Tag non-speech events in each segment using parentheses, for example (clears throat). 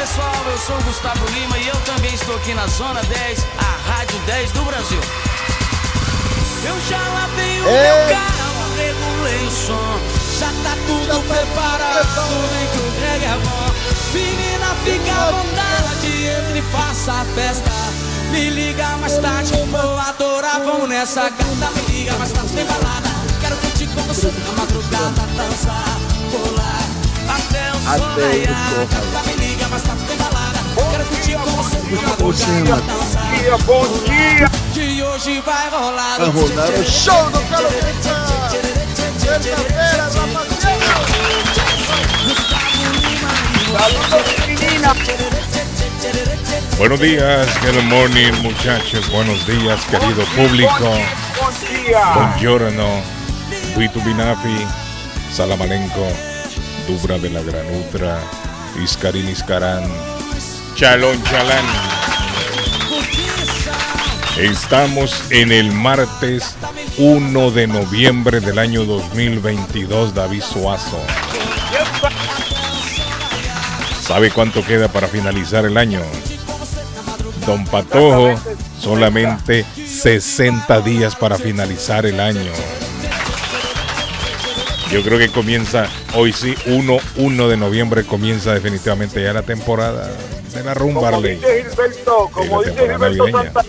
Pessoal, eu sou o Gustavo Lima e eu também estou aqui na Zona 10, a Rádio 10 do Brasil. Eu já lavei o meu carro, regulei o som, já tá tudo preparado, vem que o reggae é bom. Menina, fica à vontade, entre e faça a festa. Me liga mais tarde, vou adorar, vamos nessa gata. Me liga mais tarde, tem balada. Quero curtir com você na madrugada, dançar, pular. Até o madrugada, dançar. dia, bom dia! Show do Carlos! Buenos días, good morning muchachos, buenos días querido público. Bom dia! Buongiorno, Vitu Binafi, Salamalenco, Dubra de la Granutra, Iscarín Iscarán, Chalón Chalán. Estamos en el martes 1 de noviembre del año 2022, David Suazo. ¿Sabe cuánto queda para finalizar el año? Don Patojo, solamente 60 días para finalizar el año. Yo creo que comienza, hoy sí, 1, 1 de noviembre comienza definitivamente ya la temporada de la rumba, Como Arley. dice Gilberto, como dice Gilberto navideña. Santa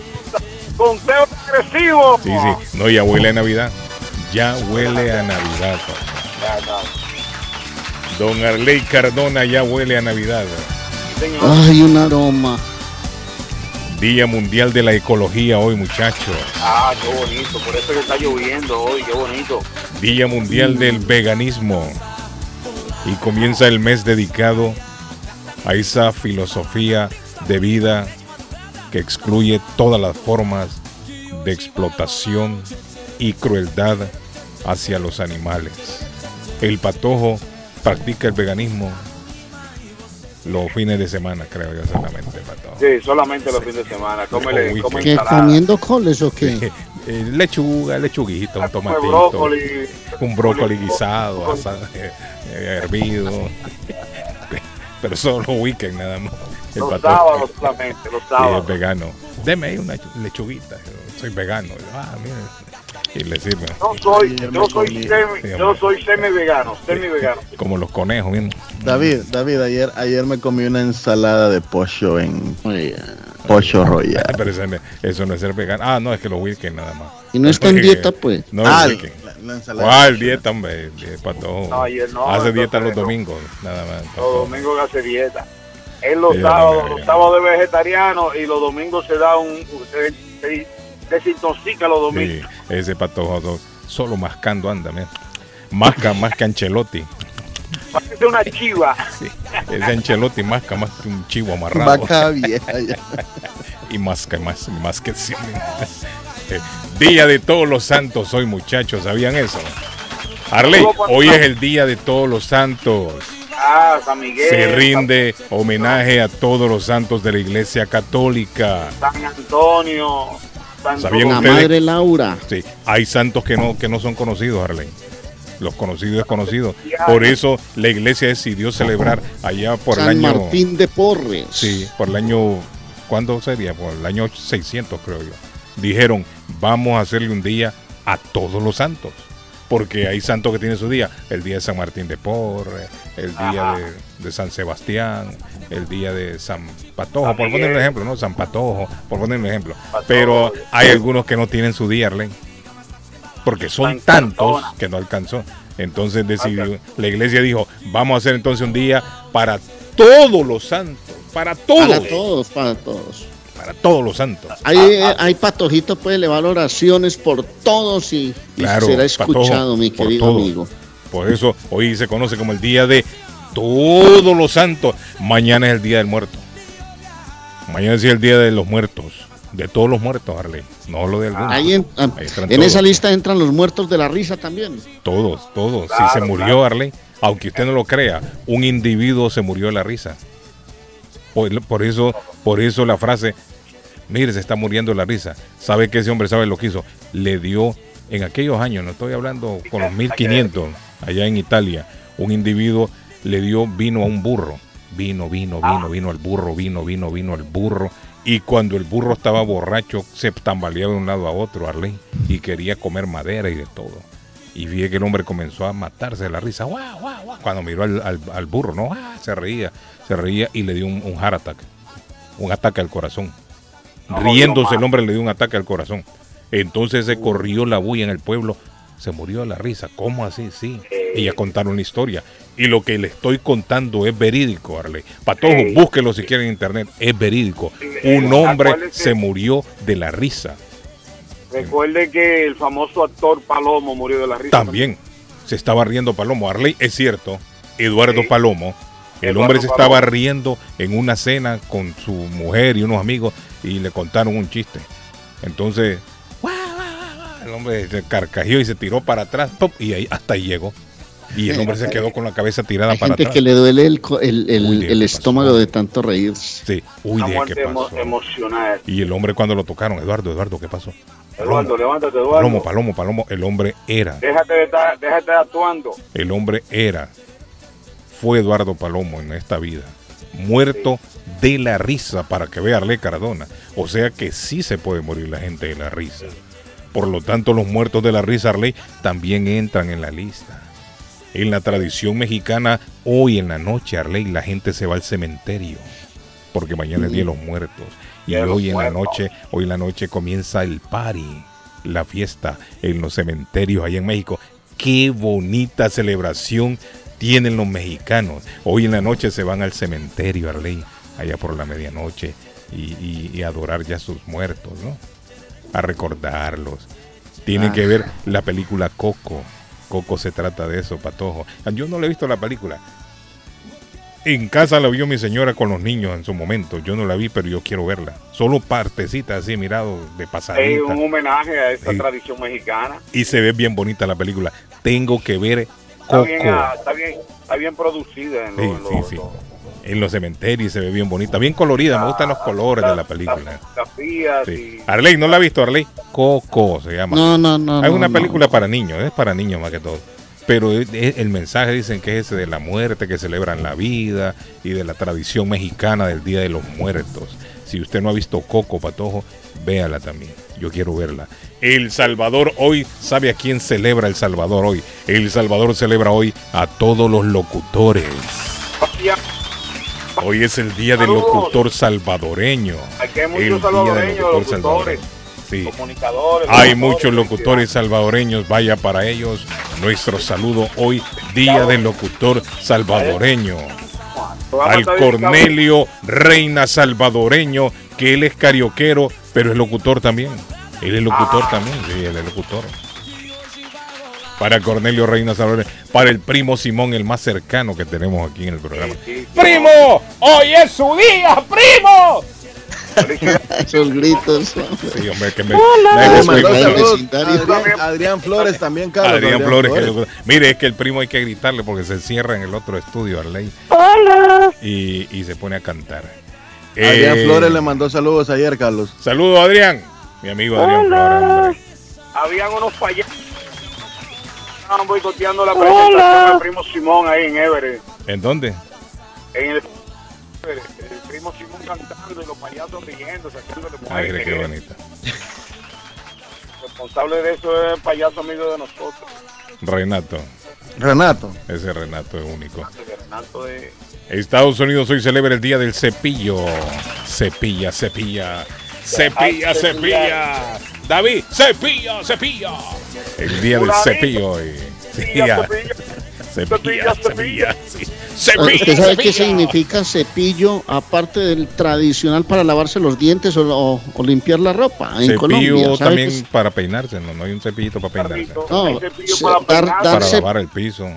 conteo agresivo. Sí, sí, no, ya huele a Navidad. Ya huele a Navidad. Don Arley Cardona ya huele a Navidad. Ay, un aroma. Día Mundial de la Ecología hoy, muchachos. Ah, qué bonito, por eso que está lloviendo hoy, qué bonito. Día Mundial del Veganismo. Y comienza el mes dedicado a esa filosofía de vida que excluye todas las formas de explotación y crueldad hacia los animales. El patojo practica el veganismo los fines de semana, creo yo solamente, patojo. Sí, solamente los fines de semana. Cómele, ¿Qué ensalada. comiendo coles o qué? Eh, lechuga, lechuguita, un tomatito. brócoli. un brócoli guisado, asa- eh, eh, hervido. (laughs) Pero solo weekend nada más. El Los patrón, sábados solamente, los sí, es sábados. vegano. Deme ahí una lechuguita. yo Soy vegano. Ah, mire. Y le sirve. Yo soy, yo soy semi, yo soy semi vegano, semi vegano. Como los conejos, miren. David, David, ayer, ayer me comí una ensalada de pollo en Oye, pollo royal. Pero eso, no- eso no es ser vegano. Ah, no, es que los weekend nada más. Y no está en dieta, pues. No, Ah, la, la ensalada. ¿Cuál dieta, hombre? No, ayer no, Hace dieta los no. domingos, nada más. Los domingos hace dieta. Es los sábados, los sábados de vegetariano y los domingos se da un, desintoxica los Sí, domingos. ese patojo so- solo mascando anda, mira. Masca más que Ancelotti. Parece una chiva. (laughs) Sí, ese Ancelotti masca más que un chivo amarrado. Vaca vieja. ya. (laughs) Y masca más, más que siempre. (laughs) Día de todos los santos hoy, muchachos, ¿sabían eso? Arley, hoy es el día de todos los santos. Ah, San Miguel. Se rinde homenaje a todos los santos de la Iglesia Católica. San Antonio. ¿Sabían La ustedes? madre Laura. Sí, hay santos que no, que no son conocidos, Arley. Los conocidos es conocido. Por eso la iglesia decidió celebrar allá por San el año. Martín de Porres. Sí, por el año. ¿Cuándo sería? Por el año 600, creo yo. Dijeron, vamos a hacerle un día a todos los santos. Porque hay santos que tienen su día. El día de San Martín de Porres, el día de, de San Sebastián, el día de San Patojo, San por poner un ejemplo, ¿no? San Patojo, por poner un ejemplo. Patojo. Pero hay algunos que no tienen su día, Arlen. Porque son tantos que no alcanzó. Entonces decidió, la iglesia dijo, vamos a hacer entonces un día para todos los santos, para todos, Para todos, para todos. Para todos los santos. Hay, hay patojito puede elevar oraciones por todos y, y Claro, será Patojo, escuchado, mi querido amigo. Por eso hoy se conoce como el día de todos los santos. Mañana es el día del muerto. Mañana es el Día de los Muertos. De todos los muertos, Arley. No lo de algunos. Ahí en, ah, Ahí en todos. esa lista entran los muertos de la risa también. Todos, todos. si se murió claro. Arley, aunque usted no lo crea, un individuo se murió de la risa. Por, por eso, por eso la frase, mire, se está muriendo la risa. ¿Sabe que ese hombre sabe lo que hizo? Le dio, en aquellos años, no estoy hablando con los 1500, allá en Italia, un individuo le dio vino a un burro. Vino, vino, vino, vino al burro, vino, vino, vino al burro. Y cuando el burro estaba borracho, se tambaleaba de un lado a otro, Arley, y quería comer madera y de todo. Y vi que el hombre comenzó a matarse de la risa. ¡Guau, guau, guau! Cuando miró al, al- al burro, ¿no? ¡Ah! Se reía, se reía y le dio un, un heart attack. Un ataque al corazón. Riéndose el hombre le dio un ataque al corazón. Entonces se corrió la bulla en el pueblo. Se murió de la risa. ¿Cómo así? Sí. Y ya contaron la historia. Y lo que le estoy contando es verídico, Arley. Patojo, Sí. búsquelo si quieren en internet. Es verídico. Un hombre se murió de la risa. Recuerde que el famoso actor Palomo murió de la risa. También se estaba riendo Palomo. Arley, es cierto, Eduardo Sí. Palomo. El Eduardo hombre se Palomo. estaba riendo en una cena con su mujer y unos amigos y le contaron un chiste. Entonces, el hombre se carcajeó y se tiró para atrás ¡pop! y ahí hasta ahí llegó. Y el hombre se quedó con la cabeza tirada Hay para gente atrás. que le duele el, el, el- Uy, Dios, el ¿qué estómago de tanto reírse. Sí, uy, muerte ¿qué pasó? emocional. Y el hombre cuando lo tocaron, Eduardo, Eduardo, ¿qué pasó? Eduardo, levántate, Eduardo. Palomo, Palomo, Palomo, el hombre era. Déjate de estar, déjate de actuando. el hombre era, fue Eduardo Palomo en esta vida, muerto de la risa para que vea Arley Cardona. O sea que sí se puede morir la gente de la risa. Por lo tanto, los muertos de la risa, Arley, también entran en la lista. En la tradición mexicana, hoy en la noche, Arley, la gente se va al cementerio. Porque mañana es Día de los Muertos. Y hoy en la noche, hoy en la noche comienza el party, la fiesta en los cementerios allá en México. Qué bonita celebración tienen los mexicanos. Hoy en la noche se van al cementerio, Arley, allá por la medianoche, y, y- y adorar ya a sus muertos, ¿no? A recordarlos. Tienen Ah. que ver la película Coco. Coco se trata de eso, Patojo. Yo no le he visto la película. En casa la vio mi señora con los niños en su momento. Yo no la vi, pero yo quiero verla. Solo partecitas así, mirado de Es pasadita. un homenaje a esta Sí. tradición mexicana. Y se ve bien bonita la película. Tengo que ver Está Coco. bien, ah, está bien, está bien producida en Sí, sí, lo- sí. lo- En los cementerios se ve bien bonita, bien colorida. Me gustan los colores de la película. Sí. Arley, ¿no la ha visto, Arley? Coco se llama. No, no, no. Es una no. película para niños, es para niños más que todo. Pero el mensaje dicen que es ese de la muerte, que celebran la vida y de la tradición mexicana del Día de los Muertos. Si usted no ha visto Coco, Patojo, véala también. Yo quiero verla. El Salvador hoy, ¿sabe a quién celebra El Salvador hoy? El Salvador celebra hoy a todos los locutores. Hoy es el Día del. Locutor Salvadoreño. Aquí hay muchos El Día del Locutor Salvadoreño. Sí. comunicadores. Hay muchos locutores salvadoreños, vaya para ellos nuestro saludo hoy, Día del Locutor Salvadoreño. Al Cornelio Reina Salvadoreño, que él es carioquero, pero es locutor también. Él es locutor Ah. también, sí, él es locutor. Para Cornelio Reina Salvadoreño, para el primo Simón, el más cercano que tenemos aquí en el programa. Sí, sí. ¡Primo! ¡Hoy es su día, primo! Esos gritos. Sí, hombre, que me, Hola. me- vecindario. Adrián, Adrián Flores también, Carlos. Adrián Flores. que lo- mire, es que el primo hay que gritarle porque se encierra en el otro estudio, Arley. Y, y se pone a cantar. Adrián Eh, Flores le mandó saludos ayer, Carlos. Saludos, Adrián. Mi amigo Adrián Flores. hombre. Habían unos payasos estaban boicoteando la presentación del primo Simón ahí en Everett. ¿En dónde? En el, el primo Simón cantando y los payasos riendo, sacándole Ay, mujeres. qué bonita. El responsable de eso es el payaso amigo de nosotros. Renato. Renato. Ese Renato es único. Renato de... Estados Unidos hoy celebra el día del cepillo. Cepilla, cepilla. Cepilla, Ay, cepilla. David, cepilla, cepilla. El día del cepillo hoy. Cepilla, cepilla. Cepilla. ¿Usted sabe qué significa cepillo aparte del tradicional para lavarse los dientes o, o- o limpiar la ropa en Cepillo también es? para peinarse, no, no hay un cepillito para peinarse. No, hay cepillo se- para peinar. dar- Para lavar el piso.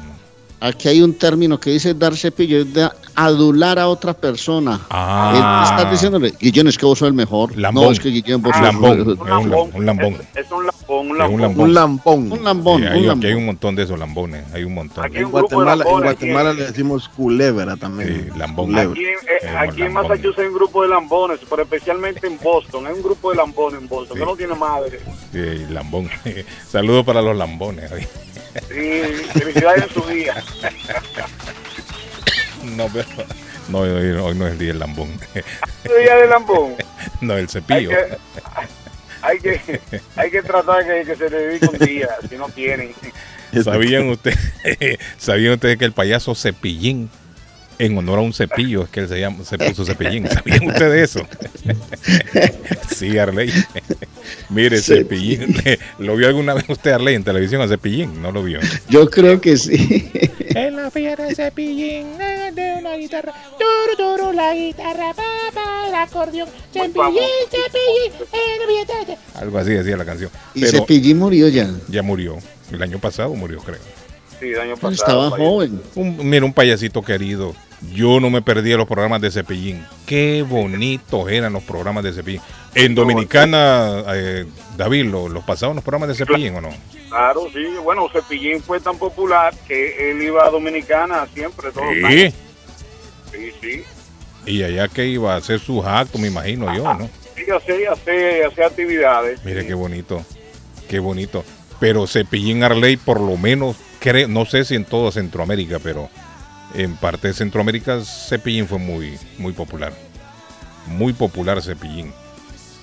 Aquí hay un término que dice dar cepillo, es de adular a otra persona. Ah. Eh, Estás diciéndole, Guillén, es que vos sos el mejor. Lambón. No, es que Guillén, vos sos Lambón. el- Es un lambón, un lambón. Es, es un lambón, un Es un lambón. lambón. Un lampón. Un lambón, Sí, hay, un aquí lambón. hay un montón de esos lambones. Hay un montón. Aquí En un de Guatemala, en lambones, Guatemala aquí. le decimos culebra también. Sí, lambón. Aquí, en- eh, un aquí en lambón. Massachusetts hay un grupo de lambones, pero especialmente en Boston. Hay un grupo de lambones en Boston Sí. que no tiene madre. Sí, lambón. (laughs) Saludos para los lambones. Sí, felicidades en su día. No, pero, no, hoy, hoy no es el día del lambón. Su día de lambón. No, el Hay cepillo. que, hay que, hay que tratar que, que se le dedique un día, si no tienen. ¿Sabían ustedes, ¿Sabían ustedes que el payaso Cepillín, en honor a un cepillo, es que él se, llama, se puso Cepillín? (laughs) ¿Sabían ustedes eso? (laughs) sí, Arley. (laughs) Mire, Cepillín. ¿Lo vio alguna vez usted, Arley, en televisión a Cepillín? No lo vio. Yo creo que sí. En la fiera de Cepillín, de una guitarra, turu, turu, la guitarra, papá, el acordeón, Cepillín, Cepillín. Algo así decía la canción. Y Cepillín murió ya. ya murió. El año pasado murió, creo. Sí, el año pasado. Estaba joven. Un, mira, un payasito querido. Yo no me perdía los programas de Cepillín. Qué bonitos eran los programas de Cepillín. En Dominicana, eh, David, ¿lo- ¿los pasaban los programas de Cepillín o no? Claro, sí. Bueno, Cepillín fue tan popular que él iba a Dominicana siempre, todos los Sí. años. Sí, sí. Y allá que iba a hacer sus actos, me imagino yo, ¿no? Sí, hacer, hacer, hacer actividades. Mire Sí. qué bonito, qué bonito. Pero Cepillín Arley, por lo menos, creo, no sé si en toda Centroamérica, pero en parte de Centroamérica Cepillín fue muy, muy popular. Muy popular Cepillín.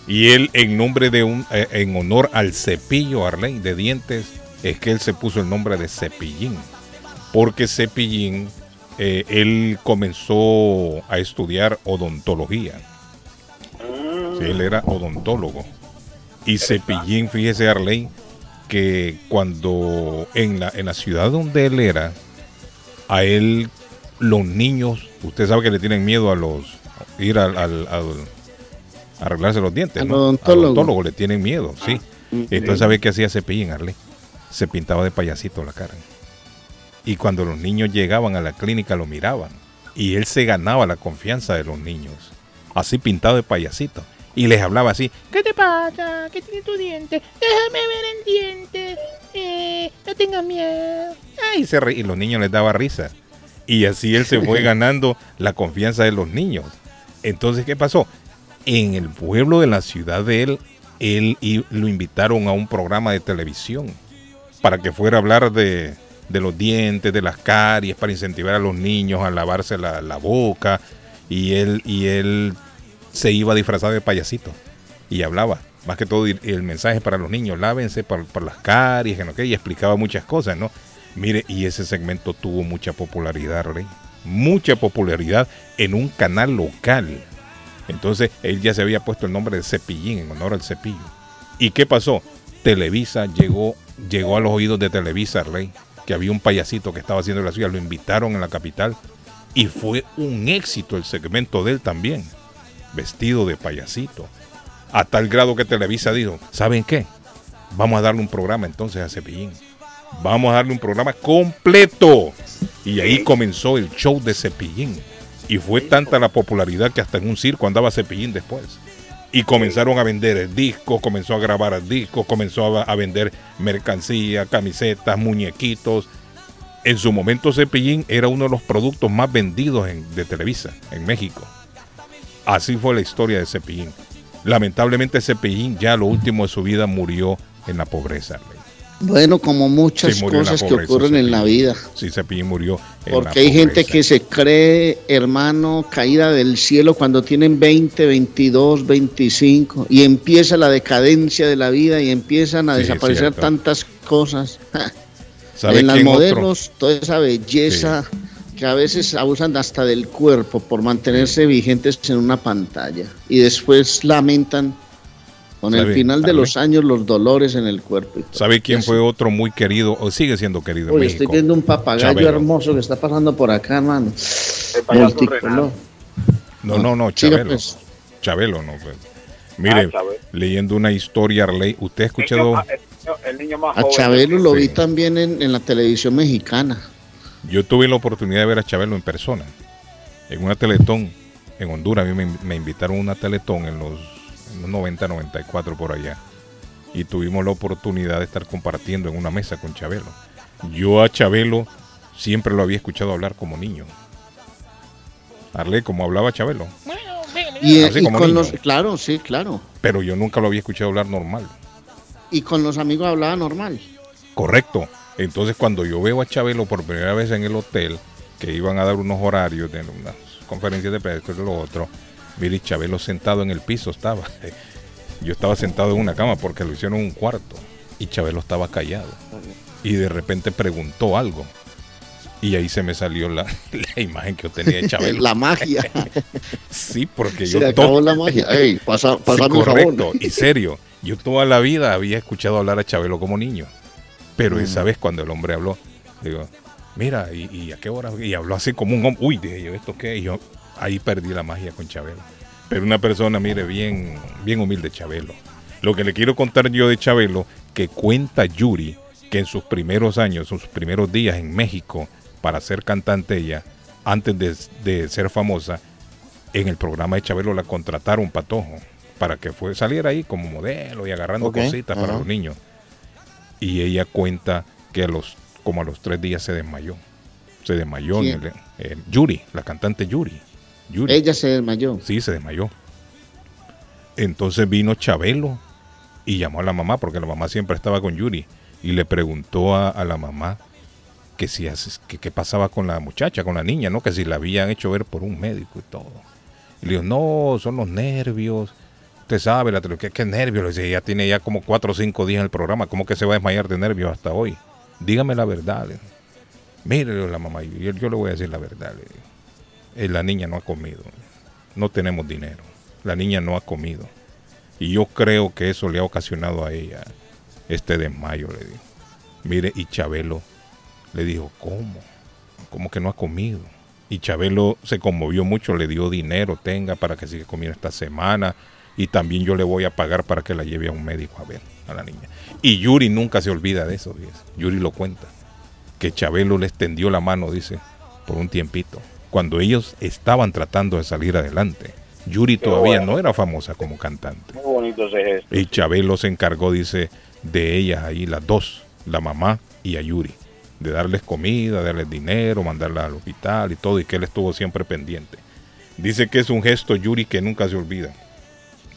Y él, en nombre de un, eh, en honor al cepillo Arley de dientes, es que él se puso el nombre de Cepillín. Porque Cepillín, eh, él comenzó a estudiar odontología. Sí, él era odontólogo. Y Cepillín, fíjese Arley, que cuando en la, en la ciudad donde él era, a él los niños, usted sabe que le tienen miedo a los ir al, al- arreglarse los dientes, Al ¿no? odontólogo. Odontólogo le tienen miedo, sí. Mm, Entonces, ¿sabe qué hacía Cepillín, Arley? Se pintaba de payasito la cara. Y cuando los niños llegaban a la clínica lo miraban. Y él se ganaba la confianza de los niños. Así pintado de payasito. Y les hablaba así. ¿Qué te pasa? ¿Qué tiene tu diente? Déjame ver el diente. Eh, no tengas miedo. Ay, se re- y los niños les daba risa. Y así él se fue (laughs) ganando la confianza de los niños. Entonces, ¿qué pasó? En el pueblo de la ciudad de él, él y lo invitaron a un programa de televisión para que fuera a hablar de, de los dientes, de las caries, para incentivar a los niños a lavarse la, la boca. Y él, y él se iba disfrazado de payasito y hablaba. Más que todo, el mensaje para los niños, lávense por las caries, no y explicaba muchas cosas, ¿no? Mire, y ese segmento tuvo mucha popularidad, Rey. Mucha popularidad en un canal local. Entonces, él ya se había puesto el nombre de Cepillín en honor al cepillo. ¿Y qué pasó? Televisa llegó, llegó a los oídos de Televisa, Rey, que había un payasito que estaba haciendo en la ciudad, lo invitaron en la capital y fue un éxito el segmento de él también, vestido de payasito. A tal grado que Televisa dijo, ¿saben qué? Vamos a darle un programa entonces a Cepillín. Vamos a darle un programa completo. Y ahí comenzó el show de Cepillín. Y fue tanta la popularidad que hasta en un circo andaba Cepillín después. Y comenzaron a vender discos, comenzó a grabar discos, comenzó a, a vender mercancía, camisetas, muñequitos. En su momento Cepillín era uno de los productos más vendidos en- de Televisa en México. Así fue la historia de Cepillín. Lamentablemente Cepillín ya lo último de su vida murió en la pobreza. Bueno, como muchas Sí, cosas que ocurren en la Cepillín. vida. Sí, Cepillín murió en Porque la hay gente que se cree, hermano, caída del cielo cuando tienen 20, 22, 25 y empieza la decadencia de la vida y empiezan a Sí, desaparecer tantas cosas. (laughs) ¿Sabe en las otro? modelos, toda esa belleza que a veces abusan hasta del cuerpo por mantenerse vigentes en una pantalla y después lamentan con el final de los años los dolores en el cuerpo. y todo. ¿Sabe quién fue otro muy querido o sigue siendo querido en Uy, México? estoy viendo un papagayo Chabelo. hermoso que está pasando por acá, hermano. El Multicolor. No, no, no, Chabelo. pues. Chabelo, no. pues. Mire, Ah, leyendo una historia, Arley, ¿usted ha El escuchado? niño más- el, niño, el más A joven. Chabelo lo Sí. vi también en, en la televisión mexicana. Yo tuve la oportunidad de ver a Chabelo en persona, en una teletón en Honduras. A mí me, me invitaron a una teletón en los, en los 90, 94 por allá. Y tuvimos la oportunidad de estar compartiendo en una mesa con Chabelo. Yo a Chabelo siempre lo había escuchado hablar como niño. Arle, como hablaba Chabelo. Y, Así y como con niño. los, claro, sí, claro. Pero yo nunca lo había escuchado hablar normal. Y con los amigos hablaba normal. Correcto. Entonces cuando yo veo a Chabelo por primera vez en el hotel, que iban a dar unos horarios de unas conferencias de prensa y lo otro, mire, Chabelo sentado en el piso estaba. (laughs) Yo estaba sentado en una cama porque lo hicieron en un cuarto y Chabelo estaba callado. Y de repente preguntó algo. Y ahí se me salió la, (laughs) la imagen que yo tenía de Chabelo. (laughs) La magia. Sí, porque yo Se acabó la magia. Ey, pasa, Sí, el correcto, jabón. y serio. Yo toda la vida había escuchado hablar a Chabelo como niño. Pero Mm. esa vez cuando el hombre habló, digo, mira, ¿y, y a qué hora? Y habló así como un hombre. Uy, dije yo, ¿esto qué? Y yo ahí perdí la magia con Chabelo. Pero una persona, mire, bien, bien humilde Chabelo. Lo que le quiero contar yo de Chabelo, que cuenta Yuri, que en sus primeros años, sus primeros días en México, para ser cantante ella, antes de, de ser famosa, en el programa de Chabelo la contrataron patojo para que fue, saliera ahí como modelo y agarrando cositas para los niños. Y ella cuenta que a los como a los tres días se desmayó. Se desmayó en el, Yuri, la cantante Yuri. Yuri. Ella se desmayó. Sí, se desmayó. Entonces vino Chabelo y llamó a la mamá, porque la mamá siempre estaba con Yuri, y le preguntó a, a la mamá que si que qué pasaba con la muchacha, con la niña, ¿no? Que si la habían hecho ver por un médico y todo. Y le dijo, no, son los nervios. Sabe, la tele- ¿qué, nervios? Le dice, ya tiene ya como cuatro o cinco días en el programa, ¿cómo que se va a desmayar de nervios hasta hoy? Dígame la verdad. le. Mire, la mamá, yo, yo le voy a decir la verdad. le. Eh, la niña no ha comido. No tenemos dinero. La niña no ha comido. Y yo creo que eso le ha ocasionado a ella este desmayo, le digo. Mire, y Chabelo le dijo, ¿cómo? ¿Cómo que no ha comido? Y Chabelo se conmovió mucho, le dio dinero, tenga, para que siga comiendo esta semana. Y también yo le voy a pagar para que la lleve a un médico a ver a la niña. Y Yuri nunca se olvida de eso, fíjese. Yuri lo cuenta. Que Chabelo le extendió la mano, dice, por un tiempito. Cuando ellos estaban tratando de salir adelante. Yuri todavía bueno. no era famosa como cantante. Muy bonito ese gesto. Y Chabelo se encargó, dice, de ellas ahí, las dos, la mamá y a Yuri, de darles comida, darles dinero, mandarlas al hospital y todo, y que él estuvo siempre pendiente. Dice que es un gesto, Yuri, que nunca se olvida.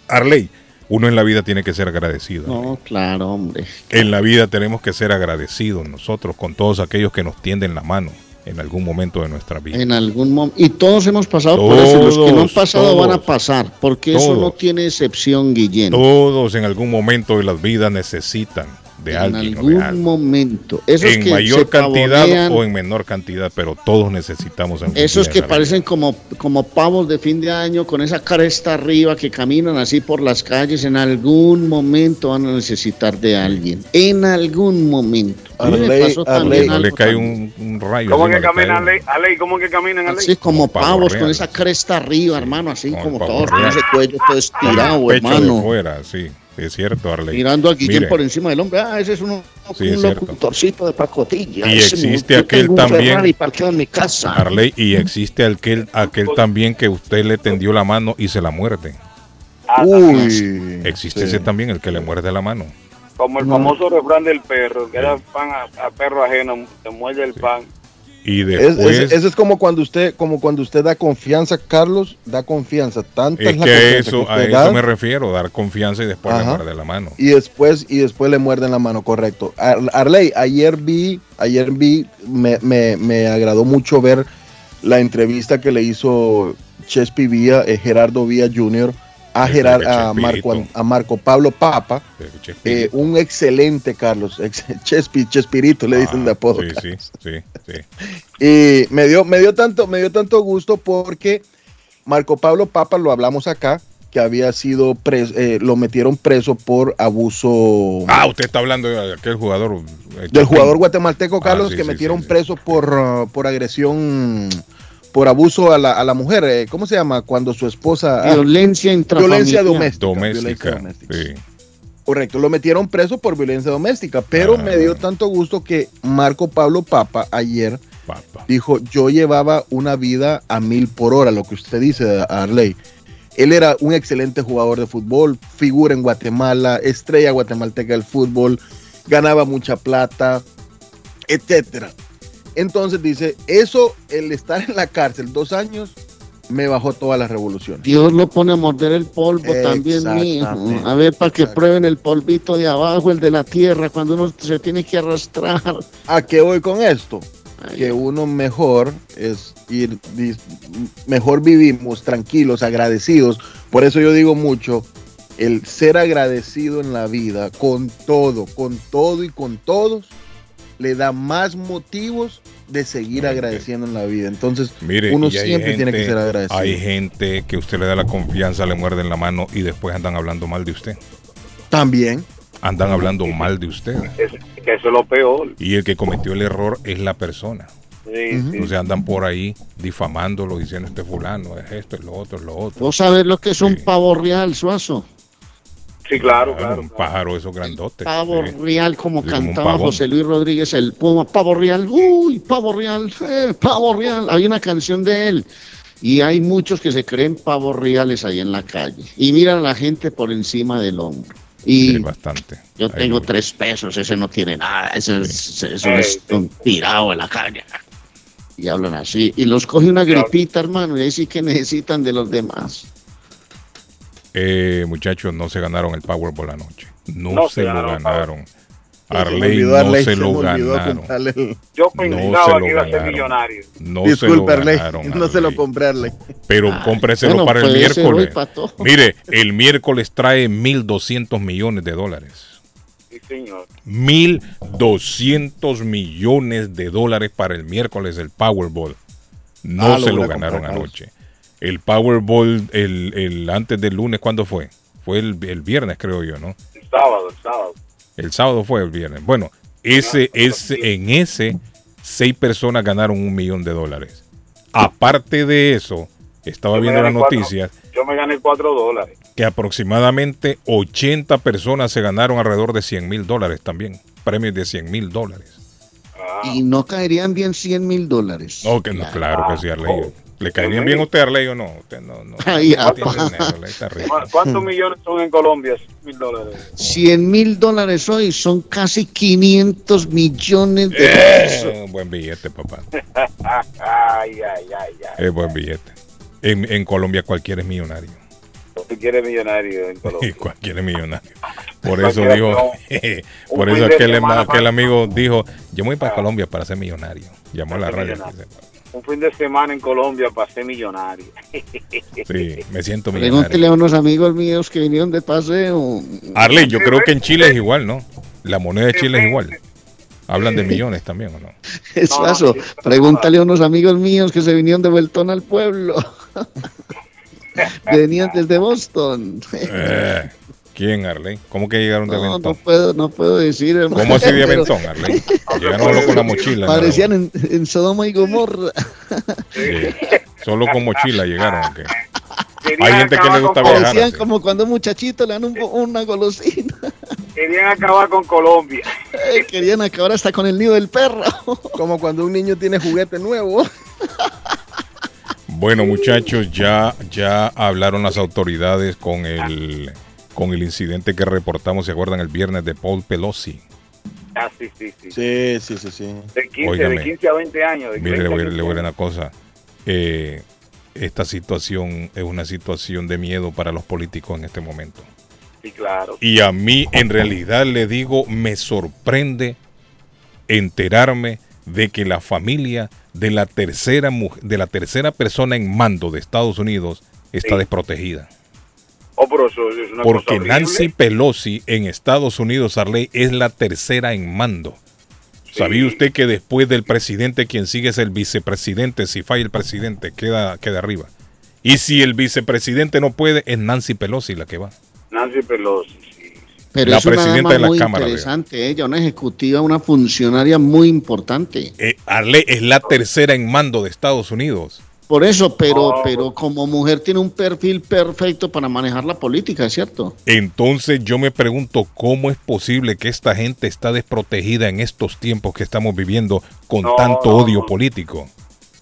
Arley, uno en la vida tiene que ser agradecido. Arley. No, claro, hombre. En la vida tenemos que ser agradecidos nosotros con todos aquellos que nos tienden la mano en algún momento de nuestra vida. En algún momento. Y todos hemos pasado por eso. Los que no han Todos, pasado van a pasar. Porque eso no tiene excepción, Guillén. Todos en algún momento de las vidas necesitan de en alguien o algún de algo. momento. Esos en que mayor se cantidad pavonean, o en menor cantidad, pero todos necesitamos Esos que en parecen como, como pavos de fin de año con esa cresta arriba que caminan así por las calles, en algún momento van a necesitar de alguien. En algún momento. A mí me Arley, pasó Arley. le cae un, un rayo. ¿Cómo que caminan, Ale? Ale, ¿cómo que caminan, Ale? Así como Como pavo pavos con esa cresta arriba, hermano, así Como como todos con ese cuello todo estirado, pecho de hermano. fuera, sí, es cierto, Arley. Mirando a Guillén Mire, por encima del hombre. Ah, ese es uno, Sí, es un cierto. locutorcito de pacotilla. Y Ese existe aquel también- en mi casa. Arley, y existe aquel, aquel también que usted le tendió la mano y se la muerde. Ah. Uy. Existe sí. ese también, el que le muerde la mano. Como el famoso refrán del perro, que era pan a, a perro ajeno, te muerde el pan. Y Es- después, es- eso es como cuando usted, como cuando usted da confianza, Carlos, da confianza. Tanta es es la que a confianza eso, que a eso me refiero, dar confianza y después le muerde la mano. y después y después le muerden la mano, correcto. Ar- Arley, ayer vi, ayer vi, me, me, me agradó mucho ver la entrevista que le hizo Chespi Vía, eh, Gerardo Vía Jr. a, Sí, Gerar, que a. Marco, a Marco Pablo Papa, eh, un excelente Carlos, (laughs) ex- Chespi, Chespirito le dicen de ah, apodo. Sí, sí, sí, sí. (laughs) Y me dio, me dio tanto, me dio tanto gusto porque Marco Pablo Papa lo hablamos acá, que había sido preso, eh, lo metieron preso por abuso Ah, usted está hablando de aquel jugador. eh, del jugador guatemalteco Carlos Ah, sí, que metieron preso por, uh, por agresión, por abuso a la, a la mujer. eh, ¿Cómo se llama? Cuando su esposa... ah, Violencia intrafamiliar. violencia doméstica. Doméstica. violencia doméstica. Sí. Correcto, lo metieron preso por violencia doméstica, pero Ah. me dio tanto gusto que Marco Pablo Papa ayer. Dijo, yo llevaba una vida a mil por hora, lo que usted dice, Arley. Él era un excelente jugador de fútbol, figura en Guatemala, estrella guatemalteca del fútbol, ganaba mucha plata, etcétera. Entonces dice, eso, el estar en la cárcel dos años, me bajó todas las revoluciones. Dios lo pone a morder el polvo también. Exactamente. A ver, para que prueben el polvito de abajo, el de la tierra, cuando uno se tiene que arrastrar. ¿A qué voy con esto? Ay, que uno mejor es ir, mejor vivimos tranquilos, agradecidos. Por eso yo digo mucho, el ser agradecido en la vida con todo, con todo y con todos, le da más motivos de seguir agradeciendo en la vida. Entonces, Mire, uno siempre tiene que ser agradecido. Hay gente que usted le da la confianza, le muerden la mano y después andan hablando mal de usted. También, Andan hablando mal de usted. Es- que eso es lo peor. Y el que cometió el error es la persona. Sí. Entonces andan por ahí difamándolo, diciendo este fulano, es esto, es lo otro, es lo otro. Vos sabés lo que es un Sí. pavo real, Suazo. Sí, claro, Claro, claro. un claro. pájaro esos grandotes. Pavo sí. real, como Sí, cantaba. José Luis Rodríguez, el Puma. Pavo real, uy, pavo real, eh, pavo real. Hay una canción de él. Y hay muchos que se creen pavos reales ahí en la calle. Y miran a la gente por encima del hombro. Y Sí, bastante. yo Ahí tengo tres pesos, ese no tiene nada, ese es, eso es un tirado en la calle. Y hablan así. Y los coge una gripita, hermano, y ahí sí que necesitan de los demás. Eh, muchachos, no se ganaron el Powerball anoche. No, No se, se lo ganaron el Arley no Arley, se lo ganaron. el- Yo No pensaba se que lo iba a ser ganaron. millonario. No se lo Arley, ganaron. no se lo compré, Arley. Pero Ay, cómpreselo bueno, para el puede ser miércoles. (laughs) Mire, el miércoles trae 1.200 millones de dólares. Sí, señor. 1.200 millones de dólares para el miércoles del Powerball. No Ah, se lo ganaron anoche. El Powerball, el, el antes del lunes, ¿cuándo fue? Fue el, el viernes, creo yo, ¿no? El sábado, el sábado. El sábado fue el viernes. Bueno, ese, ese, en ese, seis personas ganaron un millón de dólares. Aparte de eso, estaba Yo viendo las cuatro- noticias Yo me gané 4 dólares. que aproximadamente 80 personas se ganaron alrededor de 100 mil dólares también. Premios de 100 mil dólares. Ah, Y no caerían bien 100 mil dólares. No, que no, claro que sí, Arley. ¿Le caerían bien a usted, Arley, o no? Usted no, no, (laughs) Ay, no tiene dinero, Arley, está rico. ¿cu- ¿Cuántos millones son en Colombia? Mil dólares. 100 mil dólares hoy son casi 500 millones de Eh, pesos. buen billete, papá. (laughs) Ay, ay, ay, ay. Es buen billete. En, en Colombia cualquiera es millonario. Tú quieres millonario en Y (laughs) Colombia. cualquiera es millonario. Por Cualquiera eso dijo, por eso aquel, aquel amigo dijo, yo me voy para Ah. Colombia para ser millonario. Llamó a la radio. millonario. Un fin de semana en Colombia ser millonario. Sí, me siento Pregúntele millonario. a unos amigos míos que vinieron de paseo. Arley, yo creo que en Chile es igual, ¿no? La moneda de Chile es igual. Hablan de millones también, ¿o no? (laughs) Eso, pregúntale a unos amigos míos que se vinieron de vueltón al pueblo. (laughs) Venían desde Boston. Eh, ¿Quién, Arley? ¿Cómo que llegaron de No, no Aventón? puedo, no puedo decir. hermano, ¿Cómo así de (laughs) Aventón, Arley? Llegaron (laughs) solo con la mochila. Parecían en, en Sodoma y Gomorra. Sí. Solo con mochila llegaron. ¿o qué? Hay gente que le gusta viajar. Parecían así. como cuando un muchachito le dan un- una golosina. Querían acabar con Colombia. Eh, Querían acabar hasta con el nido del perro. Como cuando un niño tiene juguete nuevo. Bueno, muchachos, ya, ya hablaron las autoridades con el, con el incidente que reportamos, ¿se acuerdan? El viernes de Paul Pelosi. Ah, sí, sí, sí. Sí, sí, sí, sí. De 15, Óigame. de 15 a 20 años. de Mire, le 20 a voy, 20 le voy a decir una cosa. Eh, esta situación es una situación de miedo para los políticos en este momento. Sí, claro. Y a mí, en realidad, le digo, me sorprende enterarme de que la familia de la tercera de la tercera persona en mando de Estados Unidos está Sí. desprotegida. Oh, pero eso es una Porque cosa. Nancy Pelosi en Estados Unidos, Arley, es la tercera en mando. Sí. ¿Sabía usted que después del presidente quien sigue es el vicepresidente? Si falla el presidente, queda, queda arriba. Y si el vicepresidente no puede, es Nancy Pelosi la que va. Nancy Pelosi, sí. Pero La es una presidenta dama de la muy Cámara, interesante, ella, una ejecutiva, una funcionaria muy importante. Eh, Arley es la tercera en mando de Estados Unidos. Por eso, pero, No. pero como mujer tiene un perfil perfecto para manejar la política, ¿cierto? Entonces yo me pregunto cómo es posible que esta gente está desprotegida en estos tiempos que estamos viviendo con No, tanto no, odio no. político.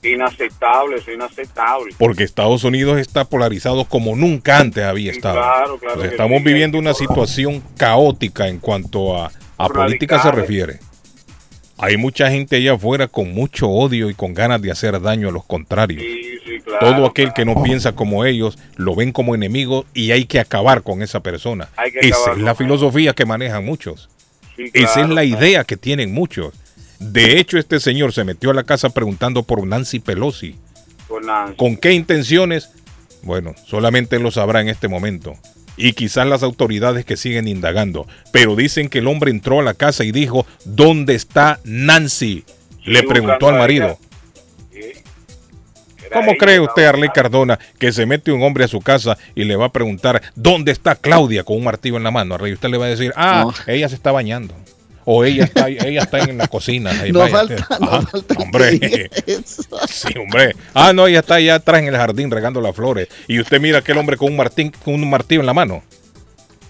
Inaceptable, es inaceptable. Porque Estados Unidos está polarizado como nunca antes había Sí, estado. claro, claro estamos sí, viviendo una situación caótica en cuanto a, política se refiere. Hay mucha gente allá afuera con mucho odio y con ganas de hacer daño a los contrarios. Sí, sí, claro, Todo aquel que no piensa como ellos lo ven como enemigo y hay que acabar con esa persona. Esa acabar es la filosofía que manejan muchos. Sí, Esa es la idea que tienen muchos. De hecho, este señor se metió a la casa preguntando por Nancy Pelosi. Por Nancy. ¿Con qué intenciones? Bueno, solamente lo sabrá en este momento. Y quizás las autoridades que siguen indagando. Pero dicen que el hombre entró a la casa y dijo, ¿dónde está Nancy? Le preguntó al marido. ¿Cómo cree usted, Arley. Cardona, que se mete un hombre a su casa y le va a preguntar, ¿dónde está Claudia con un martillo en la mano? Arley, usted le va a decir, ah, No. ella se está bañando. O ella está, ella está en la cocina. Ahí No vaya. falta, no falta Hombre, eso. Sí, hombre. Ah, no, ella está allá atrás en el jardín regando las flores. Y usted mira aquel hombre con un, martín, con un martillo en la mano.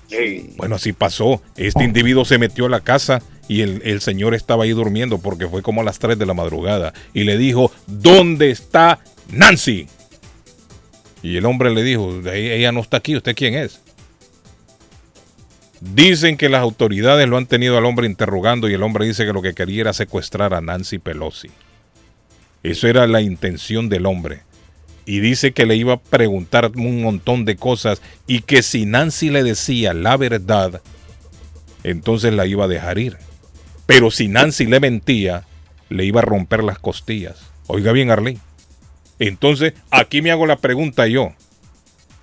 Sí. Bueno, así pasó. Este individuo se metió a la casa y el, el señor estaba ahí durmiendo porque fue como a las 3 de la madrugada. Y le dijo, ¿dónde está Nancy? Y el hombre le dijo, "E- ella no está aquí, ¿usted quién es? Dicen que las autoridades lo han tenido al hombre interrogando y el hombre dice que lo que quería era secuestrar a Nancy Pelosi. Eso era la intención del hombre. Y dice que le iba a preguntar un montón de cosas y que si Nancy le decía la verdad, entonces la iba a dejar ir. Pero si Nancy le mentía, le iba a romper las costillas. Oiga bien, Arley. Entonces, aquí me hago la pregunta yo.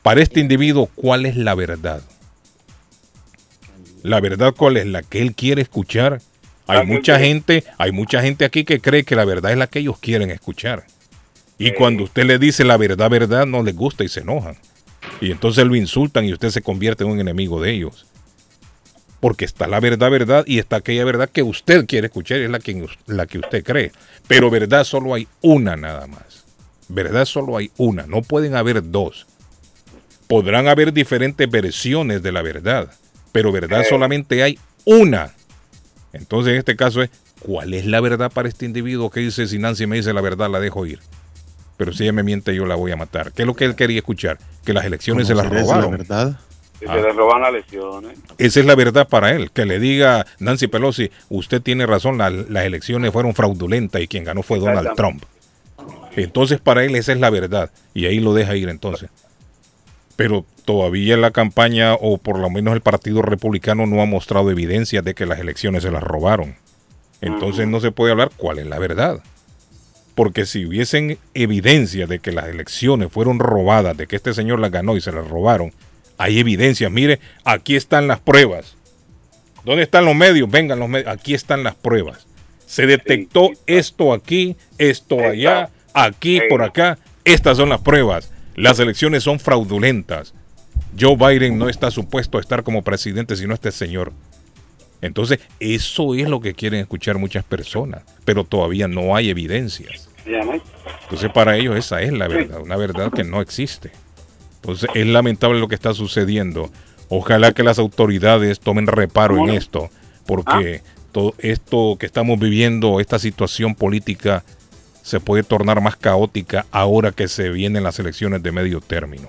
Para este individuo, ¿cuál es la verdad? La verdad, ¿cuál es? La que él quiere escuchar. Hay mucha gente, hay mucha gente aquí que cree que la verdad es la que ellos quieren escuchar. Y Sí. cuando usted le dice la verdad, verdad, no les gusta y se enojan. Y entonces lo insultan y usted se convierte en un enemigo de ellos. Porque está la verdad, verdad, y está aquella verdad que usted quiere escuchar, es la que, la que usted cree. Pero verdad solo hay una nada más. Verdad solo hay una, no pueden haber dos. Podrán haber diferentes versiones de la verdad, pero verdad Eh. solamente hay una. Entonces en este caso es, ¿cuál es la verdad para este individuo que dice, si Nancy me dice la verdad, la dejo ir? Pero si ella me miente, yo la voy a matar. ¿Qué es lo que él quería escuchar? Que las elecciones se las ¿Conocer esa robaron. verdad? Si Ah. se le roban las lesiones. Esa es la verdad para él. Que le diga Nancy Pelosi, usted tiene razón, la- las elecciones fueron fraudulentas y quien ganó fue Donald Trump. Entonces para él esa es la verdad. Y ahí lo deja ir entonces. Pero todavía la campaña, o por lo menos el Partido Republicano, no ha mostrado evidencias de que las elecciones se las robaron. Entonces no se puede hablar cuál es la verdad. Porque si hubiesen evidencia de que las elecciones fueron robadas, de que este señor las ganó y se las robaron, hay evidencias. Mire, aquí están las pruebas. ¿Dónde están los medios? Vengan los medios. Aquí están las pruebas. Se detectó esto aquí, esto allá, aquí, por acá. Estas son las pruebas. Las elecciones son fraudulentas. Joe Biden no está supuesto a estar como presidente sino este señor. Entonces, eso es lo que quieren escuchar muchas personas, pero todavía no hay evidencias. Entonces, para ellos esa es la verdad, una verdad que no existe. Entonces, es lamentable lo que está sucediendo. Ojalá que las autoridades tomen reparo en esto, porque todo esto que estamos viviendo, esta situación política, se puede tornar más caótica ahora que se vienen las elecciones de medio término.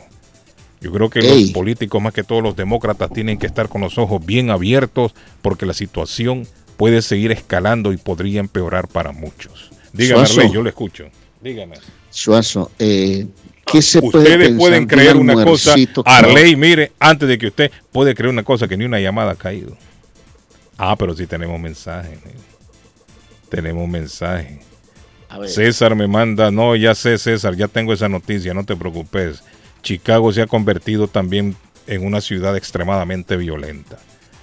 Yo creo que Ey. los políticos, más que todos los demócratas, tienen que estar con los ojos bien abiertos porque la situación puede seguir escalando y podría empeorar para muchos. Dígame, Suazo. Arley, yo le escucho. Dígame. Suazo, eh, ¿qué se puede Ustedes pensar pueden creer una cosa. Arley, mire, antes de que usted puede creer una cosa que ni una llamada ha caído. Ah, pero sí tenemos mensaje. Tenemos mensaje. César me manda, no, ya sé César, ya tengo esa noticia, no te preocupes. Chicago se ha convertido también en una ciudad extremadamente violenta.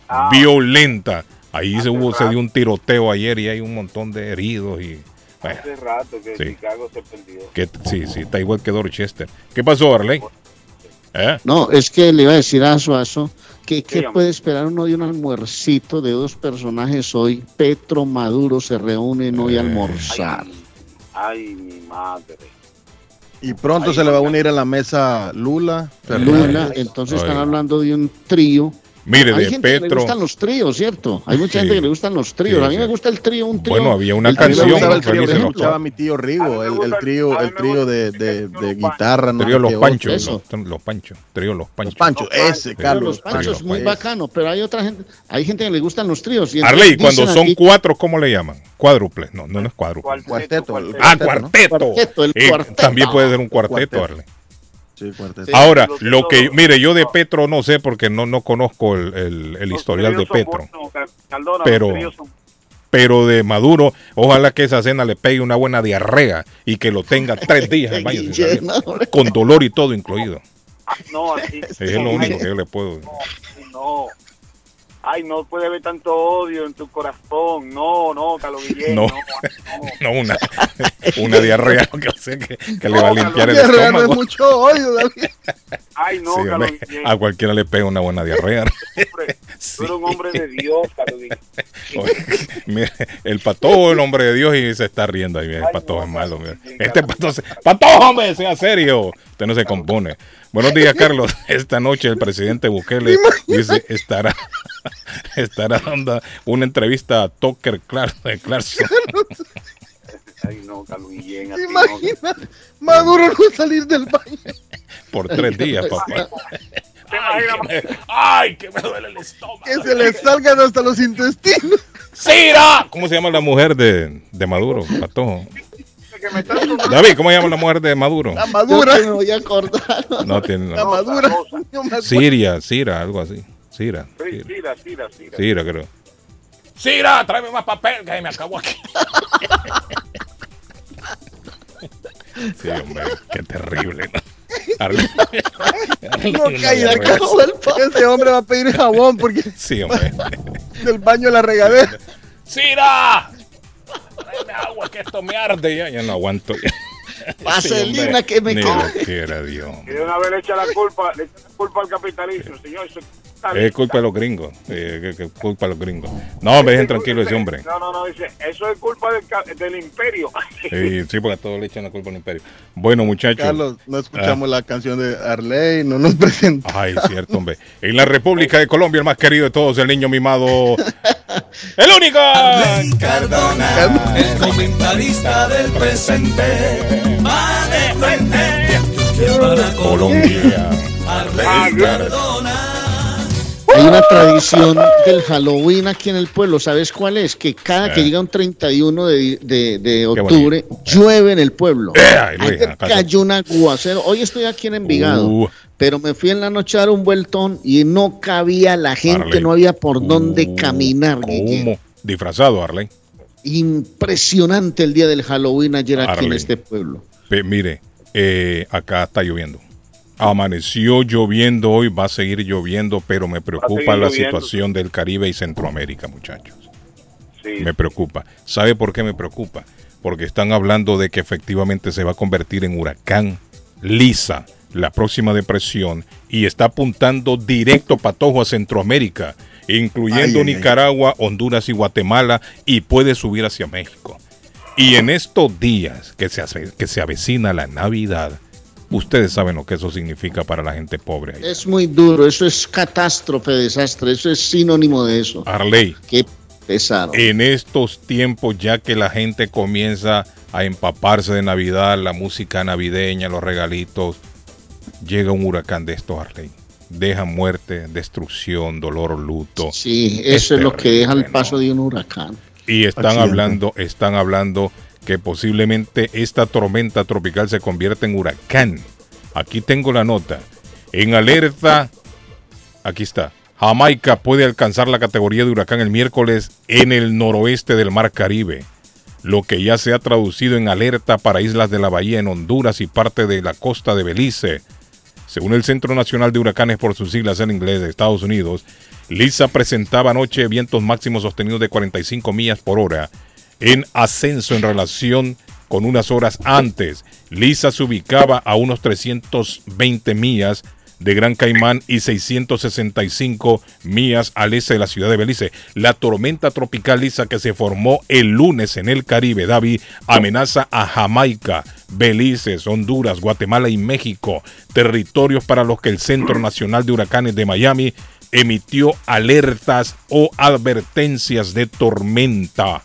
Ah. Violenta. Ahí se, hubo, se dio un tiroteo ayer y hay un montón de heridos y bueno, Hace rato que Sí. Chicago se perdió. que, sí, sí, está igual que Dorchester. ¿Qué pasó, Arley? ¿Eh? No, es que le iba a decir a Suazo que qué puede esperar uno de un almuercito de dos personajes hoy. Petro Maduro se reúnen hoy a Eh. almorzar. Ay, ay, mi madre. Y pronto se le va a unir a la mesa Lula. Lula, entonces están hablando de un trío. Mire, Hay de gente que le Petro. gustan los tríos, ¿cierto? Hay mucha Sí. gente que le gustan los tríos. Sí, a mí sí. me gusta el trío, un trío. Bueno, había una el A canción, gustaba el que trío escuchaba mi tío A Rigo, el, el trío, a el trío de, de, trío de Los guitarra, no Trío Los Panchos. Los, los Panchos. Trío Los Panchos. Los Panchos, ese, Carlos. los panchos Trío, muy bacano, pero hay otra gente, hay gente que le gustan los tríos. y Arley, cuando son aquí- cuatro, ¿cómo le llaman? Cuádruples. No, no, no es cuádruple. Cuarteto, el- Ah, cuarteto, ¿no? cuarteto. Cuarteto, el Eh, cuarteto. También puede ser un cuarteto, Cuarteto. Arley. Sí, cuarteto. Sí. Ahora, lo que, mire, yo de Petro no sé porque no, no conozco el, el- el historial de Petro, Pero- pero de Maduro, ojalá que esa cena le pegue una buena diarrea y que lo tenga (laughs) tres días en baño con dolor y todo incluido. No, así. Es lo único que yo le puedo. No. Ay, no puede haber tanto odio en tu corazón. No, no, Carlos (laughs) Guillén. No. (laughs) No, no. Una, una diarrea (laughs) que, sé que, que le va a limpiar el Diarrea no es estómago. mucho odio, David. Ay, no, Sí, Carlos Guillén. a cualquiera le pega una buena diarrea. Tú eres un hombre de Dios, Carlos Guillén. El patojo es el hombre de Dios y se está riendo ahí. El patojo es malo. Sí, Este patojo, se- patojo, hombre, sea serio. Usted no se compone. Buenos días, Carlos. (laughs) Esta noche el presidente Bukele dice estará (laughs) estará dando una entrevista a Tucker Clark, Clarkson. (laughs) Ay, no, Carlos Guillén. así no. Imagina Maduro no salir del baño. por tres días, papá. ¿Te imaginas? Ay, que me duele el estómago. Que se le salgan hasta los intestinos. ¡Cira! ¿Cómo se llama la mujer de, de Maduro, patojo? Que me estás (laughs) sonando David, ¿cómo llama la mujer de Maduro? La Yo (laughs) madura. que me voy a acordar. No tiene La madura. No. (laughs) Siria, Sira, algo así. Sira. Sí, Sira. Sira, Sira, Sira. Creo. Sira, tráeme más papel que me acabo aquí. Sí, hombre, qué terrible. ¿no? Arle- No, Arle- acabó el Ese hombre va a pedir jabón porque Sí, hombre. del baño a la regadera. ¡Sira! Tráeme agua que esto me arde. Ya, ya no aguanto. (laughs) Vaselina hombre, que me ni lo quiera Dios. Y de una vez le echa la culpa, le echa la culpa al capitalismo, señor. Eso Es culpa de los gringos. eh, que- que culpa de los gringos. No, me dejen tranquilo ese hombre. No, no, no, dice, eso es culpa del, imperio. (laughs) Sí, sí, porque a todos le echan la culpa al imperio. Bueno, muchachos. Carlos, no escuchamos la canción de Arley, no nos (laughs) presentó. Ay, cierto, hombre. En la República de Colombia, el más querido de todos, el niño mimado. (laughs) ¡El único! Cardona, el comentarista del presente, va de frente. Para Colombia. Arley Cardona. Hay una tradición del Halloween aquí en el pueblo, ¿sabes cuál es? Que cada que Eh. llega un 31 de, de- de octubre, llueve en el pueblo. Eh, Ayer cayó un aguacero. Hoy estoy aquí en Envigado, Uh. pero me fui en la noche a dar un vueltón y no cabía la gente, Arley. no había por dónde Uh, caminar. Guille. ¿Cómo? Disfrazado, Arley. Impresionante el día del Halloween ayer aquí en este pueblo. Pe- mire, eh, acá está lloviendo. Amaneció lloviendo hoy, va a seguir lloviendo, pero me preocupa la lloviendo. situación del Caribe y Centroamérica, muchachos. Sí. Me preocupa. ¿Sabe por qué me preocupa? Porque están hablando de que efectivamente se va a convertir en huracán Lisa, la próxima depresión, y está apuntando directo patojo a Centroamérica, incluyendo Ay, ay, ay. Nicaragua, Honduras y Guatemala, y puede subir hacia México. Y en estos días que se, hace- que se avecina la Navidad, ustedes saben lo que eso significa para la gente pobre. Es muy duro, eso es catástrofe, desastre, eso es sinónimo de eso. Arley, Qué pesado. en estos tiempos ya que la gente comienza a empaparse de Navidad, la música navideña, los regalitos, llega un huracán de estos, Arley. Deja muerte, destrucción, dolor, luto. Sí, eso es, lo que deja el paso de un huracán. Y están Accidente. hablando, están hablando que posiblemente esta tormenta tropical se convierta en huracán. Aquí tengo la nota. En alerta, aquí está. Jamaica puede alcanzar la categoría de huracán el miércoles en el noroeste del Mar Caribe, lo que ya se ha traducido en alerta para islas de la bahía en Honduras y parte de la costa de Belice. Según el Centro Nacional de Huracanes por sus siglas en inglés de Estados Unidos, Lisa presentaba anoche vientos máximos sostenidos de 45 millas por hora en ascenso en relación con unas horas antes. Lisa se ubicaba a unos 320 millas de Gran Caimán y 665 millas al este de la ciudad de Belice. La tormenta tropical Lisa que se formó el lunes en el Caribe, David, amenaza a Jamaica, Belice, Honduras, Guatemala y México, territorios para los que el Centro Nacional de Huracanes de Miami emitió alertas o advertencias de tormenta.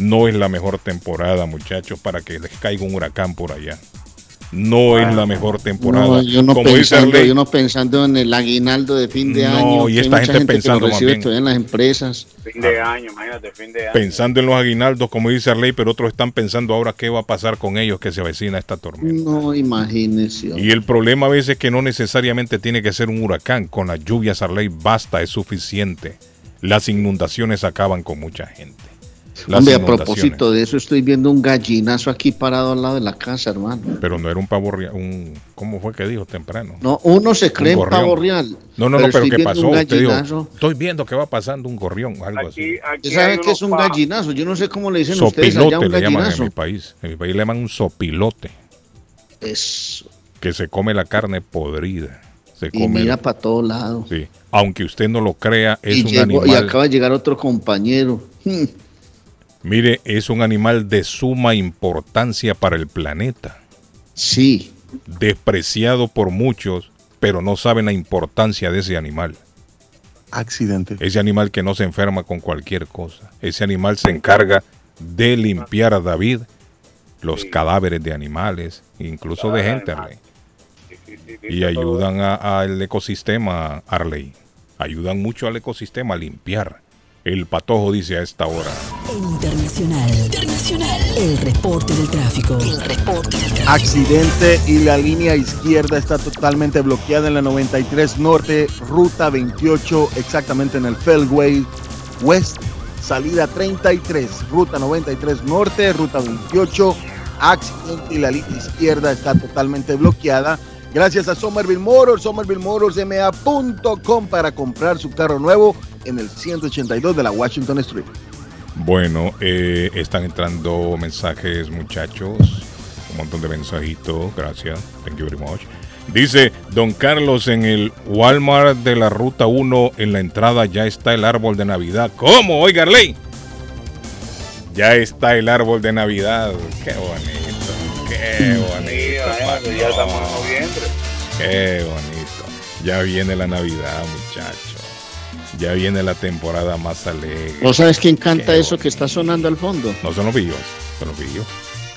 No es la mejor temporada, muchachos, para que les caiga un huracán por allá no es la mejor temporada. No, yo, no pensando, yo no pensando en el aguinaldo de fin de año. y esta gente, pensando que recibe en las empresas. Fin de año, imagínate, fin de año. Pensando en los aguinaldos, como dice Arley, pero otros están pensando ahora qué va a pasar con ellos que se avecina esta tormenta. No, imagínese. Y el problema a veces es que no necesariamente tiene que ser un huracán. Con las lluvias, Arley, basta, es suficiente. Las inundaciones acaban con mucha gente. Hombre, a propósito de eso, estoy viendo un gallinazo aquí parado al lado de la casa, hermano. Pero no era un pavo real, un, ¿cómo fue que dijo temprano? No, uno se cree un pavo real. No, no, no, pero ¿qué pasó? estoy viendo que va pasando un gorrión, algo así. Aquí ¿Sabe qué es un gallinazo? Yo no sé cómo le dicen ustedes allá un le llaman en mi país. En mi país le llaman un sopilote. Eso. Que se come la carne podrida. Se y mira para todos lados. Sí. Aunque usted no lo crea, es un animal. Y acaba de llegar otro compañero. Mire, es un animal de suma importancia para el planeta. Sí. Despreciado por muchos, pero no saben la importancia de ese animal. Accidente. Ese animal que no se enferma con cualquier cosa. Ese animal se encarga de limpiar a David los cadáveres de animales, incluso de gente, Arley. Y ayudan al ecosistema, Arley. Ayudan mucho al ecosistema a limpiar. El patojo dice a esta hora. Internacional. Internacional. El reporte del tráfico. El reporte del tráfico. Accidente y la línea izquierda está totalmente bloqueada en la 93 Norte, ruta 28, exactamente en el Felway West, salida 33, ruta 93 Norte, ruta 28. Accidente y la línea izquierda está totalmente bloqueada. Gracias a Somerville Motors, somervillemotorsma.com para comprar su carro nuevo en el 182 de la Washington Street. Bueno, eh, están entrando mensajes, muchachos. Un montón de mensajitos. Gracias. Thank you very much. Dice Don Carlos en el Walmart de la Ruta 1 en la entrada ya está el árbol de Navidad. ¿Cómo? Oiga, Arley. Ya está el árbol de Navidad. Qué bonito. Qué bonito. ya estamos en noviembre. Qué bonito. Ya viene la Navidad, muchachos. Ya viene la temporada más alegre. ¿No sabes quién canta eso que está sonando al fondo? No son los billos, son los billos.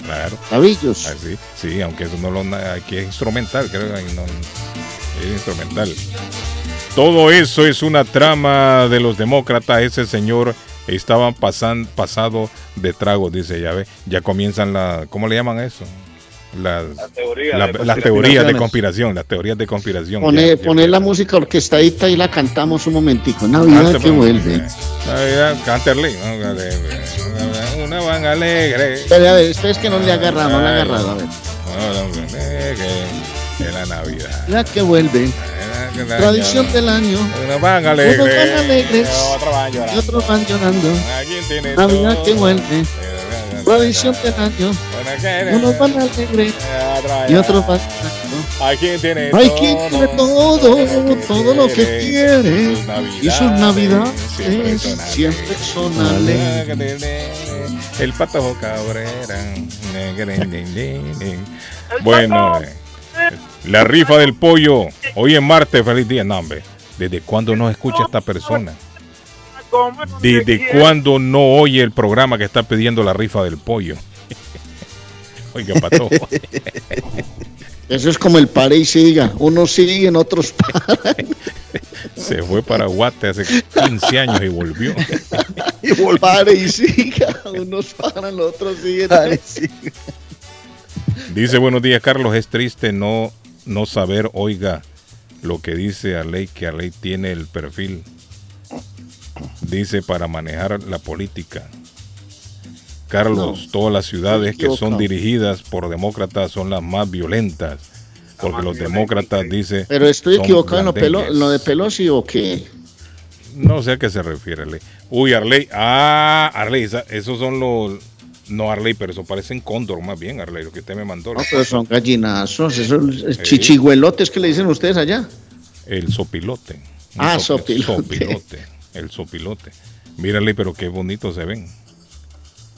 Claro. ¿Labillos? Ah, sí, sí, aunque eso no lo aquí es instrumental, creo que no, es instrumental. Todo eso es una trama de los demócratas. Ese señor estaba pasando, pasado de trago, dice, ya ve, ya comienzan la, ¿cómo le llaman eso? Las, las teorías de conspiración, las teorías de conspiración. Poner, la música orquestadita y la cantamos un momentico. Navidad que vuelve. Navidad, canterle. Una van alegre. Pero a ver, es que no le ha agarrado, no le ha agarrado, a ver. De la Navidad. La que vuelve. Tradición del año. Unos van alegres. Unos van alegres. Y otros van llorando. Navidad que vuelve. Tradición del año. Unos van alegre y otros van Hay quien tiene Hay quien tiene todo, todo lo que quiere. Y sus navidades siempre son alegres. El pato cabrera. (laughs) Bueno, la rifa del pollo. Hoy es martes, feliz día. No, hombre. ¿Desde cuándo nos escucha esta persona? ¿Desde cuándo no oye el programa que está pidiendo la rifa del pollo? (laughs) Oiga, pato. (laughs) Eso es como el pare y siga. Unos siguen, otros paran. (laughs) Se fue para Guate hace 15 años y volvió. y volvió. Pare y siga. Unos paran, los otros siguen. Dice, buenos días, Carlos. Es triste no, no saber, oiga, lo que dice Arley, que Arley tiene el perfil dice para manejar la política. Carlos, todas las ciudades que son dirigidas por demócratas son las más violentas. Porque los demócratas dicen. Pero estoy equivocado en lo, pelo, lo, de Pelosi o qué? No sé a qué se refiere. Uy, Arley. Ah, Arley, esos son los, No, Arley, pero eso parecen cóndor más bien, Arley, lo que usted me mandó. No, pero son gallinazos, esos chichigüelotes que le dicen ustedes allá. El sopilote. Ah, sop- sopilote. sopilote, El sopilote. Mírale, pero qué bonito se ven.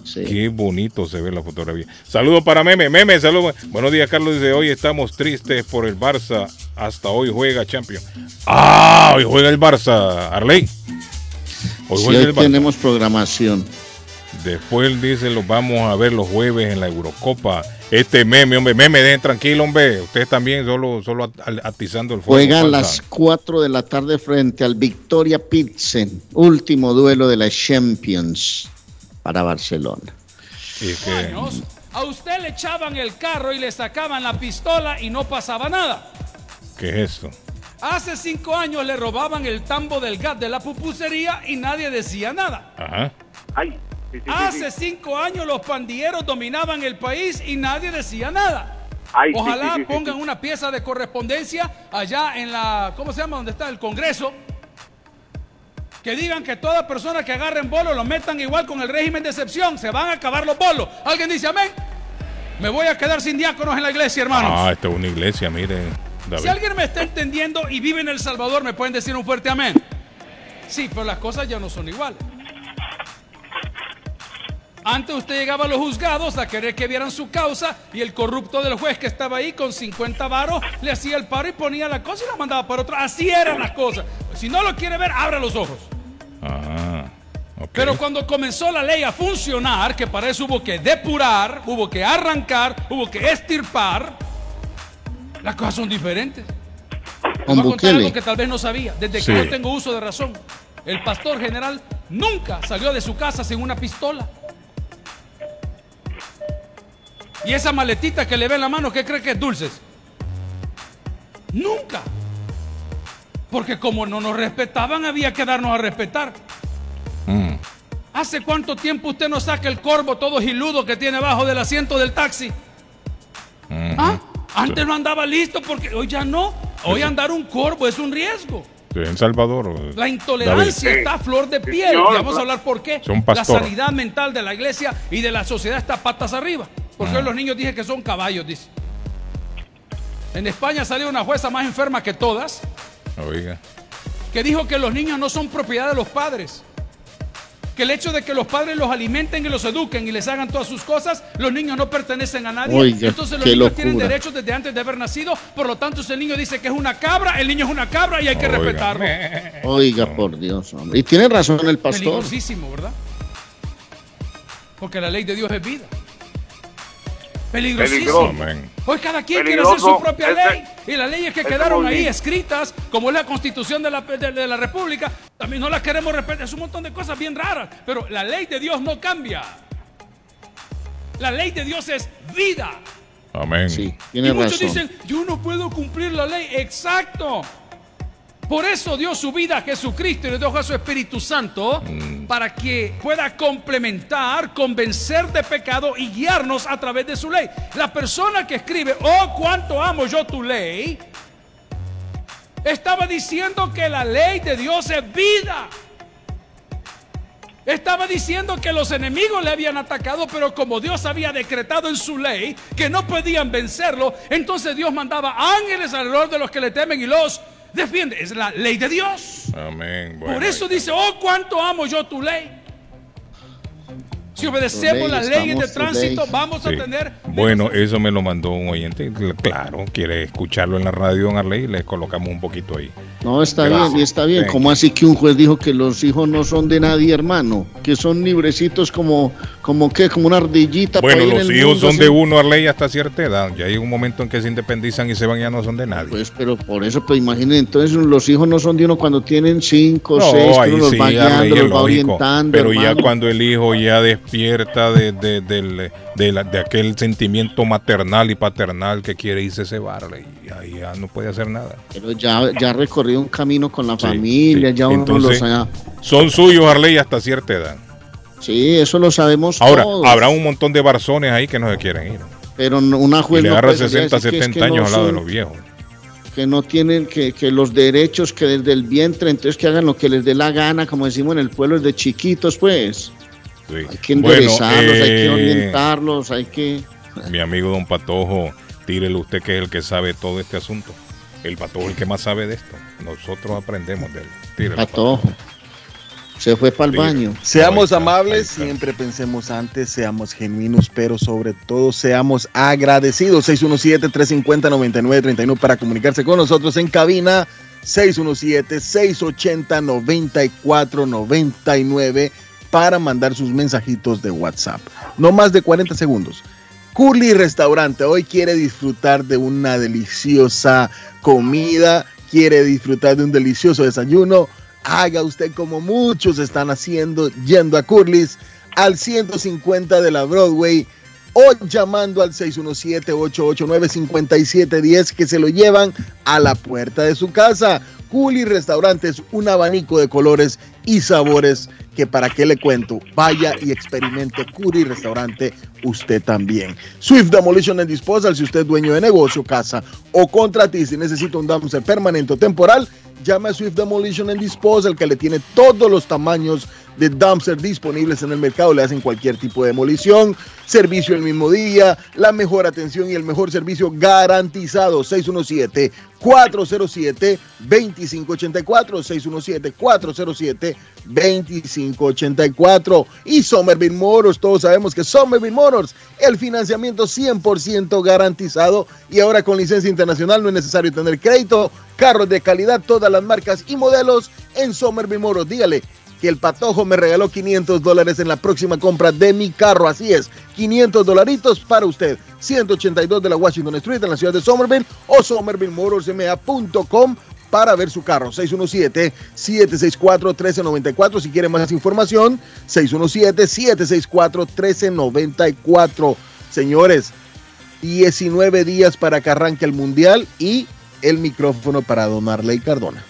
Sí. Qué bonito se ve la fotografía. Saludos para Meme. Meme, saludos. Buenos días, Carlos. Dice, hoy estamos tristes por el Barça. Hasta hoy juega Champions. Ah, hoy juega el Barça. Arley. Hoy Sí, juega hoy el Barça. tenemos programación. Después él dice, los vamos a ver los jueves en la Eurocopa. Este meme, hombre, meme, dejen tranquilo, hombre. Ustedes también solo, solo at- atizando el fuego. Juega a falta. las 4 de la tarde frente al Victoria Pilsen, último duelo de la Champions para Barcelona. Y que- años, a usted le echaban el carro y le sacaban la pistola y no pasaba nada. ¿Qué es esto? Hace cinco años le robaban el tambo del gas de la pupusería y nadie decía nada. Ajá. Ay, sí, sí, sí, Hace sí. cinco años los pandilleros dominaban el país y nadie decía nada. Ay, Ojalá sí, sí, sí, pongan sí. una pieza de correspondencia allá en la, ¿cómo se llama? ¿Dónde está el Congreso? Que digan que toda persona que agarren bolo lo metan igual con el régimen de excepción. Se van a acabar los bolos. ¿Alguien dice amén? Me voy a quedar sin diáconos en la iglesia, hermanos. Ah, esta es una iglesia, mire. David. Si alguien me está entendiendo y vive en El Salvador, me pueden decir un fuerte amén. Sí, pero las cosas ya no son iguales. Antes usted llegaba a los juzgados a querer que vieran su causa y el corrupto del juez que estaba ahí con 50 varos le hacía el paro y ponía la cosa y la mandaba para otro. Así eran las cosas. Si no lo quiere ver, abra los ojos. Ah. Pero cuando comenzó la ley a funcionar, que para eso hubo que depurar, hubo que arrancar, hubo que estirpar, las cosas son diferentes. Con Voy a contar algo que tal vez no sabía. Desde Sí. que yo tengo uso de razón, el pastor general nunca salió de su casa sin una pistola. Y esa maletita que le ve en la mano, ¿qué cree que es dulces? Nunca. Porque como no nos respetaban, había que darnos a respetar. Mm. ¿Hace cuánto tiempo usted no saca el corvo todo giludo que tiene abajo del asiento del taxi? ¿Ah? Antes no andaba listo porque hoy ya no. Hoy andar un corvo es un riesgo. ¿Es en Salvador? La intolerancia David. está a flor de piel. señor. Y vamos a hablar por qué. Son La sanidad mental de la iglesia y de la sociedad está patas arriba. Porque hoy los niños dije que son caballos, dice. En España salió una jueza más enferma que todas, Oiga. que dijo que los niños no son propiedad de los padres. Que el hecho de que los padres los alimenten y los eduquen y les hagan todas sus cosas, los niños no pertenecen a nadie. Oiga, Entonces los niños tienen derechos desde antes de haber nacido. Por lo tanto, si el niño dice que es una cabra, el niño es una cabra y hay que Oiga. respetarlo. (laughs) Oiga, por Dios, hombre. Y tiene razón el pastor. Peligrosísimo, ¿verdad? Porque la ley de Dios es vida. Peligrosísimo. Hoy cada quien quiere hacer su propia ley. Y las leyes que quedaron ahí escritas, como es la constitución de la, de, de la República, también no las queremos respetar. Es un montón de cosas bien raras. Pero la ley de Dios no cambia. La ley de Dios es vida. Amén. Sí, Y muchos razón. dicen, yo no puedo cumplir la ley. Exacto. Por eso dio su vida a Jesucristo y le dejó a su Espíritu Santo para que pueda complementar, convencer de pecado y guiarnos a través de su ley. La persona que escribe, oh, cuánto amo yo tu ley, estaba diciendo que la ley de Dios es vida. Estaba diciendo que los enemigos le habían atacado, pero como Dios había decretado en su ley que no podían vencerlo, entonces Dios mandaba ángeles alrededor de los que le temen y los defiende. Es la ley de Dios. Amén. Bueno, Por eso dice, oh, cuánto amo yo tu ley. Si obedecemos las leyes de tránsito, vamos a Sí. tener... Bueno, eso me lo mandó un oyente. Claro, quiere escucharlo en la radio en Arley y le colocamos un poquito ahí. No, está Gracias. bien, y está bien. Thank ¿Cómo you. así que un juez dijo que los hijos no son de nadie, hermano? Que son librecitos como, como qué, como una ardillita. Bueno, los hijos son de uno, Arley, hasta cierta edad. Ya hay un momento en que se independizan y se van y ya no son de nadie. Pues, pero por eso, pues imaginen, entonces los hijos no son de uno cuando tienen cinco, No, seis, que ahí uno los sí, va guiando, los va orientando. Pero ya cuando el hijo ya despierta de, de, de la- de aquel sentimiento maternal y paternal que quiere irse se va, Arley, y ahí ya no puede hacer nada. Pero ya, ya ha recorrido un camino con la Sí, familia, sí. ya uno Entonces, los. Son suyos, Arley, hasta cierta edad. Sí, eso lo sabemos Ahora, todos. habrá un montón de barzones ahí que no se quieren ir. Pero una Y juez le no agarra puede salir a 60, decir que es 70 que no años al lado de los viejos. que no tienen que, que los derechos que desde el vientre, entonces que hagan lo que les dé la gana, como decimos en el pueblo, desde chiquitos, pues. Sí. Hay que Bueno, enderezarlos, hay que eh, orientarlos, hay que... (laughs) Mi amigo Don Patojo, tírele usted que es el que sabe todo este asunto. El Patojo es el que más sabe de esto. Nosotros aprendemos de él. Tírele, Patojo. Se fue para el baño. Seamos amables, siempre pensemos antes, seamos genuinos, pero sobre todo seamos agradecidos. 617-350-9931 para comunicarse con nosotros en cabina. 617-680-9499 para mandar sus mensajitos de WhatsApp. No más de 40 segundos. Curly Restaurante hoy quiere disfrutar de una deliciosa comida, quiere disfrutar de un delicioso desayuno. Haga usted como muchos están haciendo, yendo a Curly's al 150 de la Broadway o llamando al 617-889-5710 que se lo llevan a la puerta de su casa. Curly Restaurante es un abanico de colores y sabores que para qué le cuento, vaya y experimente Curry Restaurante usted también. Swift Demolition and Disposal, si usted es dueño de negocio, casa o contratista y necesita un dumpster permanente o temporal, llame a Swift Demolition and Disposal que le tiene todos los tamaños de dumpster disponibles en el mercado, le hacen cualquier tipo de demolición, servicio el mismo día, la mejor atención y el mejor servicio garantizado. 617 407 2584 617 407 2584 y Somerville Motors, todos sabemos que Somerville Motors, el financiamiento 100% garantizado. Y ahora con licencia internacional no es necesario tener crédito, carros de calidad, todas las marcas y modelos en Somerville Motors. Dígale que el patojo me regaló 500 dólares en la próxima compra de mi carro. Así es, 500 dolaritos para usted. 182 de la Washington Street en la ciudad de Somerville o somervillemotorsma.com para ver su carro. 617-764-1394. Si quiere más información, 617-764-1394. Señores, 19 días para que arranque el Mundial y el micrófono para Don Arley Cardona.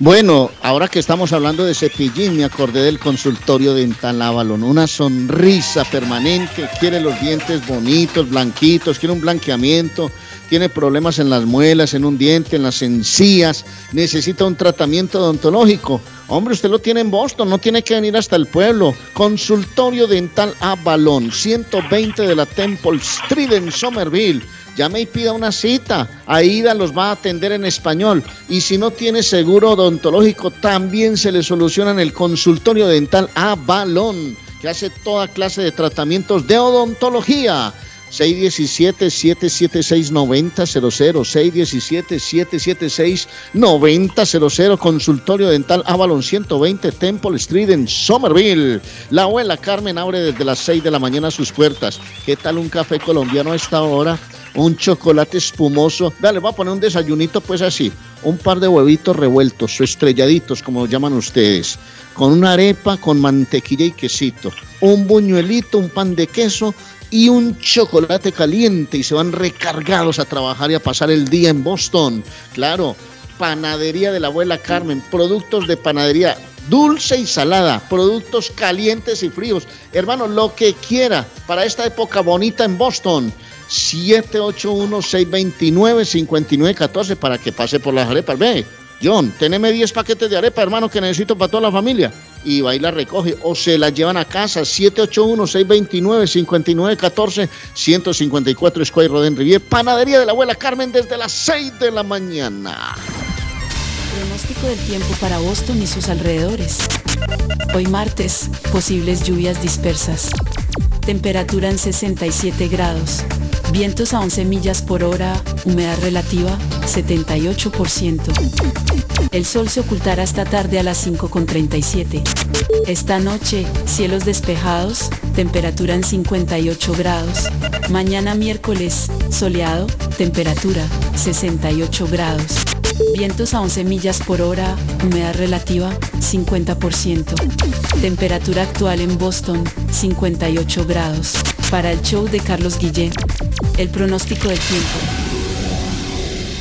Bueno, ahora que estamos hablando de cepillín, me acordé del consultorio dental Avalon. Una sonrisa permanente, quiere los dientes bonitos, blanquitos, quiere un blanqueamiento, tiene problemas en las muelas, en un diente, en las encías, necesita un tratamiento odontológico. Hombre, usted lo tiene en Boston, no tiene que venir hasta el pueblo. Consultorio dental Avalon, 120 de la Temple Street en Somerville. Llame y pida una cita. Aida los va a atender en español. Y si no tiene seguro odontológico, también se le soluciona en el consultorio dental Avalon, que hace toda clase de tratamientos de odontología. 617-776-9000, 617-776-9000, consultorio dental Avalon 120 Temple Street en Somerville. La abuela Carmen abre desde las 6 de la mañana sus puertas. ¿Qué tal un café colombiano a esta hora? Un chocolate espumoso. Dale, voy a poner un desayunito pues así. Un par de huevitos revueltos o estrelladitos, como llaman ustedes. Con una arepa, con mantequilla y quesito. Un buñuelito, un pan de queso y un chocolate caliente y se van recargados a trabajar y a pasar el día en Boston. Claro, panadería de la abuela Carmen, productos de panadería dulce y salada, productos calientes y fríos. Hermano, lo que quiera para esta época bonita en Boston. 781-629-5914 para que pase por las arepas. Ve, John, teneme 10 paquetes de arepa, hermano, que necesito para toda la familia. Y va y la recoge o se la llevan a casa. 781-629-5914, 154 Square Roden Rivier, Panadería de la Abuela Carmen desde las 6 de la mañana. Pronóstico del tiempo para Boston y sus alrededores. Hoy martes, posibles lluvias dispersas. Temperatura en 67 grados. Vientos a 11 millas por hora, humedad relativa 78%. El sol se ocultará esta tarde a las 5.37. Esta noche, cielos despejados, temperatura en 58 grados. Mañana miércoles, soleado, temperatura 68 grados. Vientos a 11 millas por hora, humedad relativa 50%. Temperatura actual en Boston 58 grados. Para el show de Carlos Guillén, el pronóstico del tiempo.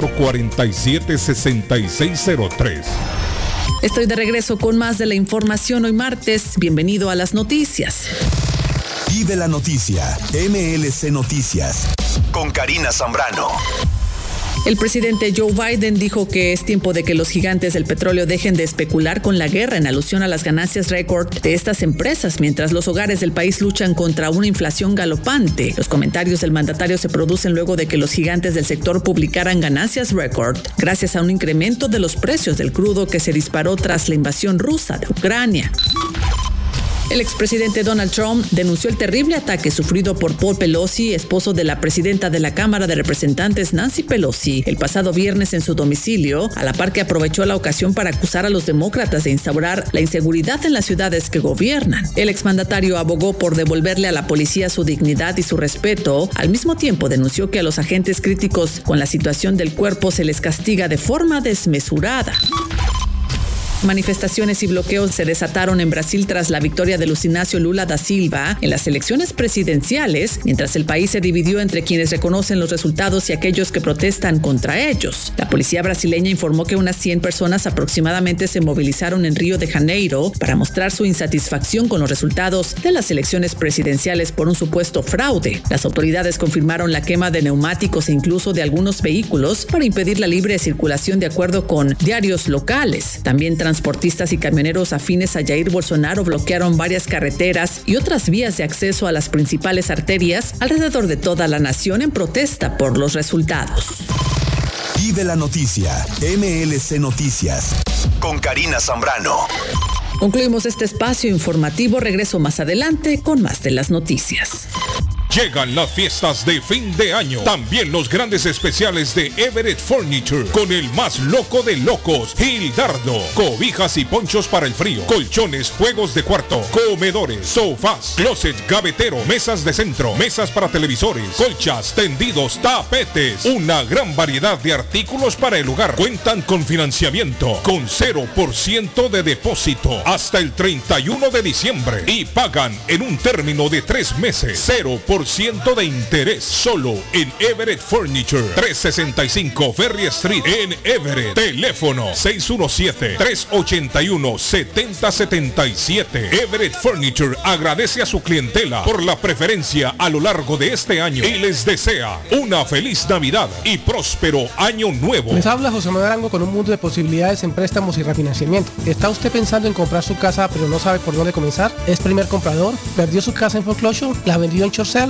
617-447-6603. Estoy de regreso con más de la información hoy martes. Bienvenido a las noticias. Vive la noticia, MLC Noticias, con Karina Zambrano. El presidente Joe Biden dijo que es tiempo de que los gigantes del petróleo dejen de especular con la guerra en alusión a las ganancias récord de estas empresas mientras los hogares del país luchan contra una inflación galopante. Los comentarios del mandatario se producen luego de que los gigantes del sector publicaran ganancias récord gracias a un incremento de los precios del crudo que se disparó tras la invasión rusa de Ucrania. El expresidente Donald Trump denunció el terrible ataque sufrido por Paul Pelosi, esposo de la presidenta de la Cámara de Representantes Nancy Pelosi, el pasado viernes en su domicilio, a la par que aprovechó la ocasión para acusar a los demócratas de instaurar la inseguridad en las ciudades que gobiernan. El exmandatario abogó por devolverle a la policía su dignidad y su respeto, al mismo tiempo denunció que a los agentes críticos con la situación del cuerpo se les castiga de forma desmesurada. Manifestaciones y bloqueos se desataron en Brasil tras la victoria de Luis Ignacio Lula da Silva en las elecciones presidenciales, mientras el país se dividió entre quienes reconocen los resultados y aquellos que protestan contra ellos. La policía brasileña informó que unas 100 personas aproximadamente se movilizaron en Río de Janeiro para mostrar su insatisfacción con los resultados de las elecciones presidenciales por un supuesto fraude. Las autoridades confirmaron la quema de neumáticos e incluso de algunos vehículos para impedir la libre circulación de acuerdo con diarios locales. También transportistas y camioneros afines a Jair Bolsonaro bloquearon varias carreteras y otras vías de acceso a las principales arterias alrededor de toda la nación en protesta por los resultados. Vive la noticia, MLC Noticias, con Karina Zambrano. Concluimos este espacio informativo. Regreso más adelante con más de las noticias. Llegan las fiestas de fin de año. También los grandes especiales de Everett Furniture con el más loco de locos, Gildardo. Cobijas y ponchos para el frío, colchones, juegos de cuarto, comedores, sofás, closet, gavetero, mesas de centro, mesas para televisores, colchas, tendidos, tapetes. Una gran variedad de artículos para el hogar. Cuentan con financiamiento con 0% de depósito hasta el 31 de diciembre y pagan en un término de tres meses 0% de interés solo en Everett Furniture 365 Ferry Street en Everett. Teléfono 617-381-7077. Everett Furniture agradece a su clientela por la preferencia a lo largo de este año y les desea una feliz Navidad y próspero año nuevo. Les habla José Manuel Arango con un mundo de posibilidades en préstamos y refinanciamiento. ¿Está usted pensando en comprar su casa pero no sabe por dónde comenzar? ¿Es primer comprador? ¿Perdió su casa en foreclosure? ¿La vendió en Chorcel?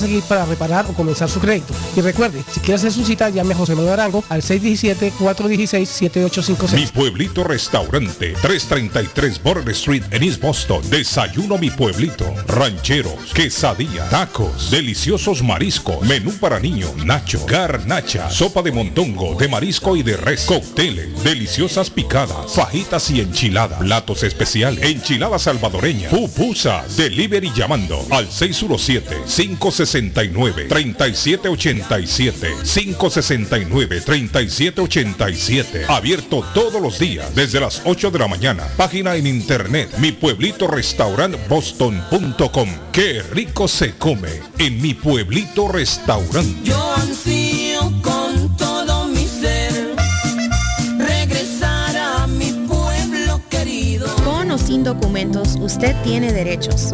seguir para reparar o comenzar su crédito. Y recuerde, si quiere hacer su cita, llame a José Manuel Arango al 617-416-7856. Mi Pueblito Restaurante, 333 Border Street en East Boston. Desayuno Mi Pueblito. Rancheros, quesadilla, tacos, deliciosos mariscos, menú para niños, nacho, garnacha, sopa de montongo, de marisco y de res, cócteles, deliciosas picadas, fajitas y enchiladas, platos especiales, enchilada salvadoreña, pupusas, delivery llamando al 617 569 3787 569 3787 Abierto todos los días desde las 8 de la mañana. Página en internet mi pueblito restaurant boston.com. Qué rico se come en mi pueblito restaurante. Yo ansío con todo mi ser regresar a mi pueblo querido. Con o sin documentos, usted tiene derechos.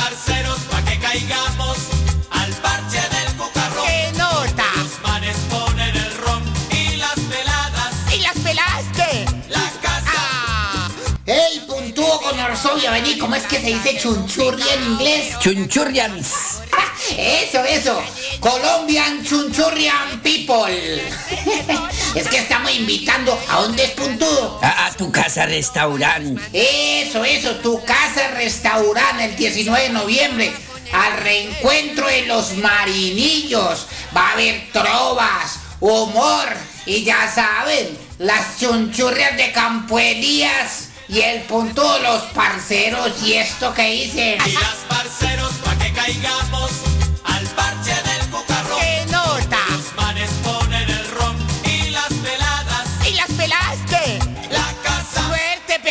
Caigamos al parche del cucarrón. ¡Qué nota! Los manes ponen el ron y las peladas. ¿Y las peladas qué? La casa. Ah. ¡Ey, puntúo con Orsovia! Vení, ¿cómo es que se dice chunchurri en inglés? Chunchurrians. Eso, eso. Colombian Chunchurrian People. es que estamos invitando a dónde es puntudo. A, a tu casa restaurante. Eso, eso, tu casa restaurante el 19 de noviembre. Al reencuentro de los marinillos. Va a haber trovas, humor y ya saben, las chunchurrias de Campo Elías y el punto de los parceros y esto que dicen.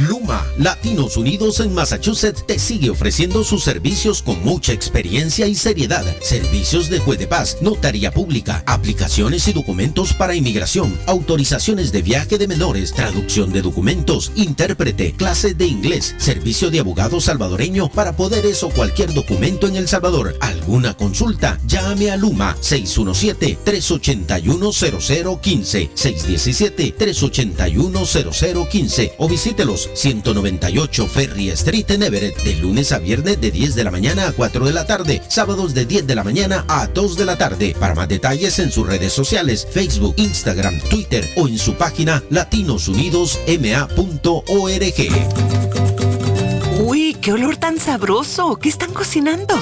Luma, Latinos Unidos en Massachusetts, te sigue ofreciendo sus servicios con mucha experiencia y seriedad. Servicios de juez de paz, notaría pública, aplicaciones y documentos para inmigración, autorizaciones de viaje de menores, traducción de documentos, intérprete, clases de inglés, servicio de abogado salvadoreño para poderes o cualquier documento en El Salvador. ¿Alguna consulta? Llame a Luma 617-381-0015, 617-381-0015 o visítelos 198 Ferry Street en Everett de lunes a viernes de 10 de la mañana a 4 de la tarde, sábados de 10 de la mañana a 2 de la tarde. Para más detalles en sus redes sociales, Facebook, Instagram, Twitter o en su página latinosunidosma.org. Uy, qué olor tan sabroso. ¿Qué están cocinando?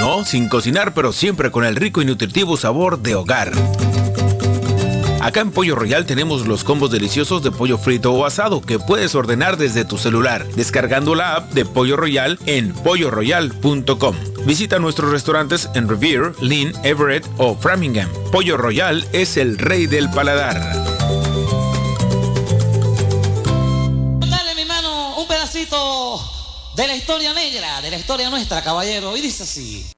No, sin cocinar, pero siempre con el rico y nutritivo sabor de hogar. Acá en Pollo Royal tenemos los combos deliciosos de pollo frito o asado que puedes ordenar desde tu celular, descargando la app de Pollo Royal en polloroyal.com. Visita nuestros restaurantes en Revere, Lynn, Everett o Framingham. Pollo Royal es el rey del paladar. Dale, mi mano, un pedacito de la historia negra, de la historia nuestra, caballero. Y dice así.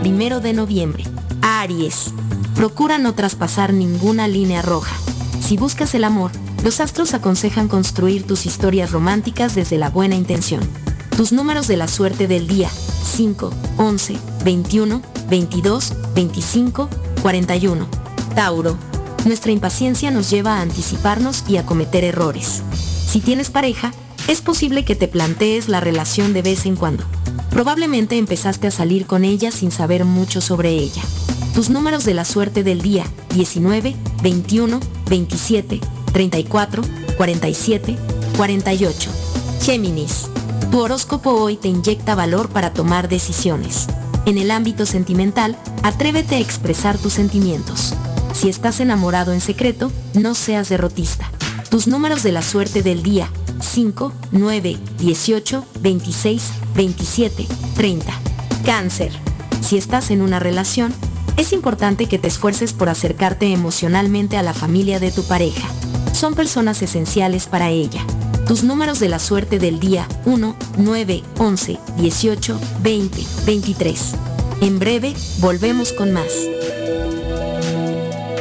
primero de noviembre. Aries. Procura no traspasar ninguna línea roja. Si buscas el amor, los astros aconsejan construir tus historias románticas desde la buena intención. Tus números de la suerte del día, 5, 11, 21, 22, 25, 41. Tauro. Nuestra impaciencia nos lleva a anticiparnos y a cometer errores. Si tienes pareja, es posible que te plantees la relación de vez en cuando. Probablemente empezaste a salir con ella sin saber mucho sobre ella. Tus números de la suerte del día, 19, 21, 27, 34, 47, 48. Géminis. Tu horóscopo hoy te inyecta valor para tomar decisiones. En el ámbito sentimental, atrévete a expresar tus sentimientos. Si estás enamorado en secreto, no seas derrotista. Tus números de la suerte del día, 5, 9, 18, 26, 27, 30. Cáncer. Si estás en una relación, es importante que te esfuerces por acercarte emocionalmente a la familia de tu pareja. Son personas esenciales para ella. Tus números de la suerte del día 1, 9, 11, 18, 20, 23. En breve, volvemos con más.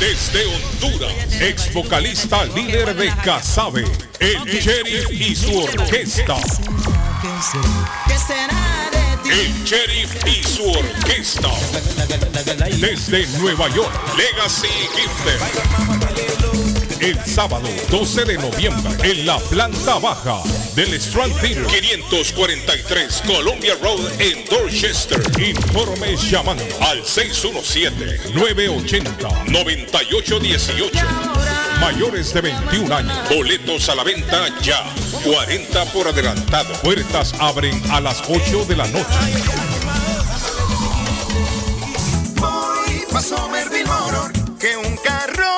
Desde Honduras, ex vocalista líder de Casabe, el Sheriff y su orquesta. El Sheriff y su orquesta. Desde Nueva York, Legacy Gifted. El sábado 12 de noviembre en la planta baja del Strand Theater 543 Columbia Road en Dorchester. Informes llamando al 617-980-9818. Mayores de 21 años. Boletos a la venta ya. 40 por adelantado. Puertas abren a las 8 de la noche. Que un carro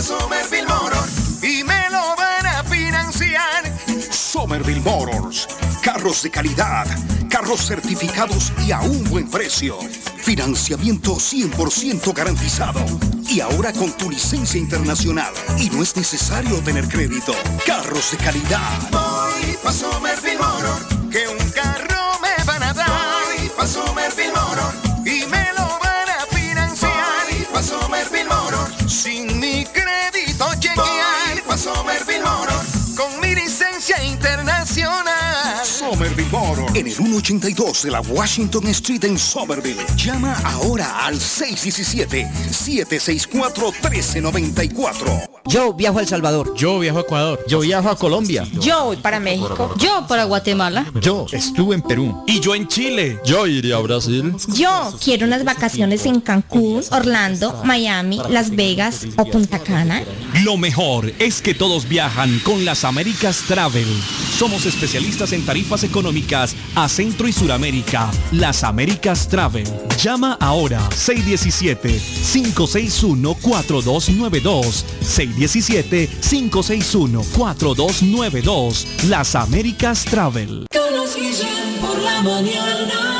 Somerville Motor, y me lo van a financiar. Somerville Motors. Carros de calidad, carros certificados y a un buen precio. Financiamiento 100% garantizado. Y ahora con tu licencia internacional. Y no es necesario tener crédito. Carros de calidad. Voy Somerville que un carro me van a dar. Mi licencia internacional. Somerville Motor. En el 182 de la Washington Street en Somerville. Llama ahora al 617-764-1394. Yo viajo a El Salvador. Yo viajo a Ecuador. Yo viajo a Colombia. Yo voy para México. Yo para Guatemala. Yo estuve en Perú. Y yo en Chile. Yo iría a Brasil. Yo quiero unas vacaciones en Cancún, Orlando, Miami, Las Vegas o Punta Cana. Lo mejor es que todos viajan con las Américas Travel. Somos especialistas en tarifas económicas a Centro y Suramérica. Las Américas Travel. Llama ahora 617-561-4292. 617-561-4292. Las Américas Travel. Por la mañana.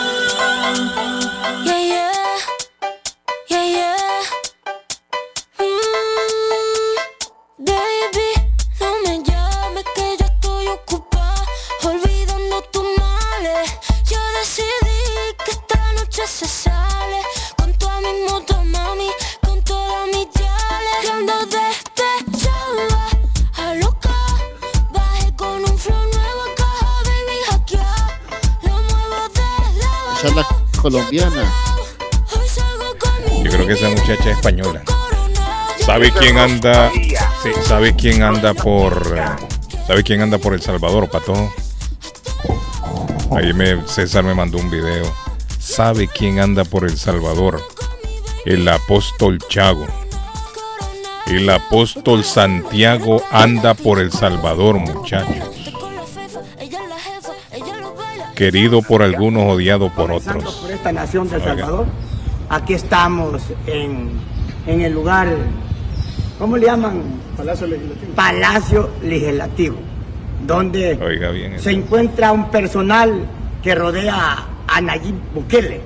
Lado. Esa es la colombiana. Yo creo que esa muchacha es española. ¿Sabe quién anda? Sí, ¿sabe quién anda por ¿Sabe quién anda por El Salvador, pato? Ahí me César me mandó un video. ¿Sabe quién anda por El Salvador? El apóstol Chago. El apóstol Santiago anda por El Salvador, muchachos. Querido por algunos, odiado por otros. por esta nación de El Oiga. Salvador. Aquí estamos en, en el lugar, ¿cómo le llaman? Palacio Legislativo. Palacio Legislativo, donde Oiga bien. se encuentra un personal que rodea a Nayib Bukele,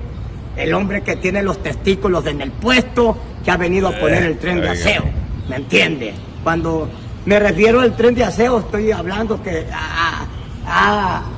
el hombre que tiene los testículos en el puesto, que ha venido a poner el tren de aseo, ¿me entiende? Cuando me refiero al tren de aseo, estoy hablando que ha, ha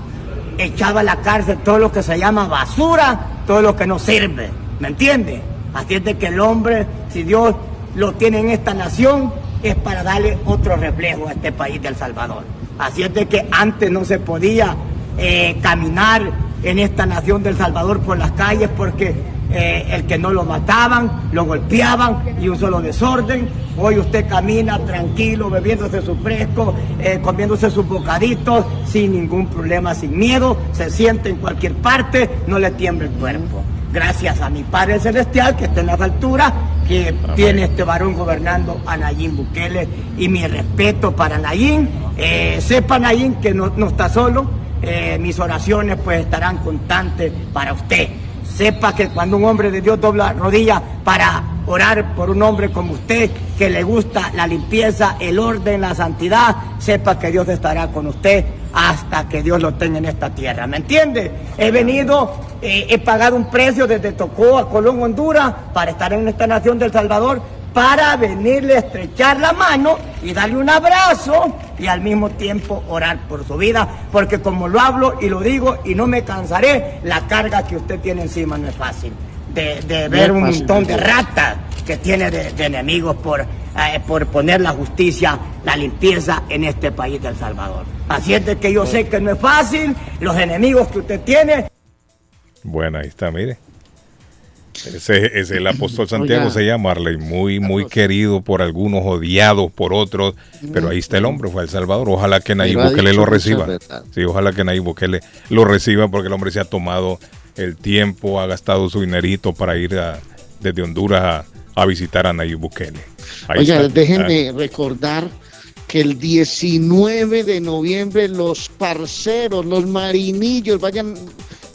echado a la cárcel todo lo que se llama basura, todo lo que no sirve, ¿me entiende? Así es de que el hombre, si Dios lo tiene en esta nación, es para darle otro reflejo a este país del Salvador. Así es de que antes no se podía eh, caminar en esta nación del Salvador por las calles porque eh, el que no lo mataban, lo golpeaban y un solo desorden. Hoy usted camina tranquilo, bebiéndose su fresco, eh, comiéndose sus bocaditos, sin ningún problema, sin miedo, se siente en cualquier parte, no le tiembla el cuerpo. Gracias a mi Padre Celestial que está en las alturas, que tiene este varón gobernando a Nayín Bukele y mi respeto para Nayín. Eh, sepa Nayín que no, no está solo, mis oraciones pues estarán constantes para usted. Sepa que cuando un hombre de Dios dobla rodilla para orar por un hombre como usted, que le gusta la limpieza, el orden, la santidad, sepa que Dios estará con usted hasta que Dios lo tenga en esta tierra. ¿Me entiende? He venido, eh, he pagado un precio desde Tocó a Colón, Honduras, para estar en esta nación del Salvador, para venirle a estrechar la mano y darle un abrazo y al mismo tiempo orar por su vida, porque como lo hablo y lo digo y no me cansaré, la carga que usted tiene encima no es fácil. De, ver un fácil, montón de ratas que tiene de, de enemigos por, eh, por poner la justicia, la limpieza en este país del Salvador. Así es de que yo sé que no es fácil, los enemigos que usted tiene, Bueno, ahí está, mire. Ese es el apóstol Santiago, Oiga. se llama Marley, muy, muy querido por algunos, odiado por otros, pero ahí está el hombre, fue a El Salvador. Ojalá que Nayib Bukele lo reciba. Sí, ojalá que Nayib Bukele lo reciba porque el hombre se ha tomado el tiempo, ha gastado su dinerito para ir a- desde Honduras a, a visitar a Nayib Bukele. Ahí Oiga, está. déjenme recordar que el 19 de noviembre los parceros, los marinillos, vayan,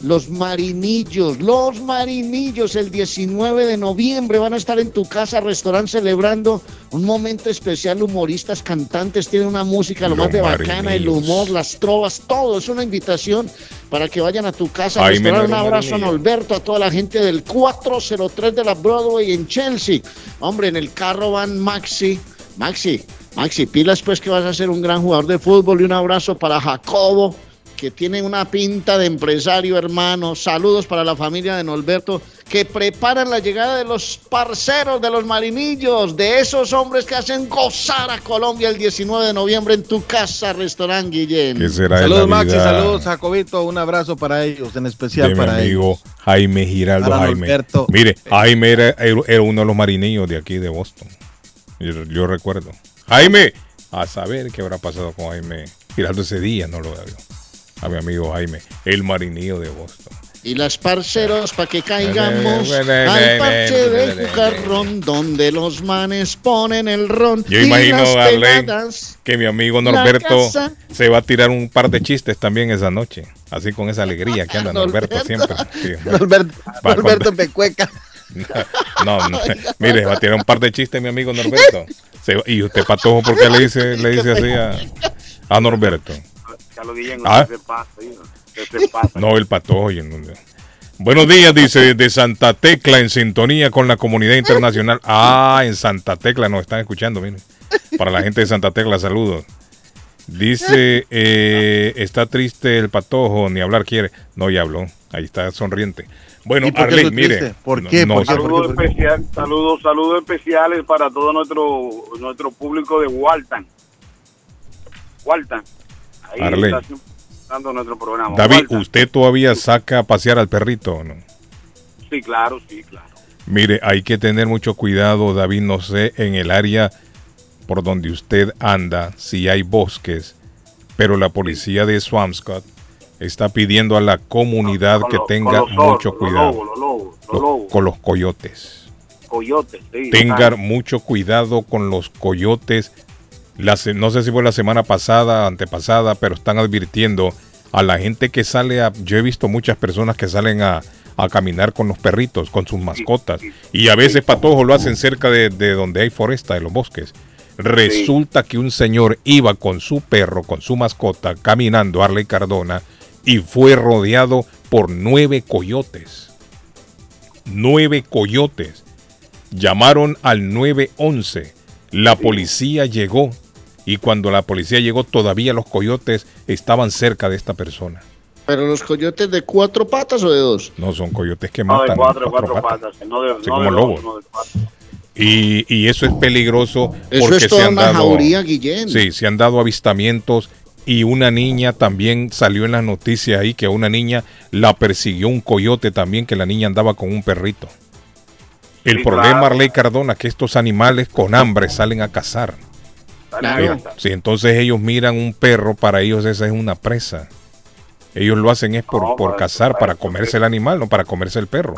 los marinillos, los marinillos, el 19 de noviembre van a estar en tu casa, restaurante, celebrando un momento especial. Humoristas, cantantes, tienen una música lo Los más de bacana, el humor, las trovas, todo. Es una invitación para que vayan a tu casa, Ay. Un abrazo a. Alberto, a toda la gente del 403 de la Broadway en Chelsea. Hombre, en el carro van Maxi. Maxi, Maxi, pilas pues que vas a ser un gran jugador de fútbol y un abrazo para Jacobo, que tiene una pinta de empresario, hermano. Saludos para la familia de Norberto, que preparan la llegada de los parceros de los marinillos, de esos hombres que hacen gozar a Colombia el 19 de noviembre en tu casa, restaurante Guillén. ¿Qué será de Saludos Maxi, saludos Jacobito, un abrazo para ellos, en especial de mi para ellos. amigo Jaime Giraldo Para Jaime. Norberto. Mire, Jaime era, era uno de los marinillos de aquí de Boston. Yo, yo recuerdo. Jaime, a saber qué habrá pasado con Jaime Giraldo ese día, no lo veo. A mi amigo Jaime, el marinillo de Boston. Y las parceros pa' que caigamos (laughs) al parche de Jucarrón, donde los manes ponen el ron. Yo imagino, que mi amigo Norberto se va a tirar un par de chistes también esa noche. Así con esa alegría que anda Norberto siempre. Sí. (laughs) Norberto, Norberto (laughs) Pecueca. No, no. Mire, va a tirar un par de chistes mi amigo Norberto. Se va- y usted, Patojo, ¿por qué le dice, le dice así a, a Norberto? Carlos Guillén, Ah. se pasa, hijo. Usted se (laughs) pasa. No, el Patojo. Buenos días, dice de Santa Tecla en sintonía con la comunidad internacional. Ah, en Santa Tecla nos están escuchando, miren. Para la gente de Santa Tecla, saludos. Dice, eh, está triste el patojo, ni hablar quiere. No, ya habló. Ahí está sonriente. Bueno, ¿Y por qué Arley, mire. ¿Por qué? no ¿Por sé. qué? Saludos especial, saludos, saludos especiales para todo nuestro nuestro público de Walton. Walton. Ahí Arley. está dando nuestro programa. David. ¿usted todavía saca a pasear al perrito o no? Sí, claro, sí, claro. Mire, hay que tener mucho cuidado, David, no sé, en el área por donde usted anda, si hay bosques, pero la policía de Swampscott está pidiendo a la comunidad que tenga con mucho cuidado Lo- con los coyotes. Coyotes, sí. Tengan mucho cuidado con los coyotes. No sé si fue la semana pasada, antepasada, pero están advirtiendo a la gente que sale a... Yo he visto muchas personas que salen a, a caminar con los perritos, con sus mascotas. Y a veces patojo lo hacen cerca de, de donde hay foresta, de los bosques. Resulta que un señor iba con su perro, con su mascota, caminando Arley Cardona y fue rodeado por nueve coyotes. Nueve coyotes. Llamaron al 911. La policía llegó y cuando la policía llegó todavía los coyotes estaban cerca de esta persona. Pero los coyotes de cuatro patas o de dos? No son coyotes que no de matan. cuatro, cuatro cuatro patas. patas, no de, Sí, no como de dos, lobos. no de cuatro. Y, y eso es peligroso Eso porque es se toda han una dado, jauría, Guillén. Sí, se han dado avistamientos y una niña también salió en las noticias ahí que a una niña la persiguió un coyote también que la niña andaba con un perrito. El Sí, problema, claro. Arley Cardona, que estos animales con hambre salen a cazar. Claro. Sí, entonces ellos miran un perro, para ellos esa es una presa. Ellos lo hacen es por, No, por para- cazar, para comerse el animal, no para comerse el perro.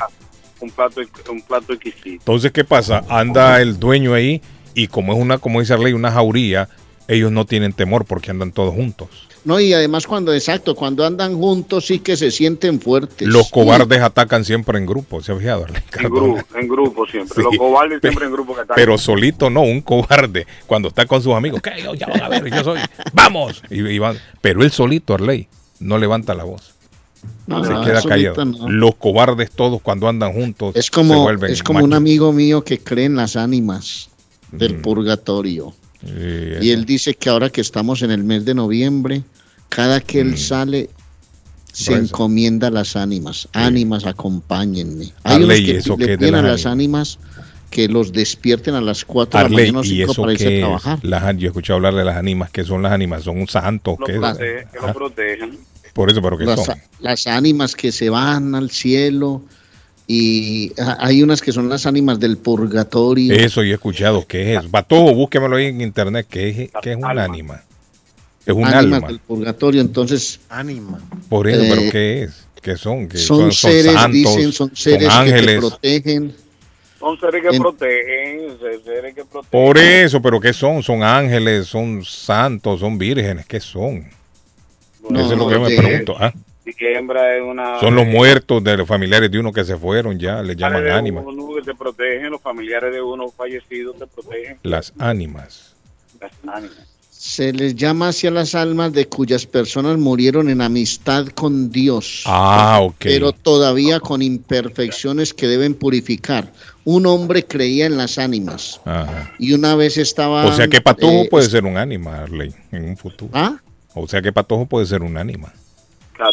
Un plato, un plato exquisito. Entonces, ¿qué pasa? Anda el dueño ahí y como es una, como dice Arley, una jauría, ellos no tienen temor porque andan todos juntos. No, y además cuando, exacto, cuando andan juntos sí que se sienten fuertes. Los cobardes atacan siempre en grupo, ¿se ha fijado? Arley En grupo, en grupo siempre. Sí. Los cobardes siempre en grupo que están. Pero solito no, un cobarde. Cuando está con sus amigos, ¿qué? Yo, ya van a ver, yo soy. ¡Vamos! Y, y van. Pero él solito, Arley, no levanta la voz. No, se no, queda callado. no. Los cobardes todos cuando andan juntos Es se como, vuelven es como un amigo mío que cree en las ánimas del purgatorio. Y él dice que ahora que estamos en el mes de noviembre, cada que él sale, se Reza. encomienda a las ánimas. Ánimas, acompáñenme. Hay Arley, unos ¿y que eso le qué de piden a las ánimas que los despierten a las 4 de la Arley, mañana o y 5 eso para irse a es, trabajar. las, yo he escuchado hablar de las ánimas, que son las ánimas, son un santo, Lo que es? protege- que lo Ajá. protejan. Por eso, pero que las, son. las ánimas que se van al cielo y hay unas que son las ánimas del purgatorio. Eso yo he escuchado, ¿qué es? Batojo, búsquemelo ahí en internet, ¿qué es, qué es un ánima? Es un ánimas alma. del purgatorio, entonces Ánima. Por eso, Eh, pero ¿qué es? ¿Qué son? ¿Qué son, seres, santos, dicen, son seres que te protegen. Son seres que En- protegen, se- seres que protegen. Por eso, pero ¿qué son? Son ángeles, son santos, son vírgenes, ¿qué son? No, eso es lo que yo me de- pregunto. ¿ah? Diciembre es una... Son los muertos de los familiares de uno que se fueron ya, les llaman ánimas. uno que te protegen, los familiares de uno fallecido te protegen. Las ánimas. Las ánimas. Se les llama hacia las almas de cuyas personas murieron en amistad con Dios. Ah, ok. Pero todavía con imperfecciones que deben purificar. Un hombre creía en las ánimas Ajá. y una vez estaba. O sea que Patojo eh, puede ser un ánima, Arley, en un futuro. ¿Ah? O sea que Patojo puede ser un ánima.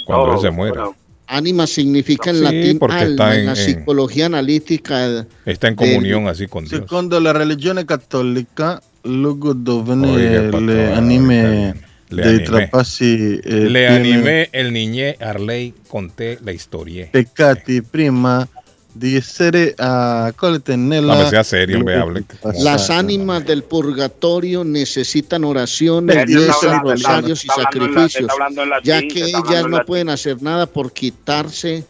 Cuando él se muera. Ánima significa en Sí, latín porque alma, está en, en- la en- psicología analítica. Está en comunión así con Dios. Secondo la religione cattolica, luogo dove Oiga, le anime Le dei animé. trapassi eh, Le animé el niñé, Arley, conté la historia. peccati prima di essere accolte nella Dame, sea serio, hombre, hable. Las ánimas del purgatorio necesitan oraciones, hablando- rosarios y sacrificios, ya que ellas no pueden hacer nada por quitarse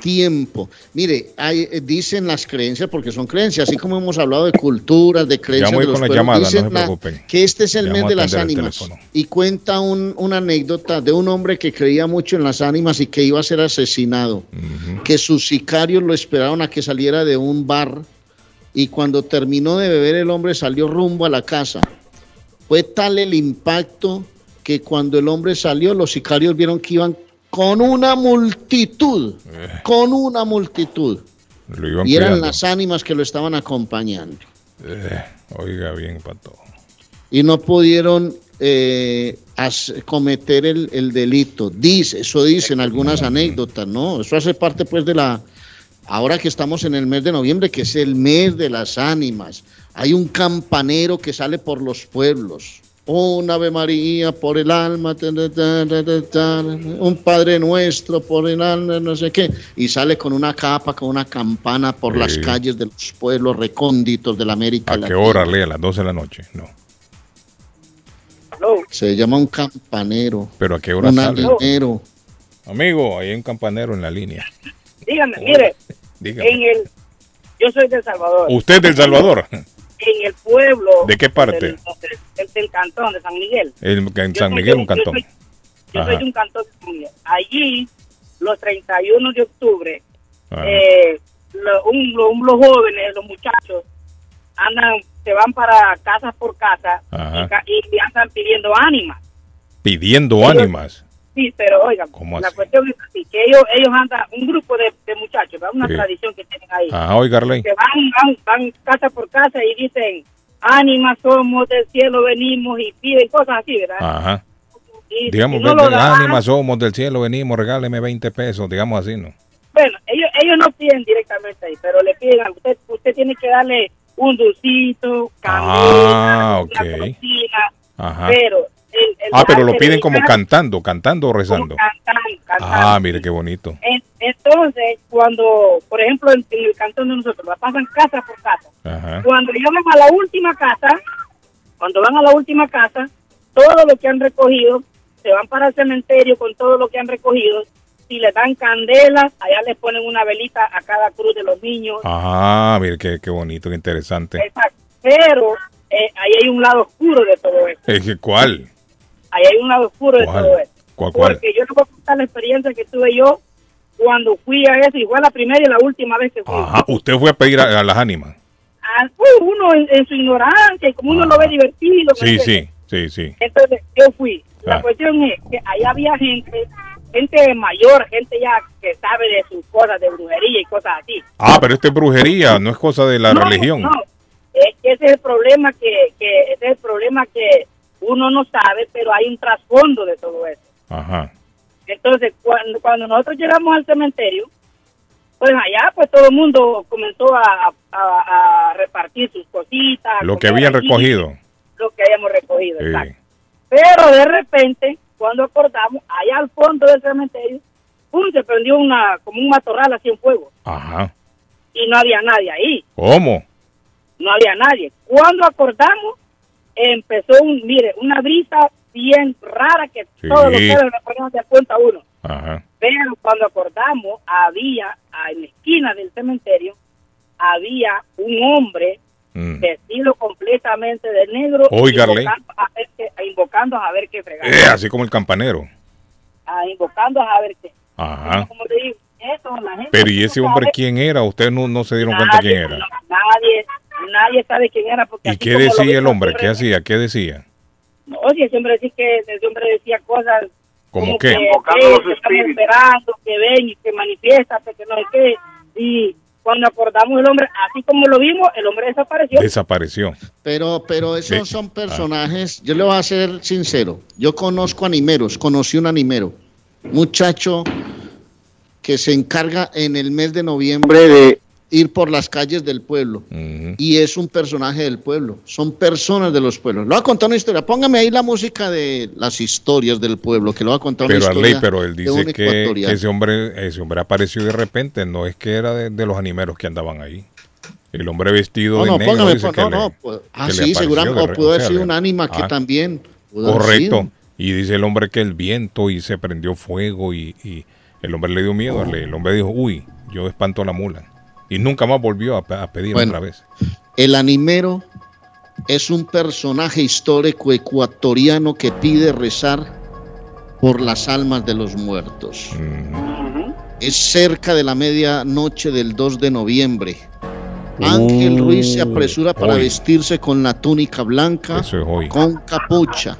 tiempo. Mire, hay, eh, dicen las creencias, porque son creencias, así como hemos hablado de culturas, de creencias voy de los con la pueblos, llamada, no dicen se la- que este es el mes de las ánimas. Y cuenta un- una anécdota de un hombre que creía mucho en las ánimas y que iba a ser asesinado, que sus sicarios lo esperaron a que saliera de un bar y cuando terminó de beber el hombre salió rumbo a la casa. Fue tal el impacto que cuando el hombre salió, los sicarios vieron que iban con una multitud, con una multitud. Lo iban Y eran cuidando. las ánimas que lo estaban acompañando. Eh, oiga bien, pato. Y no pudieron eh, cometer el, el delito. Dice, eso dicen algunas anécdotas, ¿no? Eso hace parte pues de la... Ahora que estamos en el mes de noviembre, que es el mes de las ánimas, hay un campanero que sale por los pueblos. Un Ave María por el alma, un Padre Nuestro por el alma, no sé qué, y sale con una capa, con una campana por las calles de los pueblos recónditos de la América ¿A qué Latina. hora lee? A las 12 de la noche. No. Se llama un campanero, Pero ¿a qué hora un sale? alinero. Amigo, hay un campanero en la línea. Dígame, mire, Dígame. en el, yo soy de El Salvador. ¿Usted es de El Salvador? En el pueblo. ¿De qué parte? Del, del- del cantón de San Miguel. El- en San Miguel, un cantón. Yo soy, yo soy Ajá. de un cantón de San Miguel. Allí, los 31 de octubre, eh, lo- un- lo- un- los jóvenes, los muchachos, andan, se van para casa por casa y, y andan pidiendo ánimas. Pidiendo ánimas. Sí, pero oigan, ¿Cómo la así? cuestión es así, que ellos, ellos andan, un grupo de, de muchachos, ¿verdad? una Sí. tradición que tienen ahí. Ajá, oiga, que van, van, van casa por casa y dicen, ánimas somos, del cielo venimos y piden cosas así, ¿verdad? Ajá. Y, Digamos, y no lo "Ven, dan, ánimas somos del cielo, venimos, regáleme 20 pesos, digamos así, ¿no? Bueno, ellos, ellos no piden directamente ahí, pero le piden a usted, usted tiene que darle un dulcito, Ah, canela, ok. una cocina, Ajá. pero... el- el Ah, pero lo piden de como cantando, cantando o rezando. Cantando, cantando. Ah, mire qué bonito. En- Entonces, cuando, por ejemplo, en, en el cantón de nosotros, la pasan casa por casa. Ajá. Cuando llegan a la última casa, cuando van a la última casa, todo lo que han recogido, se van para el cementerio con todo lo que han recogido. Si les dan candelas, allá les ponen una velita a cada cruz de los niños. Ah, mire qué, qué bonito, qué interesante. Exacto. Pero eh, ahí hay un lado oscuro de todo esto. ¿Cuál? Ahí hay un lado oscuro de todo esto. ¿Cuál, cuál? Porque yo voy a contar la experiencia que tuve yo cuando fui a eso, y fue la primera y la última vez que fui. Ajá, usted fue a pedir a, a las ánimas. Ah, pues, uno en, en su ignorancia, y como uno lo ve divertido. ¿me Sí, sí, sí, sí. Entonces yo fui. La Ah. cuestión es que ahí había gente, gente mayor, gente ya que sabe de sus cosas de brujería y cosas así. Ah, pero esto es brujería, no es cosa de la No, religión. No, es que ese es el problema que, que ese es el problema que uno no sabe, pero hay un trasfondo de todo eso. Ajá. Entonces, cuando, cuando nosotros llegamos al cementerio, pues allá pues todo el mundo comenzó a, a- a repartir sus cositas. Lo que habían recogido. Lo que habíamos recogido, Sí. exacto. Pero de repente, cuando acordamos, allá al fondo del cementerio, ¡pum! se prendió una, como un matorral así en fuego. Ajá. Y no había nadie ahí, ¿Cómo? no había nadie. Cuando acordamos, empezó, un, mire, una brisa bien rara que Sí. todos los pelos le ponían de punta uno. Ajá. Pero cuando acordamos, había ah, en la esquina del cementerio, había un hombre Mm. vestido completamente de negro, invocando a ver qué, invocando a ver qué fregar. Eh, así como el campanero. Ah, invocando a ver qué. Ajá. Como te digo, eso la gente Pero ¿y ese hombre sabe. quién era? ¿Ustedes no, no se dieron cuenta Nadie, quién era? no, nadie, nadie sabe quién era. Porque ¿Y qué decía el hombre? ¿Qué hacía? ¿Qué decía? Oye, siempre decía que ese hombre decía cosas ¿Cómo como qué? que, los que estamos esperando, que ven y que manifiéstate, que no sé qué. Y cuando acordamos el hombre, así como lo vimos, el hombre desapareció. Desapareció. Pero, pero esos son personajes, yo le voy a ser sincero, yo conozco animeros, conocí un animero, muchacho que se encarga en el mes de noviembre de ir por las calles del pueblo y es un personaje del pueblo, son personas de los pueblos. Le voy a contar una historia, póngame ahí la música de las historias del pueblo, que le voy a contar Pero una Arley, historia pero él dice que, ese hombre ese hombre apareció de repente, no es que era de, de los animeros que andaban ahí. El hombre vestido No, de no, negro póngame, dice que no, le- no, pues, ah, sí, seguramente, o pudo haber sido un ánima que Ah, también Correcto. Y dice el hombre que el viento y se prendió fuego y, y El hombre le dio miedo, Arley. el hombre dijo, uy, yo espanto a la mula. Y nunca más volvió a, pe- a pedir Bueno. otra vez. El animero es un personaje histórico ecuatoriano que pide rezar por las almas de los muertos. Es cerca de la medianoche del 2 de noviembre. Ángel Ruiz se apresura para hoy. vestirse con la túnica blanca, es con capucha,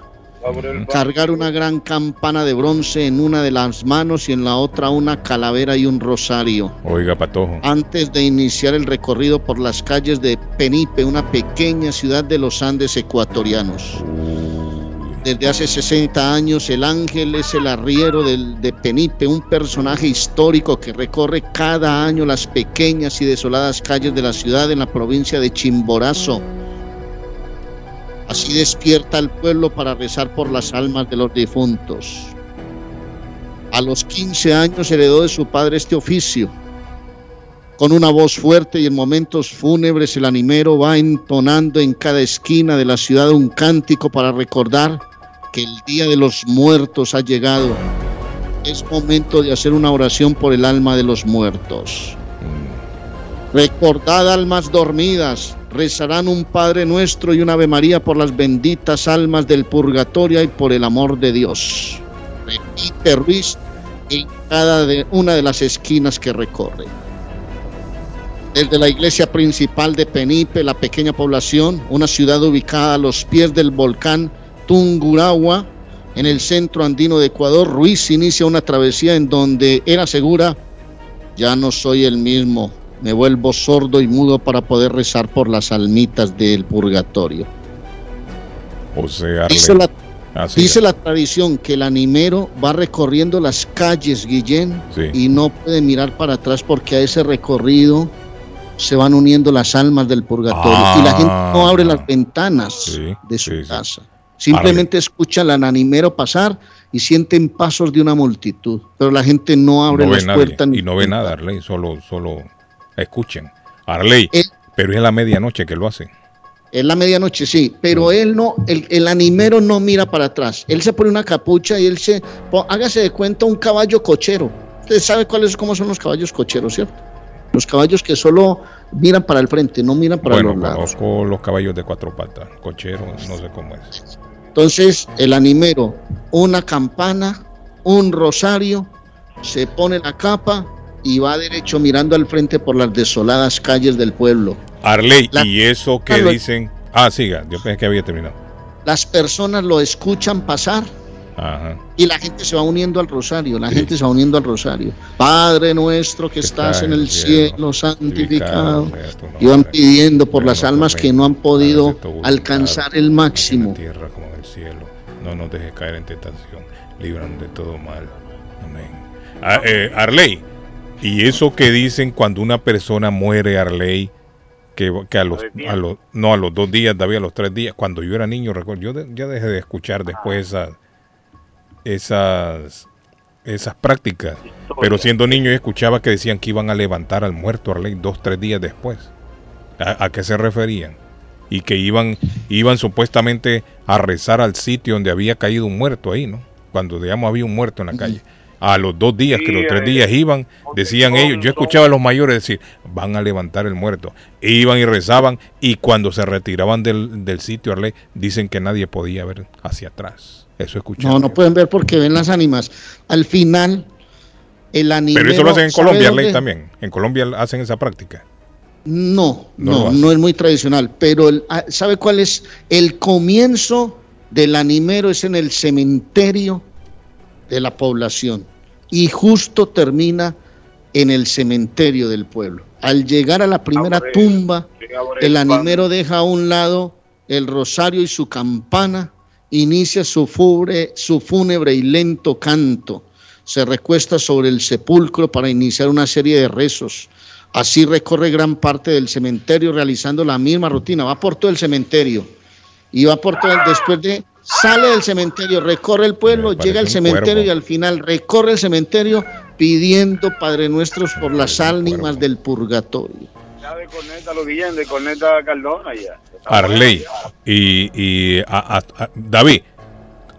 cargar una gran campana de bronce en una de las manos y en la otra una calavera y un rosario Oiga, Patojo. antes de iniciar el recorrido por las calles de Penipe, una pequeña ciudad de los Andes ecuatorianos. Desde hace 60 años, el ángel es el arriero del- de Penipe, un personaje histórico que recorre cada año las pequeñas y desoladas calles de la ciudad en la provincia de Chimborazo. Así despierta al pueblo para rezar por las almas de los difuntos. A los 15 años heredó de su padre este oficio. Con una voz fuerte y en momentos fúnebres el animero va entonando en cada esquina de la ciudad un cántico para recordar que el día de los muertos ha llegado. Es momento de hacer una oración por el alma de los muertos. Recordad almas dormidas, rezarán un Padre nuestro y un Ave María por las benditas almas del purgatorio y por el amor de Dios. Repite Ruiz en cada de- una de las esquinas que recorre. Desde la iglesia principal de Penipe, la pequeña población, una ciudad ubicada a los pies del volcán Tungurahua, en el centro andino de Ecuador, Ruiz inicia una travesía en donde era segura, ya no soy el mismo, me vuelvo sordo y mudo para poder rezar por las almitas del purgatorio. José Arley. Dice la, Así dice la tradición que el animero va recorriendo las calles, Guillén, Sí. y no puede mirar para atrás porque a ese recorrido se van uniendo las almas del purgatorio y la gente no abre las ventanas de su casa. Simplemente escuchan al animero pasar y sienten pasos de una multitud, pero la gente no abre no las puertas. y no ve nada, Arley, solo, solo escuchen. Arley, pero es la medianoche que lo hacen. Es la medianoche, sí, pero él no, el, el animero no mira para atrás. Él se pone una capucha y él se, po- hágase de cuenta un caballo cochero. Usted sabe cuáles, cómo son los caballos cocheros, ¿cierto? Los caballos que solo miran para el frente, no miran para bueno, los lados. conozco los caballos de cuatro patas, cochero, no sé cómo es. Entonces, el animero, una campana, un rosario, se pone la capa y va derecho mirando al frente por las desoladas calles del pueblo. Arley, y eso que dicen. Ah, siga, yo pensé que había terminado. Las personas lo escuchan pasar Ajá. y la gente se va uniendo al rosario, la gente se va uniendo al rosario. Padre nuestro que estás en el cielo, santificado. Y van pidiendo por las almas que no han podido alcanzar el máximo. tierra como en el cielo. No nos dejes caer en tentación. Líbranos de todo mal. Amén. Ah, eh, Arley, y eso que dicen cuando una persona muere, Arley, que, que a los, a los no a los dos días, David, a los tres días, cuando yo era niño, recuerdo, yo de- ya dejé de escuchar después esas esas esas prácticas, pero siendo niño yo escuchaba que decían que iban a levantar al muerto Arley dos tres días después. ¿A, a qué se referían? Y que iban, iban supuestamente a rezar al sitio donde había caído un muerto ahí, ¿no? Cuando, digamos, había un muerto en la calle. A los dos días, que los tres eh, días iban, decían son- ellos, yo escuchaba a los mayores decir, van a levantar el muerto. E iban y rezaban, y cuando se retiraban del, del sitio, Arley, dicen que nadie podía ver hacia atrás. Eso escuchaba. No, no pueden ver porque ven las ánimas. Al final, el animero... Pero eso lo hacen en ¿sabe Colombia? Arley, también. En Colombia hacen esa práctica. No, No no, es muy tradicional, pero el- ah, ¿sabe cuál es? El comienzo del animero es en el cementerio de la población y justo termina en el cementerio del pueblo. Al llegar a la primera tumba, el animero deja a un lado el rosario y su campana, inicia su fúnebre, su fúnebre y lento canto. Se recuesta sobre el sepulcro para iniciar una serie de rezos. Así recorre gran parte del cementerio realizando la misma rutina. Va por todo el cementerio y va por todo el, después de sale del cementerio, recorre el pueblo, llega al cementerio cuervo. y al final recorre el cementerio pidiendo Padre Nuestros por las ánimas del purgatorio. Ya de Corneta, lo Guillén, de Corneta Cardona ya. Arley y, y a- a- a- David,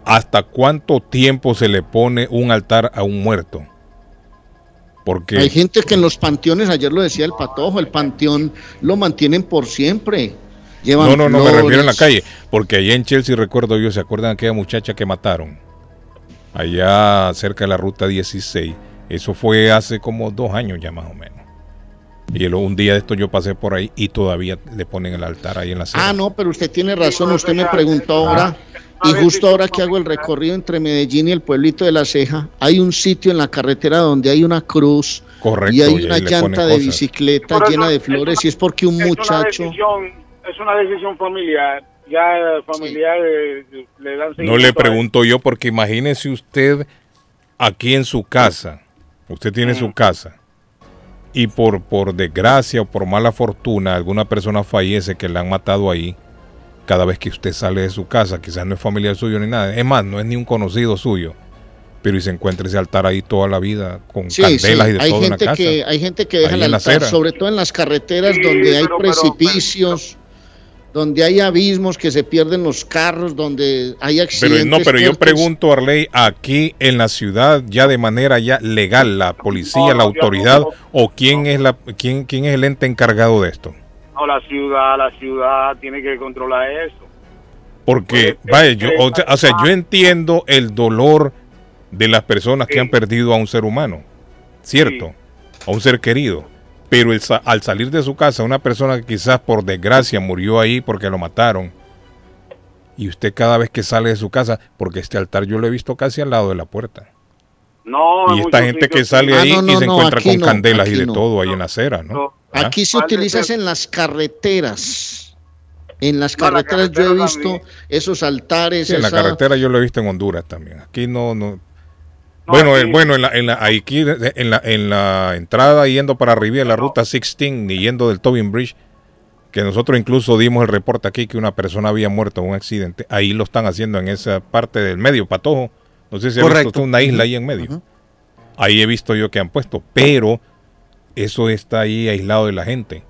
¿hasta cuánto tiempo se le pone un altar a un muerto? Porque Hay gente que en los panteones, ayer lo decía el patojo, el panteón lo mantienen por siempre. Llevan no, no, no me refiero en la calle, porque allá en Chelsea recuerdo yo, ¿se acuerdan de aquella muchacha que mataron? Allá cerca de la ruta 16. Eso fue hace como dos años ya más o menos. Y el- un día de esto yo pasé por ahí y todavía le ponen el altar ahí en la acera. Ah, no, pero usted tiene razón, usted me preguntó ahora, y justo ahora que hago el recorrido entre Medellín y el pueblito de La Ceja, hay un sitio en la carretera donde hay una cruz Correcto, y y hay una llanta de bicicleta llena de es flores y es porque un Es una muchacho... es una decisión familiar. Ya familiar eh, le dan No le pregunto yo porque imagínese usted aquí en su casa, usted tiene su casa y por, por desgracia o por mala fortuna alguna persona fallece que la han matado ahí, cada vez que usted sale de su casa, quizás no es familiar suyo ni nada, es más, no es ni un conocido suyo, pero y se encuentra ese altar ahí toda la vida con Sí, candelas sí, y de hay todo en la gente casa. que hay gente que deja Ahí el altar, sobre todo en las carreteras Sí, donde hay pero- pero- precipicios, donde hay abismos que se pierden los carros, donde hay Pero accidentes. no, pero yo pregunto, Arley, aquí en la ciudad, ya de manera ya legal, la policía, la autoridad, o quién es la, quién, quién es el ente encargado de esto, No, la ciudad, la ciudad tiene que controlar eso. porque vaya, yo, o sea, o sea, yo entiendo el dolor de las personas que han perdido a un ser humano, cierto, a un ser querido, pero el al salir de su casa, una persona que quizás por desgracia murió ahí porque lo mataron. Y usted cada vez que sale de su casa, porque este altar yo lo he visto casi al lado de la puerta. No, Y esta gente que sale ahí Ah, no, y se no, encuentra con no, candelas y de no. todo ahí en la acera, ¿no? ¿Ah? Aquí se utiliza en las carreteras. En las No, en la carreteras yo he visto esos altares. Sí, en la carretera yo lo he visto en Honduras también. Aquí no, no. Bueno, el, bueno, en la, en la, aquí, en la, en la entrada yendo para arriba de la ruta 16 y yendo del Tobin Bridge, que nosotros incluso dimos el reporte aquí que una persona había muerto en un accidente. Ahí lo están haciendo en esa parte del medio, Patojo. No sé si ha visto Correcto. usted una isla ahí en medio. Ahí he visto yo que han puesto, pero eso está ahí aislado de la gente.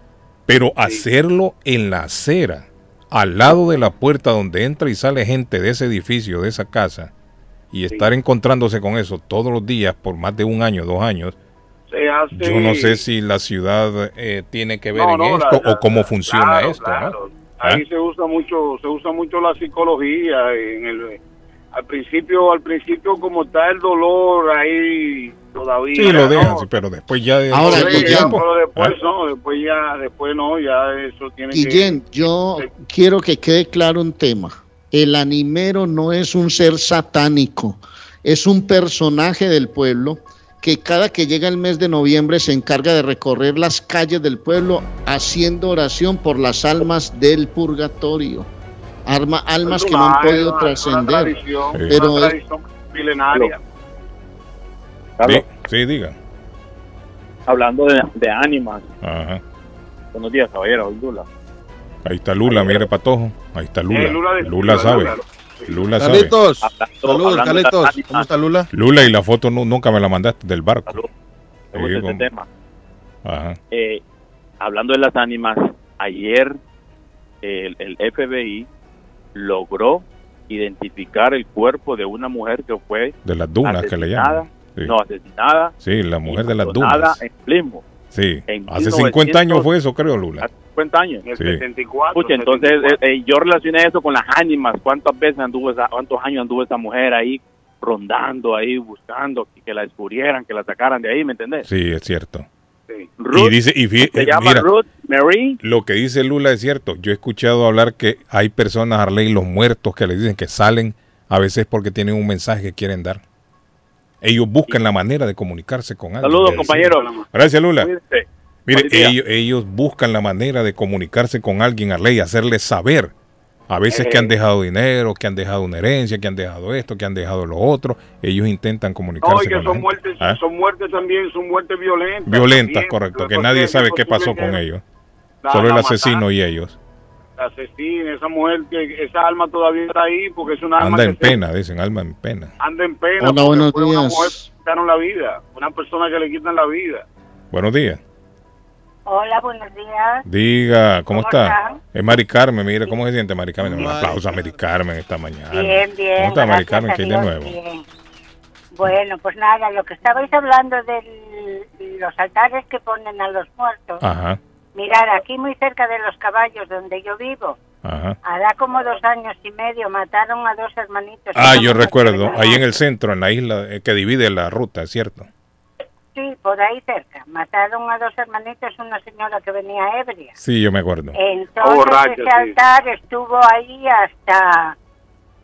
Pero hacerlo en la acera, al lado de la puerta donde entra y sale gente de ese edificio, de esa casa, y estar encontrándose con eso todos los días por más de un año, dos años, Se hace- yo no sé si la ciudad eh, tiene que ver No, en no, esto la- o cómo funciona claro, esto, claro. ¿no? ¿Ah? Ahí se usa mucho, se usa mucho la psicología en el al principio, al principio como está el dolor ahí todavía. Sí, lo ¿no? dejan, sí, pero después ya de Ahora, Guillén, tiempo, Pero después ¿ah? no, después ya, después no, ya eso tiene Guillén, yo quiero que quede claro un tema. El animero no es un ser satánico, es un personaje del pueblo que cada que llega el mes de noviembre se encarga de recorrer las calles del pueblo haciendo oración por las almas del purgatorio. Arma, almas que no han podido trascender. Pero una es- tradición milenaria. Sí, sí, diga. Hablando de, de ánimas. Ajá. Buenos días, caballero. Lula. Ahí está Lula, mire Patojo. Ahí está Lula. Eh, Lula Lula, de- sabe. Lula. Lula sabe. Carlitos, saludos, Carlitos. ¿Cómo está Lula? Lula y la foto nu- nunca me la mandaste del barco. Me gusta Sí, este tema. Ajá. Eh, hablando de las ánimas, ayer el, el FBI logró identificar el cuerpo de una mujer que fue De las dunas que le asesinada, llaman. Sí. no asesinada, Sí, la mujer de las dunas. en Plymouth. Sí. en Hace 50 años 1900. fue eso, creo, Lula. 50 años. el Sí. 74. Escucha, entonces eh, eh, yo relacioné eso con las ánimas. ¿Cuántas veces anduvo esa, cuántos años anduvo esa mujer ahí rondando, ahí buscando que, que la descubrieran, que la sacaran de ahí, ¿me entendés? Sí, es cierto. Ruth, y dice, y fí- se eh, llama mira, Ruth Mary. lo que dice Lula es cierto. Yo he escuchado hablar que hay personas, Arley, los muertos, que le dicen que salen a veces porque tienen un mensaje que quieren dar. Ellos buscan la manera de comunicarse con alguien. Saludos, compañero. Gracias, Lula. Mire, ellos, ellos buscan la manera de comunicarse con alguien, Arley, hacerle saber. A veces que han dejado dinero, que han dejado una herencia, que han dejado esto, que han dejado lo otro. Ellos intentan comunicarse No, y que con son muertes, ¿Ah? son muertes también, son muertes violentas. Violentas, también. correcto. Que nadie sabe qué pasó con ellos. Solo el asesino y ellos. La asesina, esa mujer, que esa alma todavía está ahí porque es una alma Anda que en se- pena, dicen, alma en pena. anda en pena. Hola, buenos fue una días. mujer que quitaron la vida, una persona que le quitan la vida. Buenos días. Hola, buenos días. Diga, ¿cómo, ¿Cómo está? están? Es Mari Carmen, mire, ¿cómo se siente Mari Carmen? Un aplauso a Mari Carmen esta mañana. Bien, bien. ¿Cómo está Mari Carmen? a ¿Qué hay de nuevo? bien. Bueno, pues nada, lo que estabais hablando del, los altares que ponen a los muertos. Ajá, Mirar, aquí muy cerca de los caballos donde yo vivo, ajá. hará como dos años y medio mataron a dos hermanitos. Ah, yo recuerdo, ahí en el centro, en la isla eh, que divide la ruta, ¿cierto? Sí, por ahí cerca. Mataron a dos hermanitos, una señora que venía ebria. Sí, yo me acuerdo. Entonces borracha, ese sí. altar estuvo ahí hasta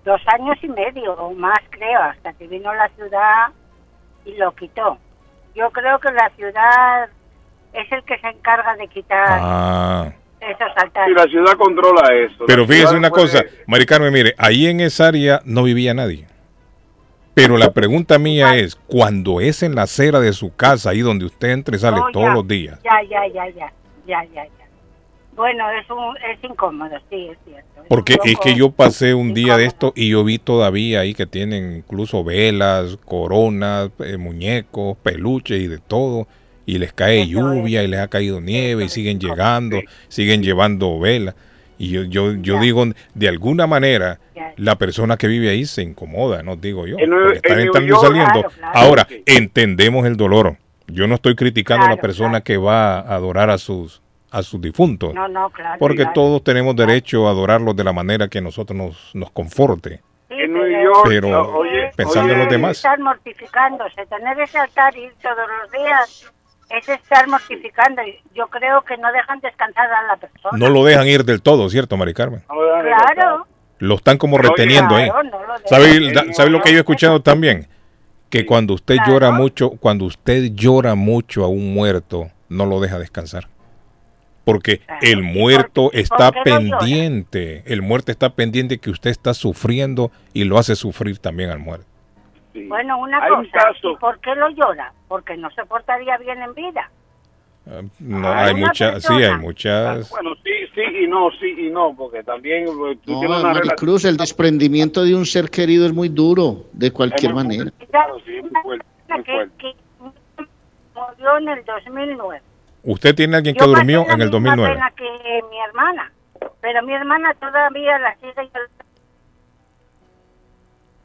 dos años y medio o más creo, hasta que vino la ciudad y lo quitó. Yo creo que la ciudad es el que se encarga de quitar Ah. esos Y altares. la ciudad controla eso. Pero fíjese una puede- cosa, Mari Carmen, mire, ahí en esa área no vivía nadie. Pero la pregunta mía es, cuando es en la acera de su casa, ahí donde usted entra y sale todos ya, los días, Ya, ya, ya, ya, ya, ya, ya. Bueno, es, un, es incómodo, sí, es cierto. Es porque es que yo pasé un día de esto y yo vi todavía ahí que tienen incluso velas, coronas, eh, muñecos, peluches y de todo, y les cae lluvia y les ha caído nieve y siguen llegando, siguen llevando velas. Y yo, yo, yo digo, de alguna manera, la persona que vive ahí se incomoda, no digo yo. Porque están en entrando y saliendo. Ahora, entendemos el dolor. Yo no estoy criticando a la Claro, persona que va a adorar a sus, a sus difuntos. No, no, claro. Porque claro. todos tenemos derecho a adorarlos de la manera que a nosotros nos, nos conforte. En New York, Pero oye, pensando en los demás. estar mortificándose, tener ese altar y ir todos los días es estar mortificando. Yo creo que no dejan descansar a la persona. No lo dejan ir del todo, ¿cierto, Mari Carmen? Claro. Lo están como reteniendo ahí. no lo. ¿Sabe, da- sabe lo que yo he escuchado también? Que cuando usted llora mucho, cuando usted llora mucho a un muerto, no lo deja descansar. Porque el muerto está por pendiente, el muerto está pendiente que usted está sufriendo y lo hace sufrir también al muerto. Bueno, una Hay un cosa, caso. ¿y por qué lo llora? Porque no se portaría bien en vida. No, Hay hay muchas, sí, hay muchas. Bueno, sí, sí y no, sí y no, porque también eh, tú No, tienes una relación. Maricruz, el desprendimiento de un ser querido es muy duro, de cualquier manera. Una que, que murió en el 2009. Usted tiene alguien que Yo durmió la en el misma 2009. pena que mi hermana, pero mi hermana todavía la sigue.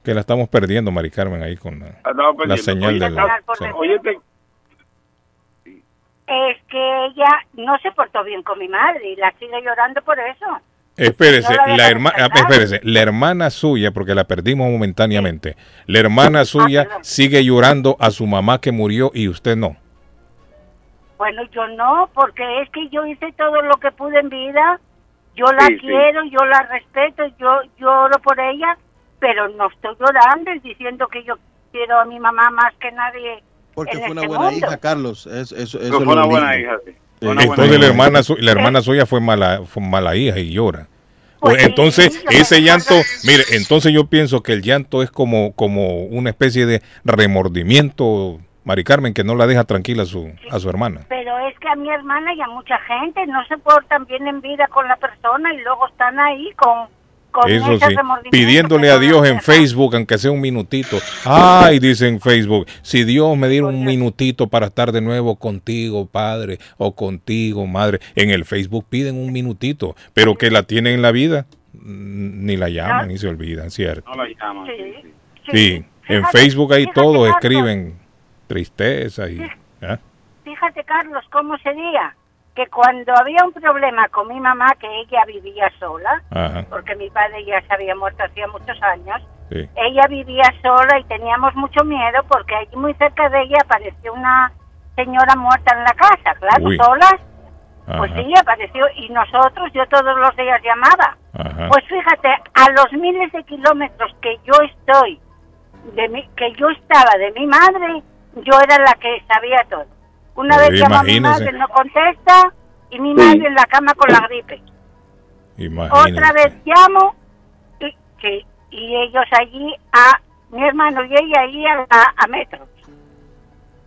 Que la estamos perdiendo, Mari Carmen, ahí con la, Estaba la perdiendo. señal. Oye, te- Es que ella no se portó bien con mi madre y la sigue llorando por eso. Espérese, No la la hermana, descansar. espérese, la hermana suya, porque la perdimos momentáneamente, la Ah, hermana suya sigue llorando a su mamá que murió y usted no. Bueno, yo no, porque es que yo hice todo lo que pude en vida. Yo la Sí, sí. quiero, yo la respeto, yo lloro por ella, pero no estoy llorando y diciendo que yo quiero a mi mamá más que nadie. Porque en fue una este buena mundo. hija, Carlos. Es, es fue una lindo. buena hija, sí. Sí. Entonces la hermana, su- la hermana suya fue mala, fue mala hija y llora. Pues sí, entonces ese llanto, mire, entonces yo pienso que el llanto es como, como una especie de remordimiento, Mari Carmen, que no la deja tranquila a su, a su hermana. Pero es que a mi hermana y a mucha gente no se portan bien en vida con la persona y luego están ahí con, con Eso ese sí, pidiéndole a Dios en. Facebook, aunque sea un minutito. Ay, dice en Facebook, si Dios me diera un minutito para estar de nuevo contigo, padre, o contigo, madre. En el Facebook piden un minutito, pero que la tienen en la vida, mm, ni la llaman, ni se olvidan, ¿cierto? no la llaman. Sí, Sí, en Fíjate, Facebook ahí fíjate, todos Carlos. escriben tristeza y... ¿ah? Fíjate, Carlos, cómo sería que cuando había un problema con mi mamá, que ella vivía sola, Ajá, porque mi padre ya se había muerto hacía muchos años, sí. ella vivía sola y teníamos mucho miedo porque allí muy cerca de ella apareció una señora muerta en la casa, claro, Uy. solas. Pues Ajá, sí, apareció y nosotros, yo todos los días llamaba. ajá. Pues fíjate, a los miles de kilómetros que yo estoy, de mi, que yo estaba de mi madre, yo era la que sabía todo. Una vez llamo a mi madre, no contesta, y mi madre en la cama con la gripe. Imagínese. Otra vez llamo, y, sí, y ellos allí, a mi hermano y ella allí a, a, a metros.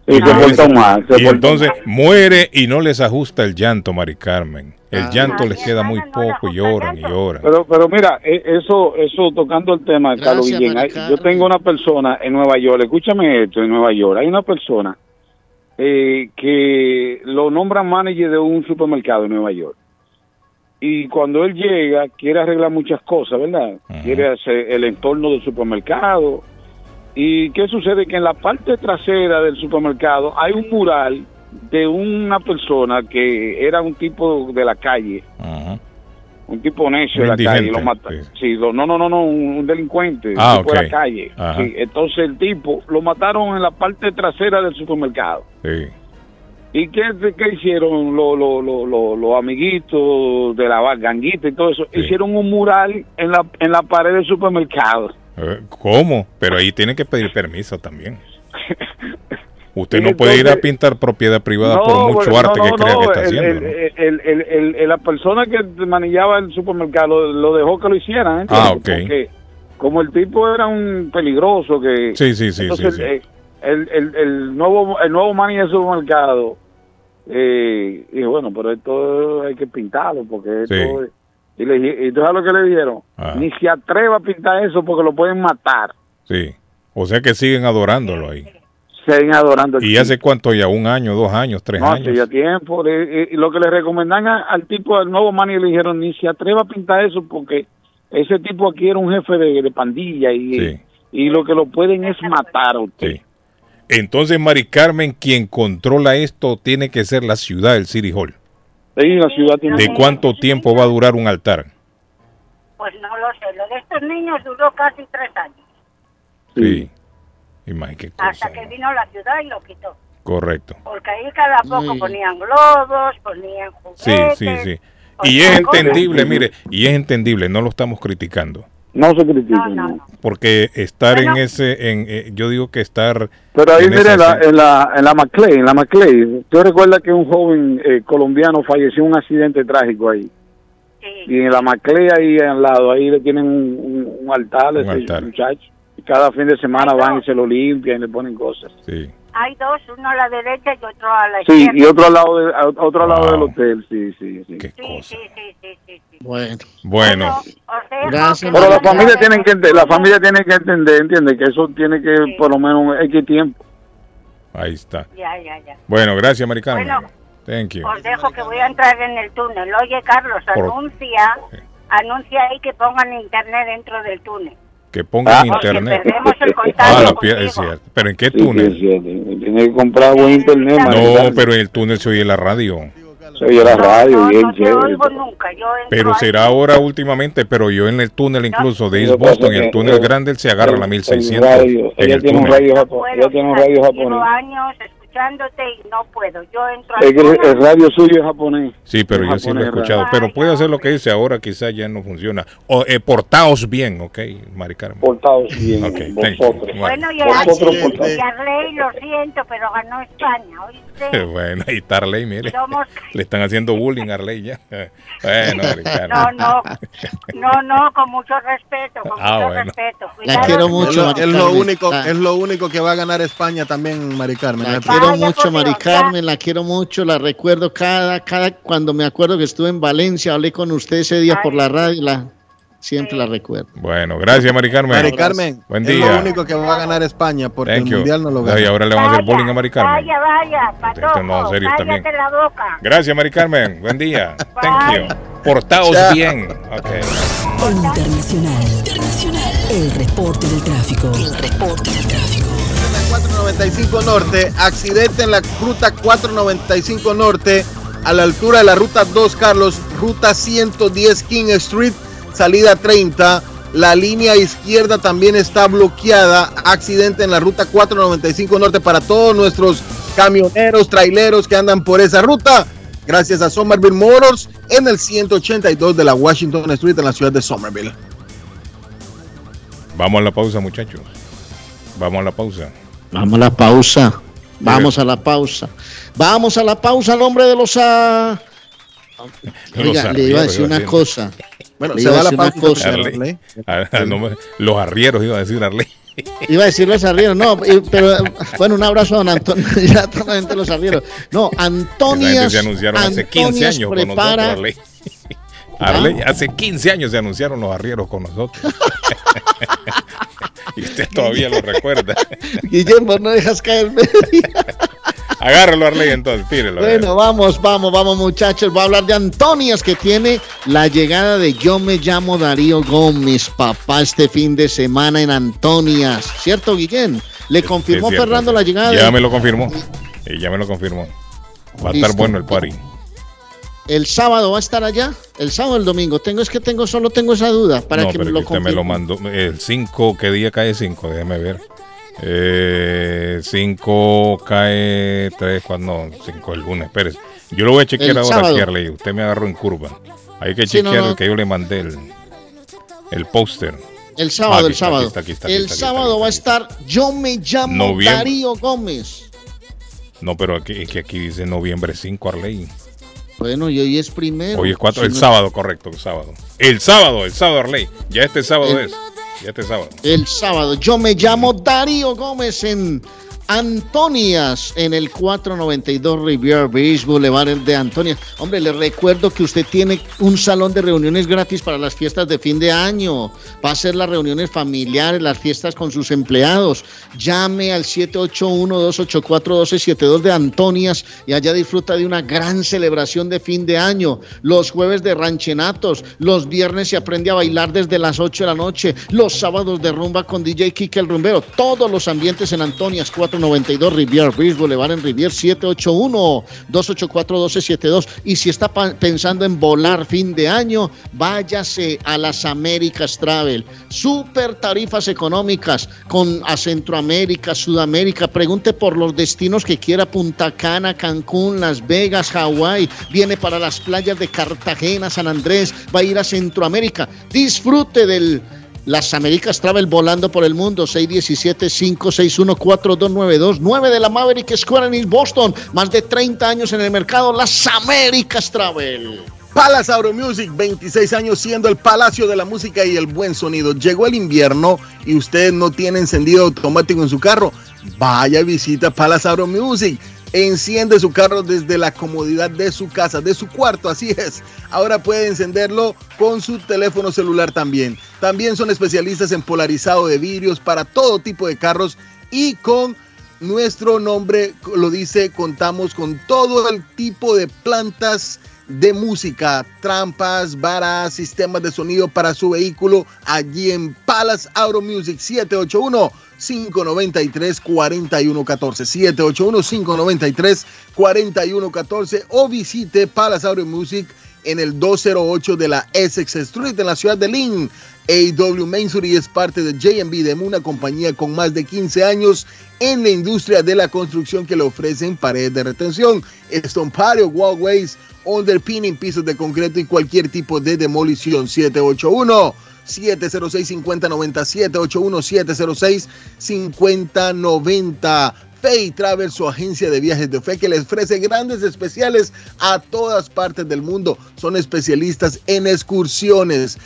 Sí, se portó mal. se Y entonces mal. muere y no les ajusta el llanto, Mari Carmen. Ah. El llanto les queda muy poco y lloran y lloran. Pero, pero mira, eh, eso, eso tocando el tema, Carlos Guillén, yo tengo una persona en Nueva York, escúchame esto, en Nueva York, hay una persona eh, que lo nombran manager de un supermercado en Nueva York. Y cuando él llega, quiere arreglar muchas cosas, ¿verdad? Quiere hacer el entorno del supermercado. ¿Y qué sucede? Que en la parte trasera del supermercado hay un mural de una persona que era un tipo de la calle, un tipo necio Un de la calle, lo mata. Sí, lo- no, no, no, no, un, delincuente, Ah, tipo de la calle. Sí, entonces el tipo lo mataron en la parte trasera del supermercado. Sí. ¿Y qué, qué hicieron los lo, lo, amiguitos de la ganguita y todo eso? Hicieron un mural en la, en la pared del supermercado. Eh, ¿Cómo? Pero ahí tiene que pedir permiso también. (laughs) Usted Y no puede ir a pintar propiedad privada por mucho no, arte no, que crea no, que está el- haciendo. el- ¿no? el- el- el- el- la persona que manillaba el supermercado lo, lo dejó que lo hicieran. ¿entiendes? Ah, ok. Porque como el tipo era un peligroso que... Sí, sí, sí, entonces, sí, sí. eh, El, el, el nuevo el nuevo manager del supermercado eh, dijo, bueno, pero esto hay que pintarlo porque esto... Sí. Y, le, dije- y tú sabes lo que le dijeron, Ah. ni se atreva a pintar eso porque lo pueden matar. Sí. O sea que siguen adorándolo ahí. Siguen adorando el ¿Y hace cuánto ya? ¿Un año, dos años, tres No, hace años? ya tiempo. le- y lo que le recomendan a- al tipo del nuevo manager le dijeron, ni se atreva a pintar eso porque ese tipo aquí era un jefe de, de pandilla y, Sí. y lo que lo pueden es matar a usted. Sí. Entonces, Mari Carmen, quien controla esto tiene que ser la ciudad, el City Hall. Sí, la ciudad tiene... ¿De cuánto tiempo va a durar un altar? Pues no lo sé. Lo de estos niños duró casi tres años. Sí. Imagínate qué cosa. Hasta que vino la ciudad y lo quitó. Correcto. Porque ahí cada poco Mm. ponían globos, ponían Sí, juguetes. sí, sí. Y es entendible, mire, y es entendible, no lo estamos criticando. No se critica. No, no, Porque estar Bueno. en ese, en, eh, yo digo que estar... Pero ahí, en mire, la, en la, en la Maclay, en la Maclay, ¿tú recuerdas que un joven eh, colombiano falleció en un accidente trágico ahí? Y en la Maclay ahí al lado, ahí le tienen un, un- un altar a Un ese altar. muchacho. Cada fin de semana van y se lo limpian y le ponen cosas. Sí. Hay dos, uno a la derecha y otro a la Sí, izquierda. y otro al lado, de, otro al lado Wow. del hotel, sí, sí, sí. Sí, sí, sí, sí, sí, sí. Bueno. Bueno, Gracias, Pero la familia ver- tiene que la familia tiene que entender, entiende que eso tiene que por lo menos X tiempo. ahí está. Ya, ya, ya. Bueno, gracias, Mari Carmen. Bueno. Thank you. Os dejo que voy a entrar en el túnel. Oye, Carlos, Por- anuncia, anuncia ahí que pongan internet dentro del túnel. Que pongan Ah. internet. El Ah, la pie- contigo. es cierto. ¿Pero en qué Sí, sí, túnel? cierto. Tiene que comprar buen internet, No, pero en el túnel se oye la radio. Se oye la radio, No, bien no chévere. oigo nunca. Yo Pero ahí. será ahora últimamente, pero yo en el túnel incluso de East Boston, en el túnel grande, se agarra el- la el 1600 radio, en ella el tiene un túnel. radio puedo, ella tiene un radio japonés. años escuchándote y no puedo. Yo entro el, el radio suyo es japonés. Sí, pero Es yo sí lo he escuchado. Pero puede hacer lo que dice ahora, quizás ya no funciona. O, eh, portaos bien, ok, Mari Carmen. Portados bien, Ok, thank you. vosotros. Bueno, y Vosotros a y a Rey lo siento, pero ganó España, ¿oíste? (laughs) Bueno, y Tarley, mire, Somos- le están haciendo bullying a Arley ya. (laughs) Bueno. No, no, no, no, con mucho respeto, con Ah, mucho bueno. respeto. La Cuidado quiero con- mucho, es lo, es lo único, La- es lo único que va a ganar España también, Mari Carmen. La quiero mucho, Mari. Carmen, la quiero mucho, la recuerdo cada, cada, cuando me acuerdo que estuve en Valencia, hablé con usted ese día por la radio, la, siempre la recuerdo. Bueno, gracias, Mari Carmen. Mari Carmen, Buen es lo día. único que va a ganar España porque Thank el you. mundial no lo gana. y ahora le vamos a hacer bullying a Mari Carmen. Vaya, vaya, patojo, no, serio, cállate también. la boca. Gracias, Mari Carmen. Buen día. (laughs) Thank you. Portaos Chao. bien. Ok. Internacional. Internacional. El reporte del tráfico. El reporte del tráfico. 495 Norte, accidente en la ruta 495 Norte, a la altura de la ruta 2 Carlos, ruta 110 King Street, salida 30. La línea izquierda también está bloqueada. Accidente en la ruta 495 Norte para todos nuestros camioneros, traileros que andan por esa ruta. Gracias a Somerville Motors en el 182 de la Washington Street en la ciudad de Somerville. Vamos a la pausa, muchachos. Vamos a la pausa. Vamos a la pausa, vamos a la pausa, vamos a la pausa, al hombre de los... ah, Oiga, Los le iba a decir una cosa. Bueno, se va la pausa. Arley. Ah, ah, no los arrieros, iba a decir Arley. (laughs) Iba a decir los arrieros, no, pero bueno, un abrazo a don Antonio, (laughs) ya toda la gente los arrieros. No, Antonias, se anunciaron hace 15 Antonias años con nosotros, prepara, Arley. (laughs) Arley, hace 15 años se anunciaron los arrieros con nosotros. y usted todavía lo recuerda. Guillermo, no dejas caerme. Agárralo, Arley, entonces, tírelo. Bueno, vamos, vamos, vamos muchachos. Voy a hablar de Antonias que tiene la llegada de Yo me llamo Darío Gómez, papá, este fin de semana en Antonias. ¿Cierto, Guillén? Le confirmó Es cierto, Fernando sí. la llegada Ya de... me lo confirmó. Y ya me lo confirmó. Va a estar bueno el party. El sábado va a estar allá. El sábado o el domingo. Tengo es que tengo solo tengo esa duda para no, que pero me lo usted me lo confirme. mandó. El 5, ¿qué día cae 5? Déjeme ver. Eh, 5 cae 3, cuando no, 5 el lunes, espérese. Yo lo voy a chequear El ahora Arley. Usted me agarró en curva. Hay que Sí, chequear no. el que yo le mandé, el, el póster. El sábado, el sábado. el sábado va a estar Yo me llamo Noviembre. Darío Gómez. No, pero aquí, es que aquí dice noviembre 5, Arley. Bueno, y hoy es primero. Hoy es 4, Si el no- sábado, correcto, el sábado. El sábado, el sábado, Arley. Ya este sábado El- es. Este sábado. El sábado. Yo me llamo Darío Gómez en Antonias, en el 492 Riviera Beach Boulevard de Antonias. Hombre, le recuerdo que usted tiene un salón de reuniones gratis para las fiestas de fin de año. Va a hacer las reuniones familiares, las fiestas con sus empleados. Llame al 781-284-1272 de Antonias y allá disfruta de una gran celebración de fin de año. Los jueves de ranchenatos, los viernes se aprende a bailar desde las 8 de la noche, los sábados de rumba con DJ Kike el Rumbero, todos los ambientes en Antonias 492 Riviera Beach Boulevard en Riviera 781-284-1272 y si está pensando en volar fin de año, váyase a las Américas Travel. Super tarifas económicas con a Centroamérica, Sudamérica. Pregunte por los destinos que quiera, Punta Cana, Cancún, Las Vegas, Hawái. Viene para las playas de Cartagena, San Andrés, va a ir a Centroamérica. Disfrute del las Américas Travel volando por el mundo, 617-561-4292, 9 de la Maverick Square en Boston, más de 30 años en el mercado, las Américas Travel. Palace Music, 26 años siendo el palacio de la música y el buen sonido. Llegó el invierno y usted no tiene encendido automático en su carro. Vaya visita Palace Auto Music. Enciende su carro desde la comodidad de su casa, de su cuarto, así es. Ahora puede encenderlo con su teléfono celular también. También son especialistas en polarizado de vidrios para todo tipo de carros y con nuestro nombre lo dice, contamos con todo el tipo de plantas de música, trampas, varas, sistemas de sonido para su vehículo allí en Palace Auto Music 781 593 4114 781 593 4114 o visite Palace Auto Music en el 208 de la Essex Street en la ciudad de Lynn. AW Mainsury es parte de JB de una compañía con más de 15 años en la industria de la construcción que le ofrecen paredes de retención, estompario, walkways, underpinning, pisos de concreto y cualquier tipo de demolición. 781 706 5090 781 706 5090 Fay Travel, su agencia de viajes de fe que les ofrece grandes especiales a todas partes del mundo. Son especialistas en excursiones.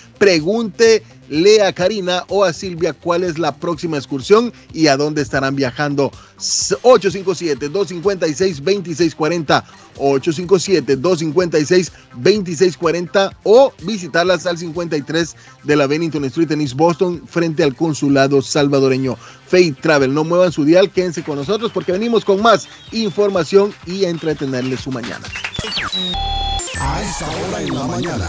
Pregúntele a Karina o a Silvia cuál es la próxima excursión y a dónde estarán viajando. 857-256-2640. 857-256-2640 o visitarlas al 53 de la Bennington Street en East Boston frente al consulado salvadoreño. Fay Travel, no muevan su dial, quédense con nosotros porque venimos con más información y a entretenerles su mañana. A esta hora en la mañana.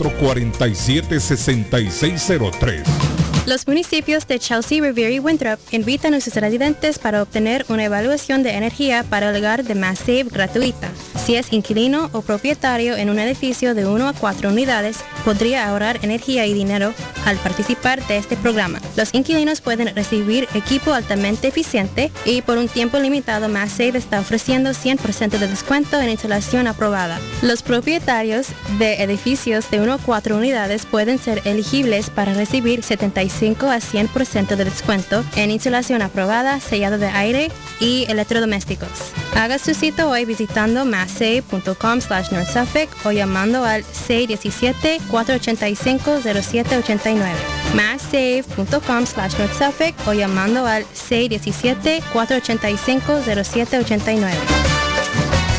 617-447-6603. Los municipios de Chelsea, Revere y Winthrop invitan a sus residentes para obtener una evaluación de energía para el hogar de Massive gratuita. Si es inquilino o propietario en un edificio de 1 a 4 unidades, podría ahorrar energía y dinero al participar de este programa. Los inquilinos pueden recibir equipo altamente eficiente y por un tiempo limitado MassSave está ofreciendo 100% de descuento en instalación aprobada. Los propietarios de edificios de 1 o 4 unidades pueden ser elegibles para recibir 75 a 100% de descuento en instalación aprobada, sellado de aire y electrodomésticos. Haga su cita hoy visitando masssave.com slash Suffolk o llamando al 617-485-0789. masssave.com slash Suffolk o llamando al 617-485-0789.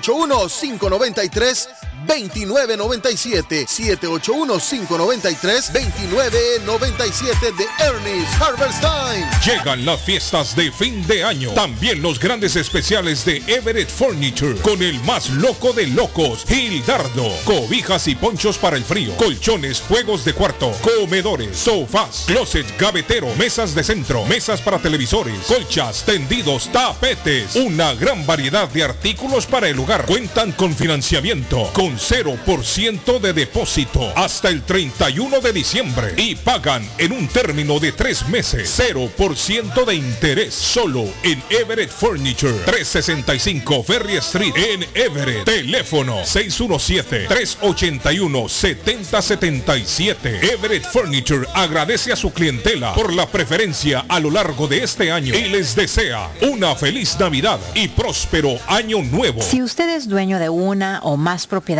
2997 781-593-2997 de Ernest Harvest Time. Llegan las fiestas de fin de año. También los grandes especiales de Everett Furniture con el más loco de locos, Gildardo. Cobijas y ponchos para el frío, colchones, juegos de cuarto, comedores, sofás, closet, gavetero, mesas de centro, mesas para televisores, colchas, tendidos, tapetes. Una gran variedad de artículos para el hogar. Cuentan con financiamiento con 0% de depósito hasta el 31 de diciembre y pagan en un término de tres meses 0% de interés solo en Everett Furniture 365 Ferry Street en Everett. Teléfono 617-381-7077. Everett Furniture agradece a su clientela por la preferencia a lo largo de este año y les desea una feliz Navidad y próspero año nuevo. Si usted es dueño de una o más propiedades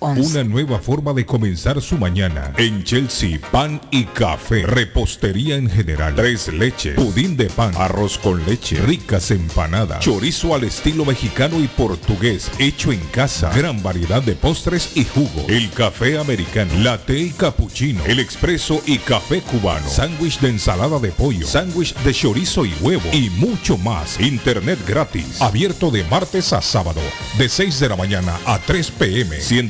781-549-7511. Una nueva forma de comenzar su mañana. En Chelsea, pan y café. Repostería en general. Tres leches. Pudín de pan. Arroz con leche. Ricas empanadas. Chorizo al estilo mexicano y portugués. Hecho en casa. Gran variedad de postres y jugo. El café americano. Latte y cappuccino. El expreso y café cubano. Sándwich de ensalada de pollo. Sándwich de chorizo y huevo. Y mucho más. Internet gratis. Abierto de martes a sábado. De 6 de la mañana a 3 pm. 100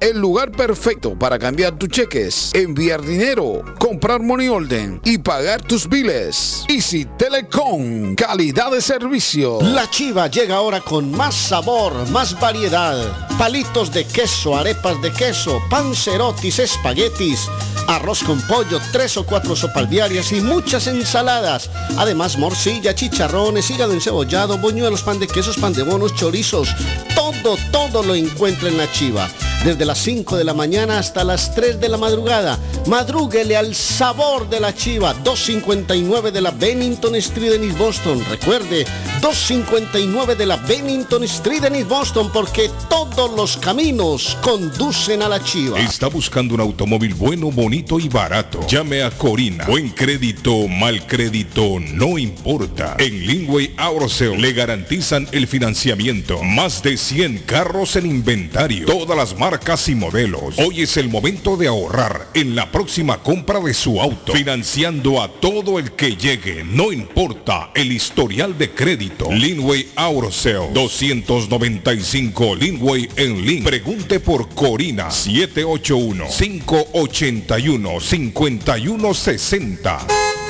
el lugar perfecto para cambiar tus cheques, enviar dinero, comprar money order y pagar tus biles. Easy Telecom, calidad de servicio. La chiva llega ahora con más sabor, más variedad. Palitos de queso, arepas de queso, pancerotis, espaguetis, arroz con pollo, tres o cuatro sopas diarias y muchas ensaladas. Además, morcilla, chicharrones, hígado encebollado, boñuelos, pan de quesos, pan de bonos, chorizos. Todo, todo lo encuentra en la chiva. Desde las 5 de la mañana hasta las 3 de la madrugada. Madrúguele al sabor de la chiva. 259 de la Bennington Street en East Boston. Recuerde, 259 de la Bennington Street en East Boston porque todos los caminos conducen a la chiva. Está buscando un automóvil bueno, bonito y barato. Llame a Corina. Buen crédito, mal crédito, no importa. En Lingway Auto Sale le garantizan el financiamiento. Más de 100 carros en inventario. Todas las marcas y modelos. Hoy es el momento de ahorrar en la próxima compra de su auto. Financiando a todo el que llegue. No importa el historial de crédito. Linway Auto Sale. 295 Linway en Link. Pregunte por Corina 781-581-5160.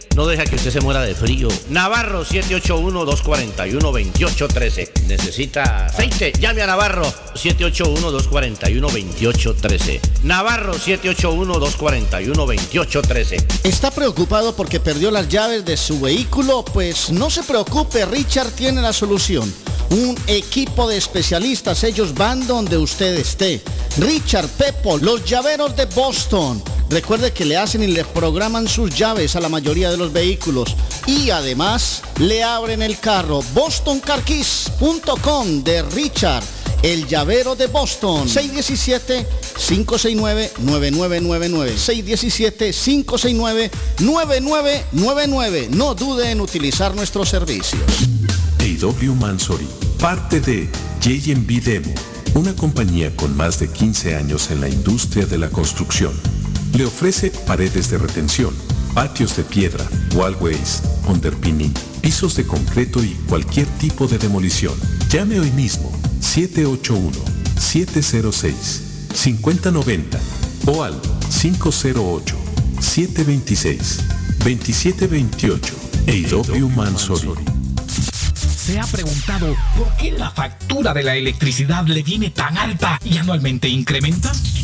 no deja que usted se muera de frío. Navarro 781-241-2813. ¿Necesita aceite? Llame a Navarro 781-241-2813. Navarro 781-241-2813. ¿Está preocupado porque perdió las llaves de su vehículo? Pues no se preocupe, Richard tiene la solución. Un equipo de especialistas, ellos van donde usted esté. Richard Pepo, los llaveros de Boston. Recuerde que le hacen y le programan sus llaves a la mayoría de los vehículos. Y además le abren el carro. BostonCarKeys.com de Richard. El llavero de Boston. 617-569-9999. 617-569-9999. No dude en utilizar nuestros servicios. A.W. Mansory, parte de JB Demo, una compañía con más de 15 años en la industria de la construcción. Le ofrece paredes de retención, patios de piedra, wallways, underpinning, pisos de concreto y cualquier tipo de demolición. Llame hoy mismo 781-706-5090 o al 508-726-2728. A.W. Mansory. ¿Se ha preguntado por qué la factura de la electricidad le viene tan alta y anualmente incrementa?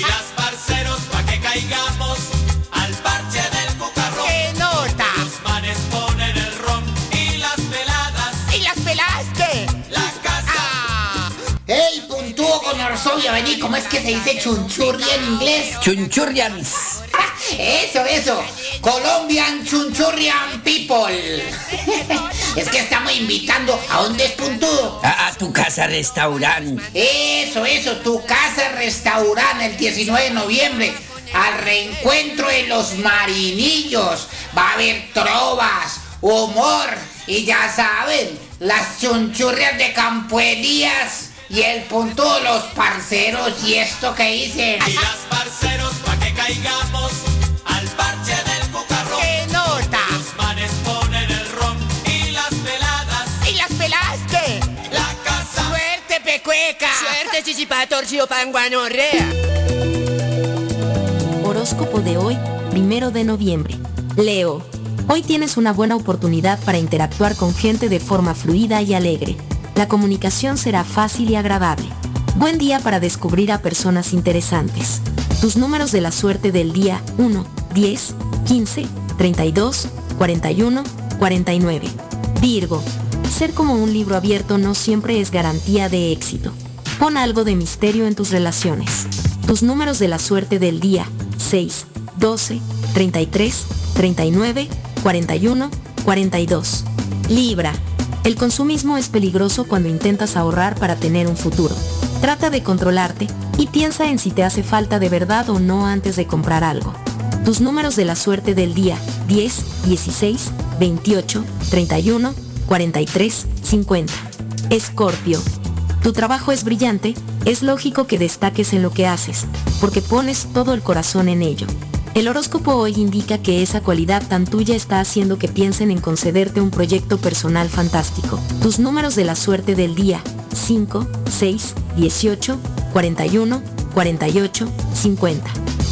las parceros pa' que caigamos al parche del cucarrón. ¡Qué nota! Los manes ponen el ron y las peladas. ¿Y las pelaste? La casa. Ah. ¡Ey, puntúo con Orsobia! Vení, ¿cómo es que se dice chunchurria en inglés? Chunchurrians. Eso, eso. Colombian Chunchurrian People. (laughs) Es que estamos invitando a dónde es puntudo. A, a tu casa restaurante. Eso, eso, tu casa restaurante el 19 de noviembre. Al reencuentro de los marinillos. Va a haber trovas, humor y ya saben, las chunchurrias de Campo Elías y el puntudo los parceros y esto que dicen. Y las parceros pa' que caigamos parche del cucarrón. ¡Qué nota! Los manes ponen el ron y las peladas. ¿Y las peladas qué? La casa. ¡Suerte, pecueca! Suerte, chichipa, panguanorrea. Horóscopo de hoy, primero de noviembre. Leo. Hoy tienes una buena oportunidad para interactuar con gente de forma fluida y alegre. La comunicación será fácil y agradable. Buen día para descubrir a personas interesantes. Tus números de la suerte del día 1, 10, 15, 32, 41, 49. Virgo. Ser como un libro abierto no siempre es garantía de éxito. Pon algo de misterio en tus relaciones. Tus números de la suerte del día 6, 12, 33, 39, 41, 42. Libra. El consumismo es peligroso cuando intentas ahorrar para tener un futuro. Trata de controlarte y piensa en si te hace falta de verdad o no antes de comprar algo. Tus números de la suerte del día 10, 16, 28, 31, 43, 50. Escorpio. Tu trabajo es brillante, es lógico que destaques en lo que haces, porque pones todo el corazón en ello. El horóscopo hoy indica que esa cualidad tan tuya está haciendo que piensen en concederte un proyecto personal fantástico. Tus números de la suerte del día 5, 6, 18, 41, 48, 50.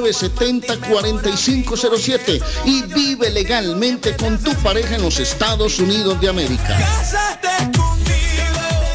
617-970-4507 y vive legalmente con tu pareja en los Estados Unidos de América.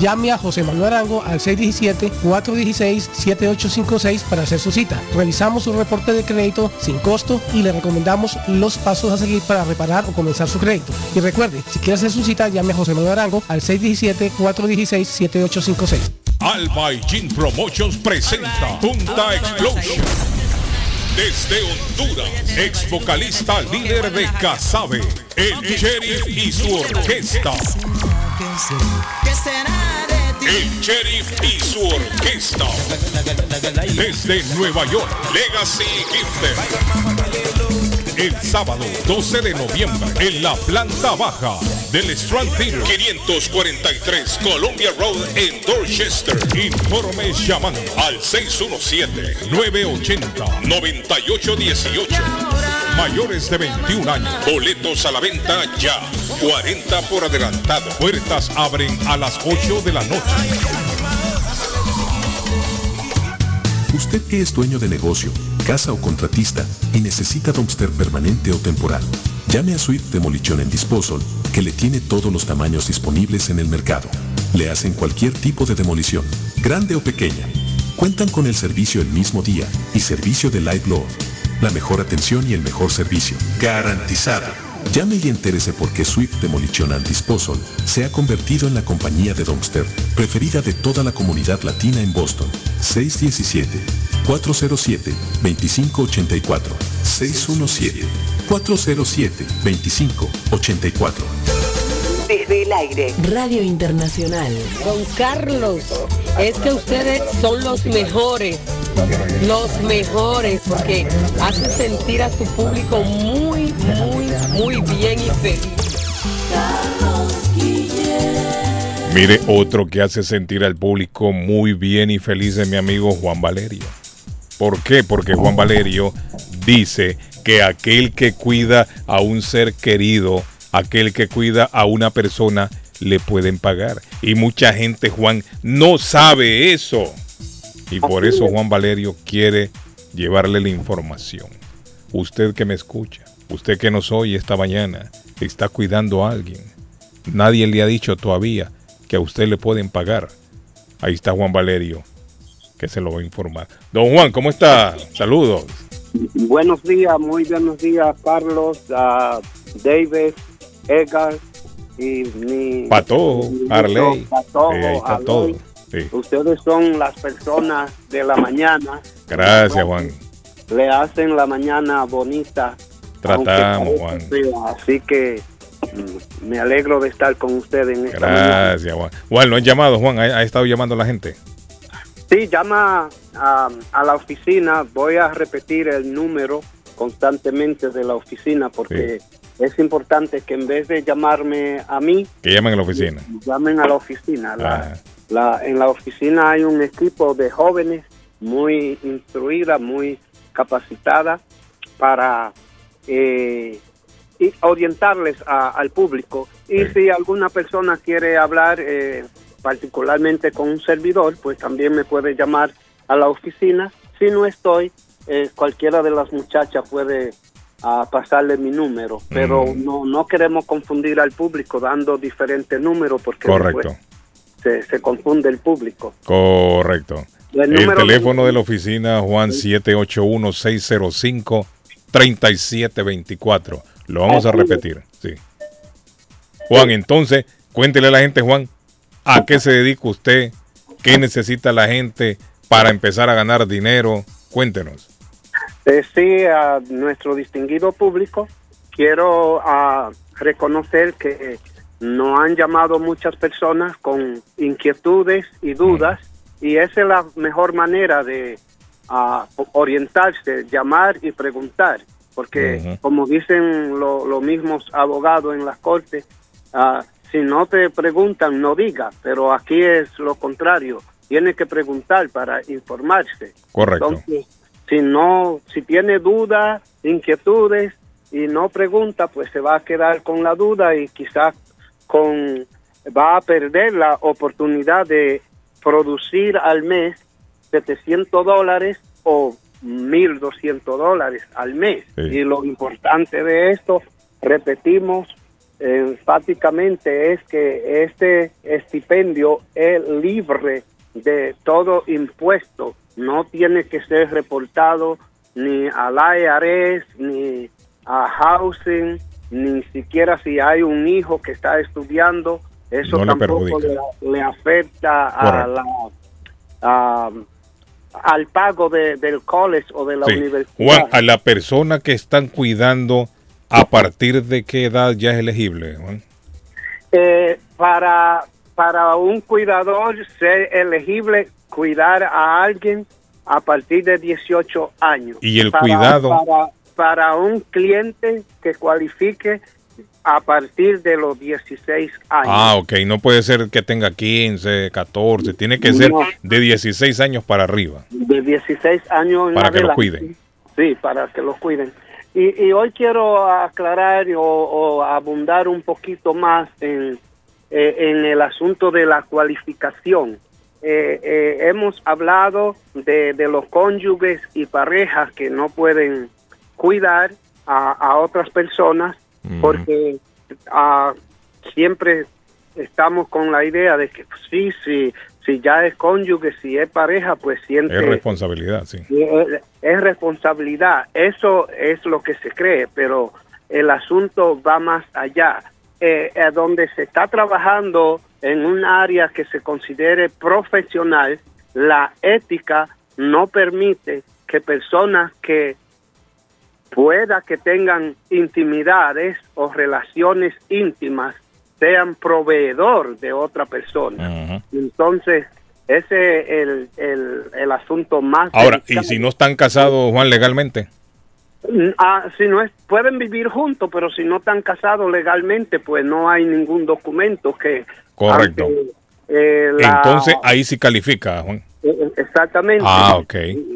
Llame a José Manuel Arango al 617-416-7856 para hacer su cita. Revisamos su reporte de crédito sin costo y le recomendamos los pasos a seguir para reparar o comenzar su crédito. Y recuerde, si quiere hacer su cita, llame a José Manuel Arango al 617-416-7856. Alba y Gin Promotions presenta Punta Explosion. Desde Honduras, ex vocalista líder de Casabe, el Sheriff y su orquesta. El Sheriff y su orquesta. Desde Nueva York, Legacy Gifted. El sábado 12 de noviembre en la planta baja del Strand Theater 543 Columbia Road en Dorchester. Informes llamando al 617-980-9818. Mayores de 21 años. Boletos a la venta ya. 40 por adelantado. Puertas abren a las 8 de la noche. Usted que es dueño de negocio, casa o contratista y necesita dumpster permanente o temporal. Llame a Swift Demolition and Disposal, que le tiene todos los tamaños disponibles en el mercado. Le hacen cualquier tipo de demolición, grande o pequeña. Cuentan con el servicio el mismo día y servicio de live load. La mejor atención y el mejor servicio. Garantizado. Llame y entérese por qué Swift Demolition and Disposal se ha convertido en la compañía de dumpster preferida de toda la comunidad latina en Boston. 617-407-2584. 617-407-2584. Desde el aire. Radio Internacional. Don Carlos, es que ustedes son los mejores. Los mejores, porque hacen sentir a su público muy, muy, muy bien y feliz. Mire, otro que hace sentir al público muy bien y feliz es mi amigo Juan Valerio. ¿Por qué? Porque Juan Valerio dice que aquel que cuida a un ser querido, aquel que cuida a una persona, le pueden pagar. Y mucha gente, Juan, no sabe eso. Y por eso Juan Valerio quiere llevarle la información. Usted que me escucha, usted que nos oye esta mañana, está cuidando a alguien. Nadie le ha dicho todavía que a usted le pueden pagar. Ahí está Juan Valerio, que se lo va a informar. Don Juan, ¿cómo está? Saludos. Buenos días, muy buenos días, Carlos, a David, Edgar y mi. Pato, mi- Arley. Pato, Sí, ahí está Arley. todo. Sí. Ustedes son las personas de la mañana. Gracias, Juan. Le hacen la mañana bonita. Tratamos, Juan. Así que mm, me alegro de estar con ustedes en esta mañana. Gracias, Juan. Juan, lo han llamado, Juan. Ha, ha estado llamando a la gente. Sí, llama a, a la oficina. Voy a repetir el número constantemente de la oficina porque es importante que en vez de llamarme a mí, Que llamen a la oficina. llamen a la oficina. La- la- en la oficina hay un equipo de jóvenes muy instruida, muy capacitada para eh, orientarles a- al público. Y si alguna persona quiere hablar eh, particularmente con un servidor, pues también me puede llamar a la oficina. Si no estoy, eh, cualquiera de las muchachas puede ah, pasarle mi número, pero Mm. no, no queremos confundir al público dando diferentes números porque Correcto. se, se confunde el público. Correcto. El El, teléfono de la oficina, Juan 781-605-3724. Lo vamos a repetir. Sí. Juan, entonces, cuéntele a la gente, Juan, ¿a qué se dedica usted? ¿Qué necesita la gente para empezar a ganar dinero? Cuéntenos. Eh, sí, a nuestro distinguido público, quiero ah, reconocer que nos han llamado muchas personas con inquietudes y dudas y esa es la mejor manera de ah, orientarse, llamar y preguntar, porque como dicen lo- los mismos abogados en las cortes, ah, si no te preguntan, no diga, pero aquí es lo contrario, tiene que preguntar para informarse. Correcto. Entonces, si no, si tiene dudas, inquietudes y no pregunta, pues se va a quedar con la duda y quizás con va a perder la oportunidad de producir al mes 700 dólares o 1.200 dólares al mes. Y lo importante de esto, repetimos enfáticamente, es que este estipendio es libre de todo impuesto, no tiene que ser reportado ni al IRS, ni a Housing, ni siquiera si hay un hijo que está estudiando, eso No le tampoco le, le afecta a la, a- al pago de- del college o de la Sí. universidad. Juan, a la persona que están cuidando, ¿a partir de qué edad ya es elegible, Juan? Eh, para, para un cuidador ser elegible cuidar a alguien a partir de 18 años. ¿Y el Para- cuidado? Para, para un cliente que cualifique a partir de los 16 años. Ah, ok, no puede ser que tenga 15, 14, tiene que ser No. de 16 años para arriba. de 16 años en Para que lo adelante. cuiden. Sí, para que lo cuiden. Y, y hoy quiero aclarar o, o abundar un poquito más en, eh, en el asunto de la cualificación. eh, eh, hemos hablado de, de los cónyuges y parejas que no pueden cuidar a, a otras personas porque ah, siempre estamos con la idea de que pues, sí, sí, si ya es cónyuge, si es pareja, pues siente... Es responsabilidad, sí. Es responsabilidad, eso es lo que se cree, pero el asunto va más allá. Eh, eh, donde se está trabajando en un área que se considere profesional, la ética no permite que personas que pueda que tengan intimidades o relaciones íntimas sean proveedor de otra persona. Entonces, ese es el, el, el asunto más... Ahora, ¿y si no están casados, Juan, legalmente? Ah, si no es, pueden vivir juntos, pero si no están casados legalmente, pues no hay ningún documento que... Correcto. eh, la- Entonces, ahí sí califica, Juan. eh, Exactamente. Ah, ok.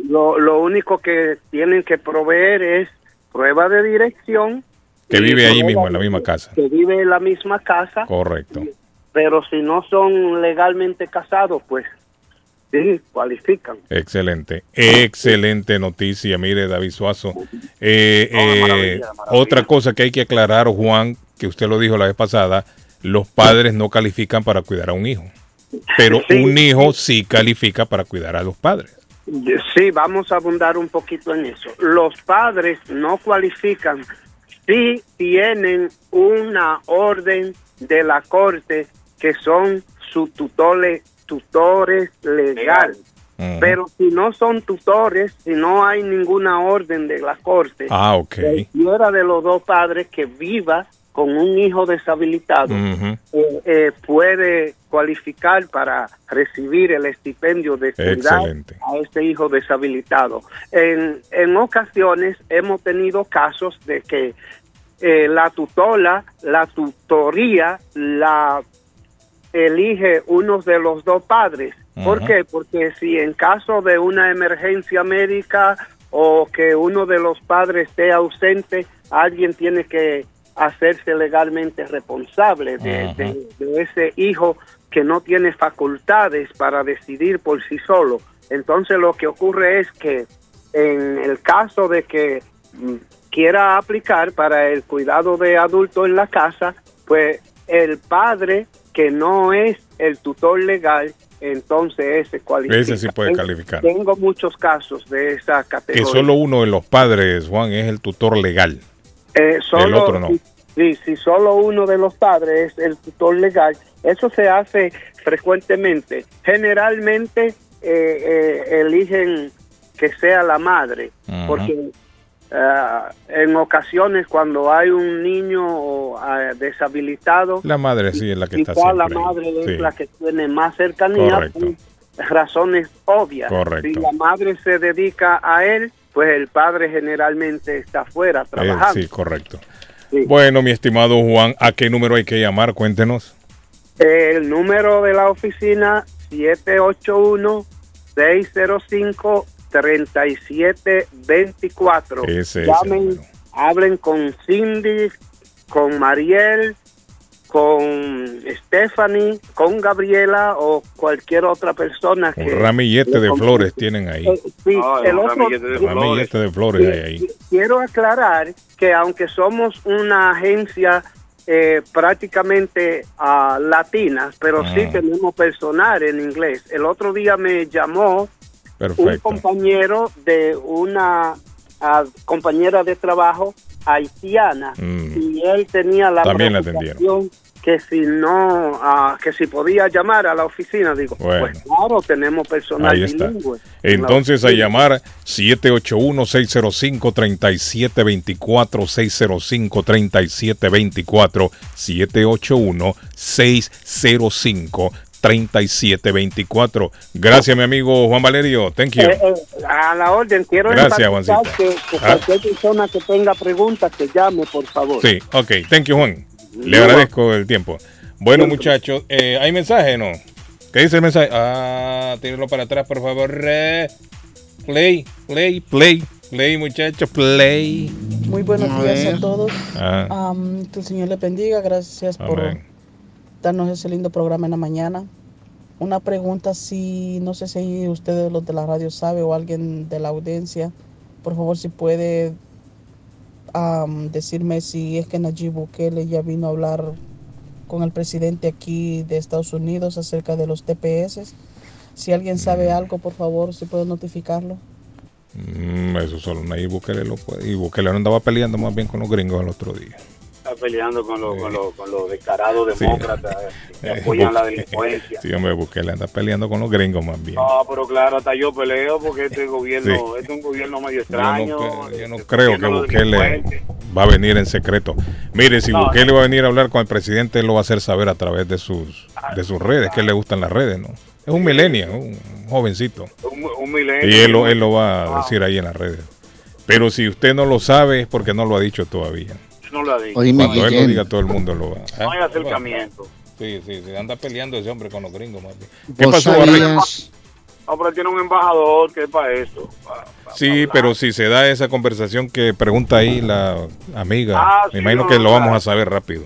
Lo, lo único que tienen que proveer es prueba de dirección. Que vive ahí mismo, en la misma casa. Que vive en la misma casa, Correcto. pero si no son legalmente casados, pues sí, cualifican. Excelente, excelente noticia. Mire, David Suazo. Eh, eh, Otra cosa que hay que aclarar, Juan, que usted lo dijo la vez pasada, los padres no califican para cuidar a un hijo, pero un hijo sí califica para cuidar a los padres. Sí, vamos a abundar un poquito en eso. Los padres no cualifican si tienen una orden de la corte que son sus tutores, tutores legales. Pero si no son tutores, si no hay ninguna orden de la corte, Ah, ok. cualquiera de los dos padres que viva con un hijo deshabilitado eh, eh, puede cualificar para recibir el estipendio de cuidar a este hijo deshabilitado. En, en ocasiones hemos tenido casos de que eh, la tutola, la tutoría, la elige uno de los dos padres. ¿Por qué? Porque si en caso de una emergencia médica o que uno de los padres esté ausente, alguien tiene que hacerse legalmente responsable de- de ese hijo que no tiene facultades para decidir por sí solo. Entonces lo que ocurre es que en el caso de que mm, quiera aplicar para el cuidado de adulto en la casa, pues el padre que no es el tutor legal, entonces ese cualifica. Ese sí puede calificar. Tengo muchos casos de esa Que categoría. solo uno de los padres, Juan, es el tutor legal. Eh, solo, El otro no. Sí, si solo uno de los padres es el tutor legal, eso se hace frecuentemente. Generalmente eh, eh, eligen que sea la madre, porque ah, en ocasiones cuando hay un niño ah, deshabilitado, La madre sí es la que está quizá la madre es Sí. la que tiene más cercanía Correcto. por razones obvias. Correcto. Si la madre se dedica a él, pues el padre generalmente está afuera Eh, trabajando. sí, correcto. Bueno, mi estimado Juan, ¿a qué número hay que llamar? Cuéntenos. El número de la oficina 781-605-3724. Ese es el Llamen, hablen con Cindy, con Mariel, con Stephanie, con Gabriela o cualquier otra persona que... Un ramillete le de flores tienen ahí. Eh, sí, el otro- ramillete de flores. Ramillete de flores hay ahí. Quiero aclarar que aunque somos una agencia eh, prácticamente ah, latina, pero sí Ah. tenemos personal en inglés. El otro día me llamó un Perfecto. compañero de una ah, compañera de trabajo haitiana Mm. y él tenía la También la que si no, ah, que si podía llamar a la oficina, digo, Bueno. pues claro, tenemos personal Ahí está. bilingüe. en Entonces a llamar 781-605-3724, 605-3724, 781-605-3724. Gracias, mi amigo Juan Valerio. Thank you. Eh, eh, a la orden, quiero Gracias, que, Ah. cualquier persona que tenga preguntas que llame, por favor. Sí, ok. Thank you, Juan. Le No. agradezco el tiempo. Bueno, muchachos, eh, ¿hay mensaje no? ¿Qué dice el mensaje? Ah, tíralo para atrás, por favor. Play, play, play, play, muchachos, play. Muy buenos días a todos. Ah. Am, que el Señor les bendiga. Gracias por. Darnos ese lindo programa en la mañana. una pregunta si, no sé si ustedes los de la radio sabe o alguien de la audiencia, por favor si puede decirme si es que Nayib Bukele ya vino a hablar con el presidente aquí de Estados Unidos acerca de los TPS. Si alguien sabe algo, por favor, si puede notificarlo. Mm, eso solo Nayib Bukele lo puede. Y Bukele no andaba peleando más bien con los gringos el otro día. Está peleando con los, con los, con los descarados demócratas que Eh, apoyan la (laughs) delincuencia. Sí, hombre, Bukele anda peleando con los gringos más bien. No, pero claro, hasta yo peleo porque este (laughs) gobierno, Sí. este es un gobierno medio Yo no, extraño. yo no creo que a los Bukele va a venir en secreto. Mire, si No, Bukele va a venir a hablar con el presidente, él lo va a hacer saber a través de sus de sus redes, que le gustan las redes, ¿no? Es un millennial, un jovencito. Un, un milenio. Y él, lo- él lo va a decir ahí en las redes. Pero si usted no lo sabe es porque no lo ha dicho todavía. No lo ha dicho. Oíme, Cuando él lo diga, todo el mundo lo va. No hay ¿eh? acercamiento. Sí, sí, sí, anda peleando ese hombre con los gringos más bien. ¿Vos ¿Qué pasó, sabías? No, pero tiene un embajador que es para eso. pa- Sí, pero si se da esa conversación que pregunta ahí la amiga, Ah, me sí, imagino no, que lo vamos a saber rápido.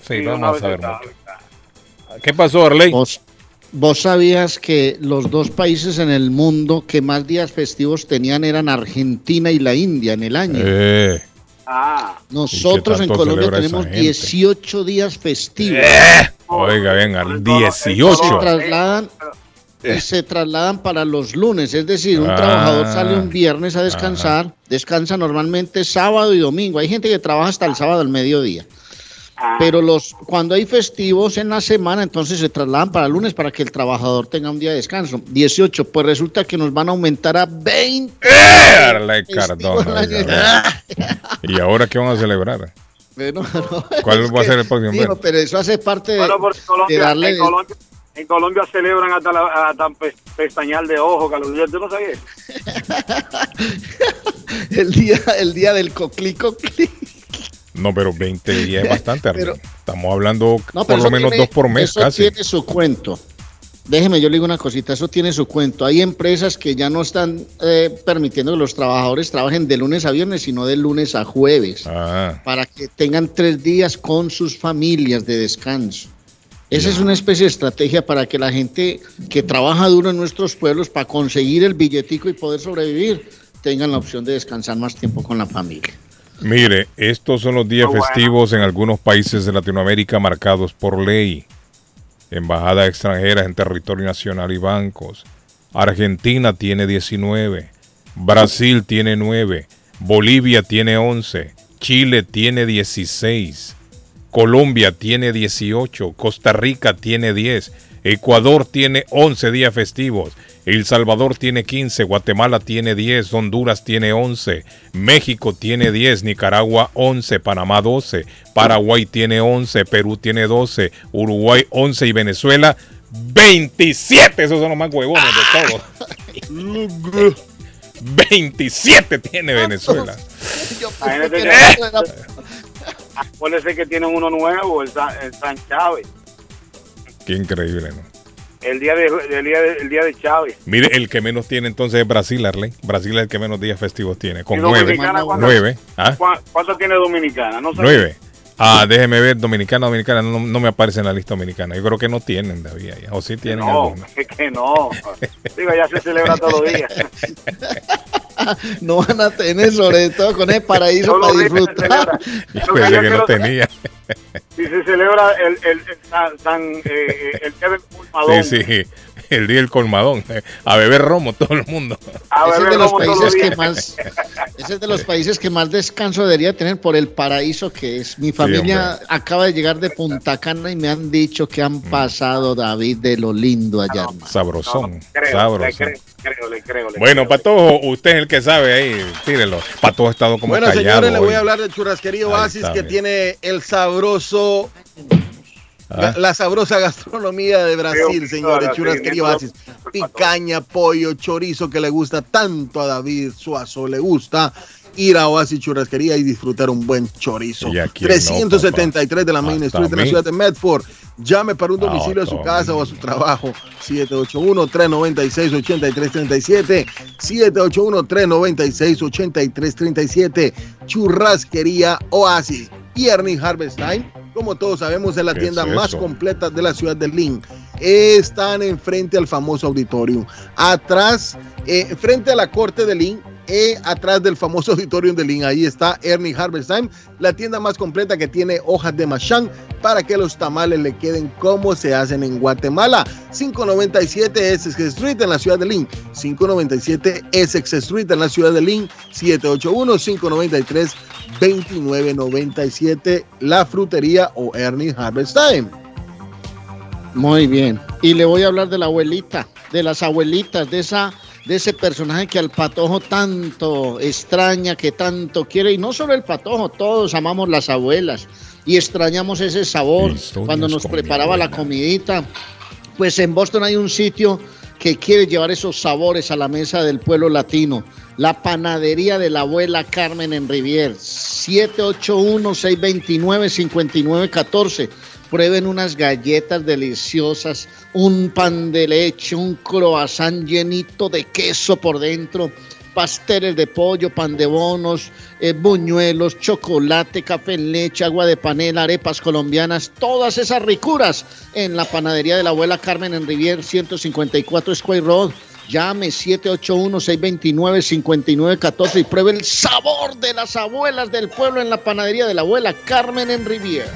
Sí, Sí, lo vamos a saber se rápido. ¿Qué pasó, Arley? ¿Vos, vos sabías que los dos países en el mundo que más días festivos tenían eran Argentina y la India en el año? Eh, Ah, Nosotros ¿Y en Colombia tenemos gente? 18 días festivos. oiga, bien, al Se 18. trasladan y se trasladan para los lunes, es decir, un Ah. trabajador sale un viernes a descansar, descansa normalmente sábado y domingo. Hay gente que trabaja hasta el sábado al mediodía. Pero los cuando hay festivos en la semana, entonces se trasladan para el lunes para que el trabajador tenga un día de descanso. 18, pues resulta que nos van a aumentar a 20. Arley Cardona. oiga, bien. ¿Y ahora qué van a celebrar? Bueno, (laughs) no, ¿Cuál va a ser el próximo digo, pero eso hace parte de, Bueno, por de Colombia, darle en, Colombia, en Colombia celebran hasta, la, hasta pestañal de ojo, Carlos. ¿Tú no sabías? (laughs) el día, el día del coclico. No, pero 20 días es (laughs) bastante. Pero- Estamos hablando No, por lo menos tiene- dos por mes eso casi. tiene su cuento. Déjeme, yo le digo una cosita, eso tiene su cuento. Hay empresas que ya no están eh, permitiendo que los trabajadores trabajen de lunes a viernes, sino de lunes a jueves, Ah, para que tengan tres días con sus familias de descanso. Esa es una especie de estrategia para que la gente que trabaja duro en nuestros pueblos para conseguir el billetico y poder sobrevivir tengan la opción de descansar más tiempo con la familia. Mire, estos son los días bueno. festivos en algunos países de Latinoamérica marcados por ley. Embajadas extranjeras en territorio nacional y bancos. Argentina tiene 19. Brasil tiene 9. Bolivia tiene 11. Chile tiene 16. Colombia tiene 18. Costa Rica tiene 10. Ecuador tiene 11 días festivos. El Salvador tiene 15, Guatemala tiene 10, Honduras tiene 11, México tiene 10, Nicaragua 11, Panamá 12, Paraguay tiene 11, Perú tiene 12, Uruguay 11 y Venezuela 27. Esos son los más huevones de todos. (laughs) 27 tiene Venezuela. (laughs) Imagínate que- (laughs) Acuérdese que tienen uno nuevo, el San, el San Chávez. Qué increíble, ¿no? El día de, el día de, el día de Chávez. Mire, el que menos tiene entonces es Brasil, Arley. Brasil es el que menos días festivos tiene, con ¿Y nueve. Cuánto- Nueve. ¿Ah? ¿Cuá- ¿Cuánto tiene Dominicana? No sé. Nueve. Ah, déjeme ver, Dominicana, Dominicana, no, no me aparece en la lista dominicana. Yo creo que no tienen todavía. O sí tienen No, es que no. (laughs) Digo, ya se celebra todos los días. (laughs) No van a tener, sobre todo con el paraíso para disfrutar. pensé que no tenía. Si se celebra el, el, el, eh, eh, el día del colmadón. Sí, sí. El día del colmadón. A beber romo todo el mundo. Ese es de los países que más, ese es de los países que más descanso debería tener por el paraíso que es. Mi familia acaba de llegar de Punta Cana y me han dicho que han Mm. pasado David de lo lindo allá. hermano. Sabrosón. Creo, le sabrosón. creo, creo, le creo, le Bueno, creo. Patojo, usted es el que sabe ahí. Tírelo. Patojo ha estado como Bueno, callado. señores, le voy a hablar de churrasquería Ahí Oasis que tiene el sabroso, Ah. la sabrosa gastronomía de Brasil, señores. Churrasquería sí, Oasis. Picaña, pollo, chorizo que le gusta tanto a David Suazo. Le gusta ir a Oasis Churrasquería y disfrutar un buen chorizo. Y aquí no, 373 de la Main Hasta Street en la mí. ciudad de Medford. Llame para un domicilio a su casa o a su trabajo. 781-396-8337. 781-396-8337. Churrasquería Oasis. Y Ernie Harvest Time, como todos sabemos, es la ¿Qué tienda es más completa de la ciudad de Lynn. están enfrente al famoso auditorium. Atrás, eh, frente a la corte de Lynn, eh, atrás del famoso (laughs) auditorium de Lynn. Ahí está Ernie Harvest Time, la tienda más completa que tiene hojas de machán para que los tamales le queden como se hacen en Guatemala. 597 Essex Street en la ciudad de Lynn. 597 Essex Street en la ciudad de Lynn. 781-593-2997 La Frutería o Ernie Harvest Time. Muy bien. Y le voy a hablar de la abuelita, de las abuelitas, de esa de ese personaje que al patojo tanto extraña, que tanto quiere, y no solo el patojo, todos amamos las abuelas y extrañamos ese sabor cuando nos preparaba la comidita. Pues en Boston hay un sitio que quiere llevar esos sabores a la mesa del pueblo latino. La panadería de la abuela Carmen en Rivier, 781-629-5914. Prueben unas galletas deliciosas, un pan de leche, un croissant llenito de queso por dentro, pasteles de pollo, pan de bonos, eh, buñuelos, chocolate, café en leche, agua de panela, arepas colombianas, todas esas ricuras en la panadería de la abuela Carmen en Rivier 154 Square Road. Llame 781-629-5914 y pruebe el sabor de las abuelas del pueblo en la panadería de la abuela Carmen en Rivier.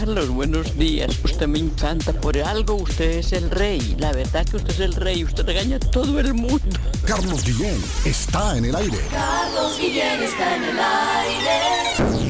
Carlos, buenos días. Usted me encanta. Por algo usted es el rey. La verdad que usted es el rey. Usted regaña a todo el mundo. Carlos Guillén está en el aire. Carlos Guillén está en el aire.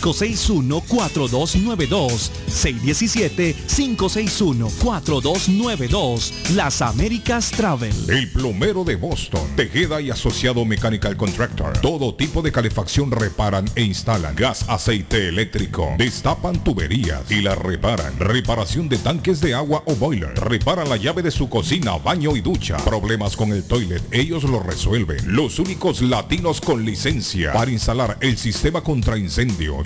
4292 617 561 4292 Las Américas Travel. El plomero de Boston, Tejeda y Asociado Mechanical Contractor. Todo tipo de calefacción reparan e instalan. Gas, aceite eléctrico. Destapan tuberías y las reparan. Reparación de tanques de agua o boiler. Reparan la llave de su cocina, baño y ducha. Problemas con el toilet, ellos lo resuelven. Los únicos latinos con licencia para instalar el sistema contra incendio.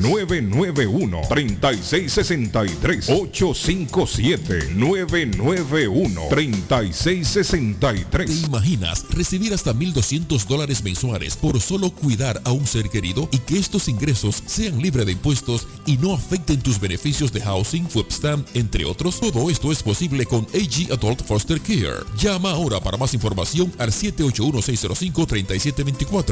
991-3663. 857-991-3663. ¿Te imaginas recibir hasta 1.200 dólares mensuales por solo cuidar a un ser querido y que estos ingresos sean libres de impuestos y no afecten tus beneficios de housing, webstamp, entre otros? Todo esto es posible con AG Adult Foster Care. Llama ahora para más información al 781-605-3724.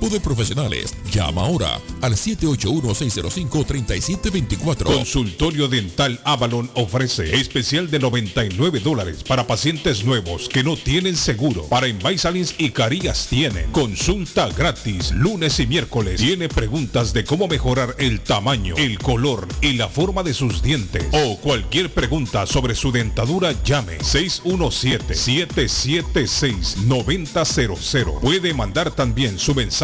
de profesionales. Llama ahora al 781-605-3724. Consultorio Dental Avalon ofrece especial de 99 dólares para pacientes nuevos que no tienen seguro. Para Invisalins y Carías tienen consulta gratis lunes y miércoles. Tiene preguntas de cómo mejorar el tamaño, el color y la forma de sus dientes. O cualquier pregunta sobre su dentadura, llame 617-776-9000. Puede mandar también su mensaje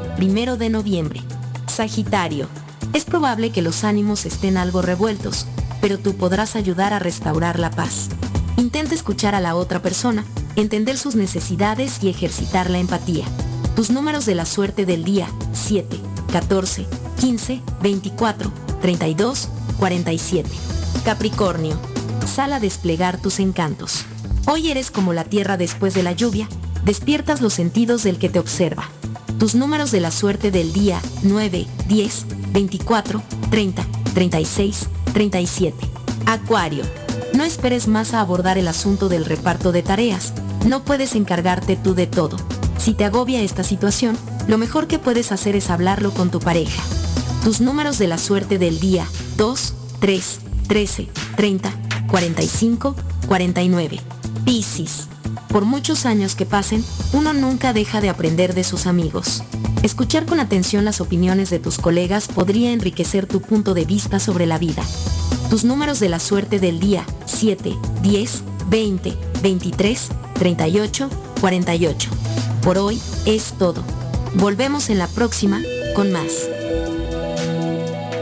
primero de noviembre. Sagitario. Es probable que los ánimos estén algo revueltos, pero tú podrás ayudar a restaurar la paz. Intenta escuchar a la otra persona, entender sus necesidades y ejercitar la empatía. Tus números de la suerte del día, 7, 14, 15, 24, 32, 47. Capricornio. Sal a desplegar tus encantos. Hoy eres como la tierra después de la lluvia, despiertas los sentidos del que te observa. Tus números de la suerte del día, 9, 10, 24, 30, 36, 37. Acuario. No esperes más a abordar el asunto del reparto de tareas. No puedes encargarte tú de todo. Si te agobia esta situación, lo mejor que puedes hacer es hablarlo con tu pareja. Tus números de la suerte del día, 2, 3, 13, 30, 45, 49. Piscis. Por muchos años que pasen, uno nunca deja de aprender de sus amigos. Escuchar con atención las opiniones de tus colegas podría enriquecer tu punto de vista sobre la vida. Tus números de la suerte del día 7, 10, 20, 23, 38, 48. Por hoy es todo. Volvemos en la próxima con más.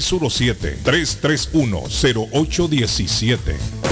617-331-0817.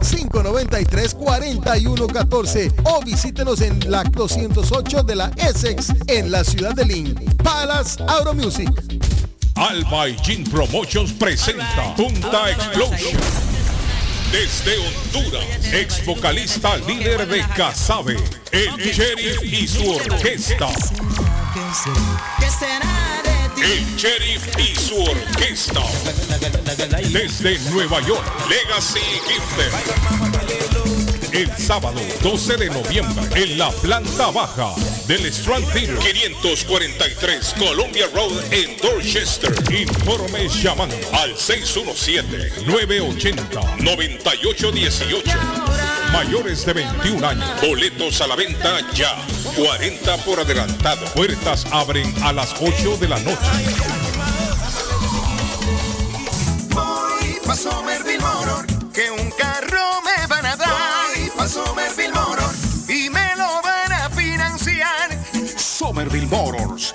593-4114 o visítenos en la 208 de la Essex en la ciudad de Lynn. Palace Auto Music. Alba y Jean Promotions presenta Punta Explosion. Desde Honduras, ex vocalista líder de Casabe, el Sheriff y su orquesta. El Sheriff y su orquesta. Desde Nueva York, Legacy Gifted. El sábado 12 de noviembre en la planta baja del Strand Theater 543 Columbia Road en Dorchester. Informes llamando al 617-980-9818. Mayores de 21 años. Boletos a la venta ya. 40 por adelantado. Puertas abren a las 8 de la noche. Voy pa' Somerville Motor, que un carro me van a dar. Voy pa' Somerville Motor, y me lo van a financiar. Somerville Motors.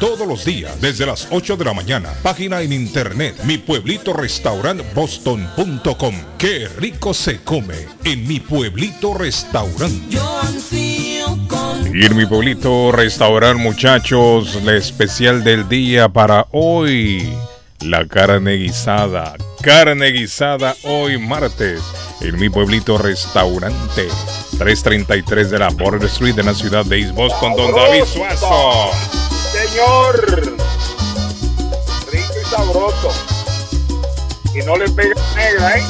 todos los días desde las 8 de la mañana. Página en internet, mi pueblito boston.com. Qué rico se come en mi pueblito restaurante. Y en mi pueblito restaurante, muchachos, la especial del día para hoy. La carne guisada. Carne guisada hoy martes. En mi pueblito restaurante. 333 de la Border Street de la ciudad de East Boston, don David Suazo. Señor, rico y sabroso. Y no le pega negra, ¿eh?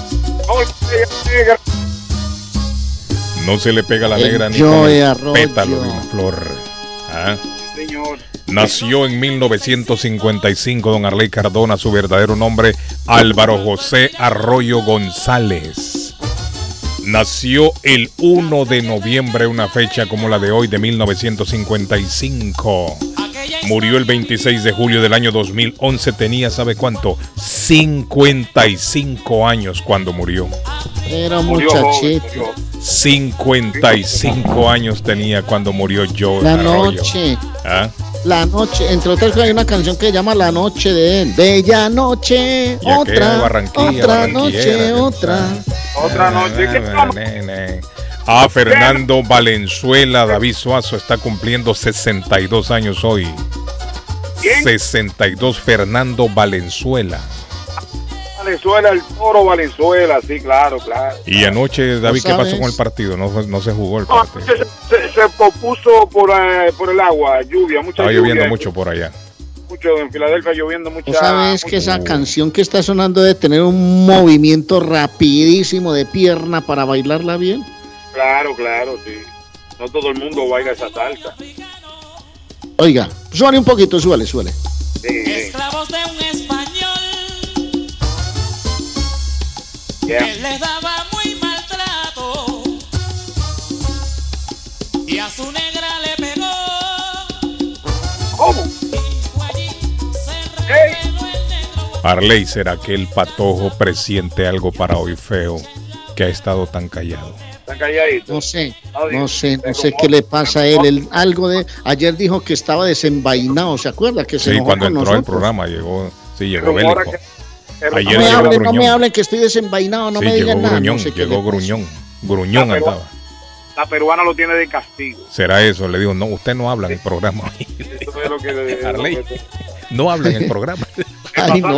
No le pega negra. No se le pega la El negra ni con el pétalo de una flor. ¿Ah? Señor. Nació en 1955 don Arley Cardona, su verdadero nombre Álvaro José Arroyo González. Nació el 1 de noviembre, una fecha como la de hoy de 1955. Murió el 26 de julio del año 2011, tenía, ¿sabe cuánto? 55 años cuando murió. Era muchachito. 55 años tenía cuando murió Joe La Arroyo. noche. ¿Ah? La noche, entre otras cosas hay una canción que se llama La Noche de él. Bella noche, otra, Barranquilla, otra noche, otra. Otra noche. ¿Qué estamos? A Fernando Valenzuela, David Suazo está cumpliendo 62 años hoy. 62 Fernando Valenzuela. Valenzuela, el toro Valenzuela, sí, claro, claro. Y anoche, David, ¿qué pasó con el partido? No, no se jugó el No, partido. se, se, se pospuso por, eh, por el agua, lluvia, mucha Estaba lluvia. lloviendo mucho por allá. Mucho en Filadelfia lloviendo mucha. ¿Tú sabes que esa canción que está sonando debe tener un movimiento rapidísimo de pierna para bailarla bien? Claro, claro, sí. No todo el mundo baila esa salsa. Oiga, súbale un poquito, súbale, súbale. Sí, sí. Esclavos de un español Yeah. que les daba muy maltrato y a su negra le pegó. ¿Cómo? Arley, ¿será que el patojo presiente algo para hoy feo que ha estado tan callado? Están calladitos. No sé, no sé, no sé qué le pasa a él. Él algo de ayer dijo que estaba desenvainado, ¿se acuerda? Que se Sí, cuando con entró al programa llegó, sí, llegó bélico. que- No Ayer me llegó hablen, no me hablen que estoy desenvainado, no Sí, me digan nada. gruñón, no sé qué llegó le gruñón. Gruñón La peruana- andaba. La peruana lo tiene de castigo. ¿Será eso? Le digo, no, usted no habla en el programa. Eso es lo que. Arley. lo que- No habla en el programa. Ay, no.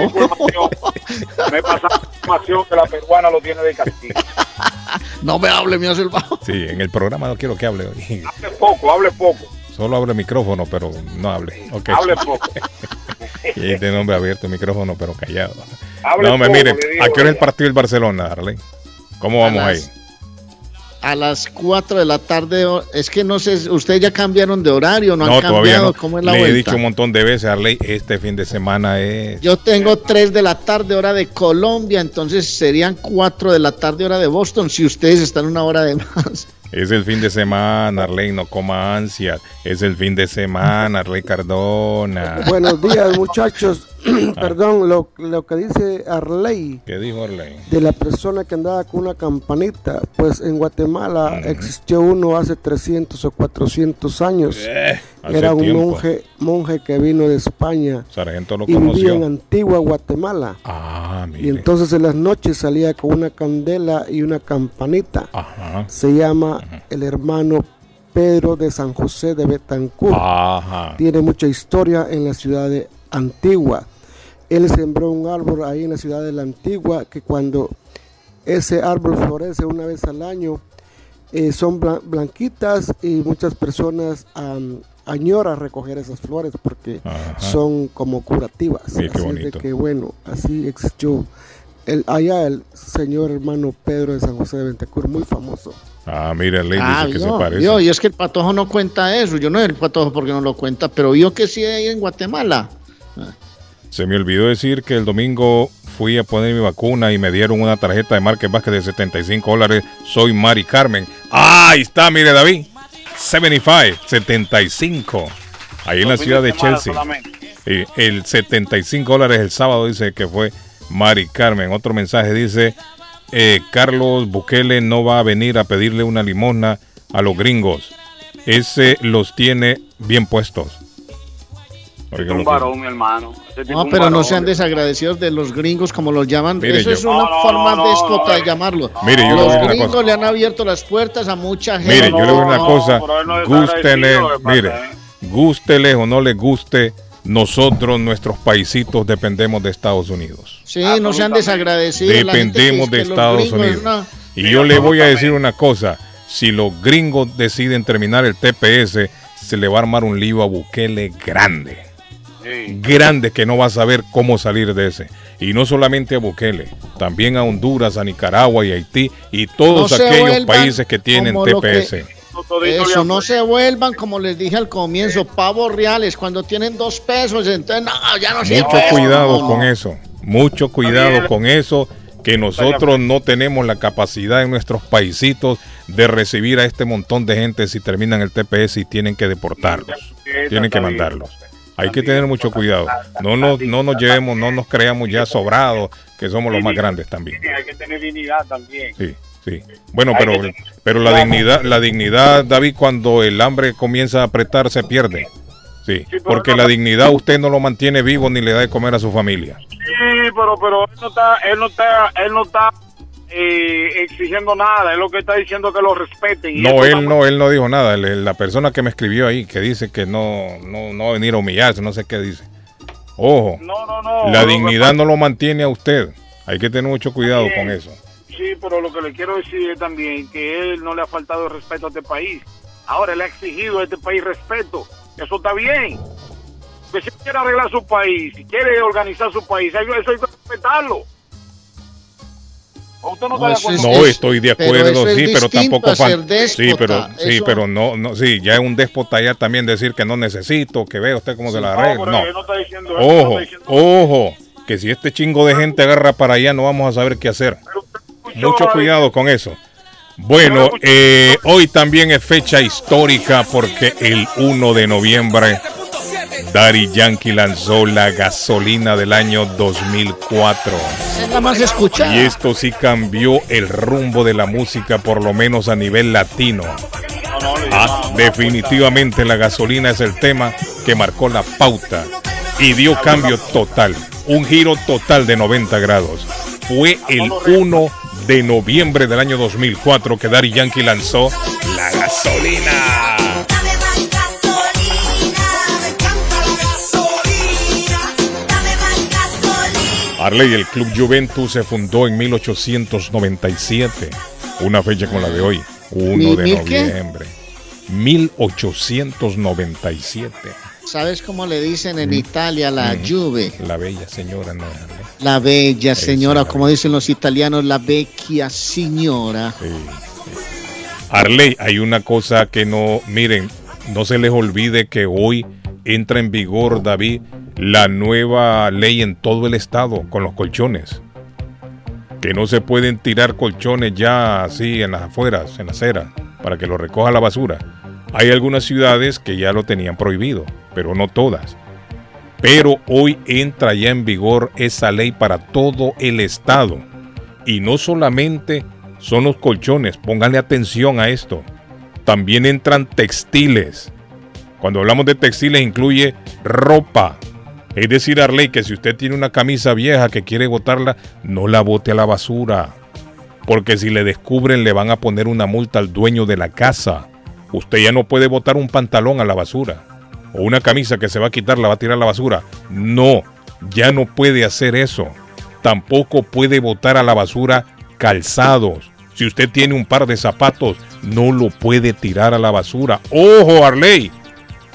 Me pasa la información que la peruana lo tiene de castigo. (laughs) No me hable, el bajo. Sí, en el programa no quiero que hable hoy. Hable poco, hable poco. Solo abre el micrófono, pero no hable. Ok. Hable poco. (laughs) Y tiene nombre abierto el micrófono, pero callado. Hable no, me mire, ¿a qué hora es el partido del Barcelona, Arley? ¿Cómo A vamos las- ahí? A las 4 de la tarde, es que no sé, ustedes ya cambiaron de horario, no, No, han todavía cambiado, no. ¿cómo es la Le he vuelta? dicho un montón de veces, Arley, este fin de semana es... Yo tengo 3 de la tarde, hora de Colombia, entonces serían 4 de la tarde, hora de Boston, si ustedes están una hora de más. Es el fin de semana, Arley, no coma ansias. Es el fin de semana, Arley Cardona. Buenos días, muchachos. (clears throat) Perdón, lo, lo que dice Arley ¿Qué dijo Arley? de la persona que andaba con una campanita, pues en Guatemala existió uno hace 300 o 400 años. Eh, Era un tiempo. monje, monje que vino de España Sargento lo y vivía en. Antigua Guatemala. Ah, Y entonces en las noches salía con una candela y una campanita. Ajá. Se llama el hermano Pedro de San José de Betancourt. Ajá. Tiene mucha historia en la ciudad de Antigua. Él sembró un árbol ahí en la ciudad de la Antigua que cuando ese árbol florece una vez al año, eh, son blan- blanquitas y muchas personas añoran recoger esas flores porque son como curativas. Sí, qué Así es de que bueno, así existió el, allá el señor hermano Pedro de San José de Betancourt, muy famoso. Ah, mire, Arley Ah, dice que se parece. vio, y es que el patojo no cuenta eso, yo no el patojo porque no lo cuenta, pero vio que sí hay en Guatemala. Se me olvidó decir que el domingo fui a poner mi vacuna y me dieron una tarjeta de Market Basket de 75 dólares. Soy Mari Carmen. Ah, ahí está, mire David. 75, 75. Ahí en la ciudad de Chelsea. Y el 75 dólares el sábado dice que fue Mari Carmen. Otro mensaje dice, eh, Carlos Bukele no va a venir a pedirle una limosna a los gringos. Ese los tiene bien puestos. Mi hermano. No, pero no sean desagradecidos de los gringos como los llaman. Mire, Eso yo- es una No, no, forma no, no, déspota no, de llamarlo. Mire, yo le los gringos cosa. le han abierto las puertas a mucha gente. Mire, yo le digo una cosa, gústele, mire, gústele o no le guste, nosotros, nuestros paisitos, dependemos de Estados Unidos. Sí, no sean desagradecidos. Dependemos de Estados Unidos. una- Y yo le voy a decir una cosa, si los gringos deciden terminar el TPS, se le va a armar un lío a Bukele grande. Grande que no va a saber cómo salir de ese. Y no solamente a Bukele, también a Honduras, a Nicaragua y Haití y todos No se aquellos países que tienen lo que- TPS. Eso, no se vuelvan, como les dije al comienzo, pavos reales. Cuando tienen dos pesos, entonces, no, ya no Mucho eso. cuidado No, con no. eso. Mucho cuidado con eso. Que nosotros no tenemos la capacidad en nuestros paisitos de recibir a este montón de gente si terminan el TPS y tienen que deportarlos. Tienen que mandarlos. Hay que tener mucho cuidado. No nos, no nos llevemos, no nos creamos ya sobrados, que somos los más grandes también. Sí, hay que tener dignidad también. Sí, sí. Bueno, pero, pero la dignidad, la dignidad, David, cuando el hambre comienza a apretar, se pierde. Sí, porque la dignidad usted no lo mantiene vivo ni le da de comer a su familia. Sí, pero, pero él no está, él no está, él no está eh, exigiendo nada. Él lo que está diciendo es que lo respeten. No, él no, él no dijo nada. La persona que me escribió ahí, que dice que no, no, no va a venir a humillarse, no sé qué dice. Ojo, No, no, no. la dignidad no lo mantiene a usted. Hay que tener mucho cuidado con eso. Sí, pero lo que le quiero decir es también que él no le ha faltado el respeto a este país. Ahora le ha exigido a este país respeto. Eso está bien. Que si quiere arreglar su país, si quiere organizar su país, eso hay que respetarlo. ¿O usted no, está de acuerdo? No, estoy de acuerdo, sí, pero tampoco. Sí, pero sí, Eso- pero no, no, sí, ya es un déspota ya también decir que no necesito, que vea usted cómo se la arregla. No. él no está diciendo eso, no Ojo, está diciendo ojo, que si este chingo de gente agarra para allá no vamos a saber qué hacer. Mucho cuidado con eso. Bueno, eh, hoy también es fecha histórica porque el 1 de noviembre Daddy Yankee lanzó la gasolina del año 2004. Es la más escuchada. Y esto sí cambió el rumbo de la música, por lo menos a nivel latino. Ah, definitivamente la gasolina es el tema que marcó la pauta y dio cambio total, un giro total de 90 grados. Fue el 1 de noviembre del año 2004 que Daddy Yankee lanzó la gasolina. Arley, el Club Juventus se fundó en 1897, una fecha como la de hoy, 1 ¿Mil- de mil qué? noviembre. 1897. ¿Sabes cómo le dicen en Italia la Juve? La bella señora, no, Arley. La bella señora, como dicen los italianos, la vecchia signora. Arley, hay una cosa que no, miren, no se les olvide que hoy entra en vigor, David, la nueva ley en todo el estado con los colchones. Que no se pueden tirar colchones ya así en las afueras, en la acera, para que lo recoja la basura. Hay algunas ciudades que ya lo tenían prohibido, pero no todas. Pero hoy entra ya en vigor esa ley para todo el estado. Y no solamente son los colchones, pónganle atención a esto. También entran textiles. Cuando hablamos de textiles incluye ropa. Es decir, Arley, que si usted tiene una camisa vieja que quiere botarla, no la bote a la basura. Porque si le descubren le van a poner una multa al dueño de la casa. Usted ya no puede botar un pantalón a la basura. O una camisa que se va a quitar la va a tirar a la basura. No, ya no puede hacer eso. Tampoco puede botar a la basura calzados. Si usted tiene un par de zapatos, no lo puede tirar a la basura. ¡Ojo, Arley!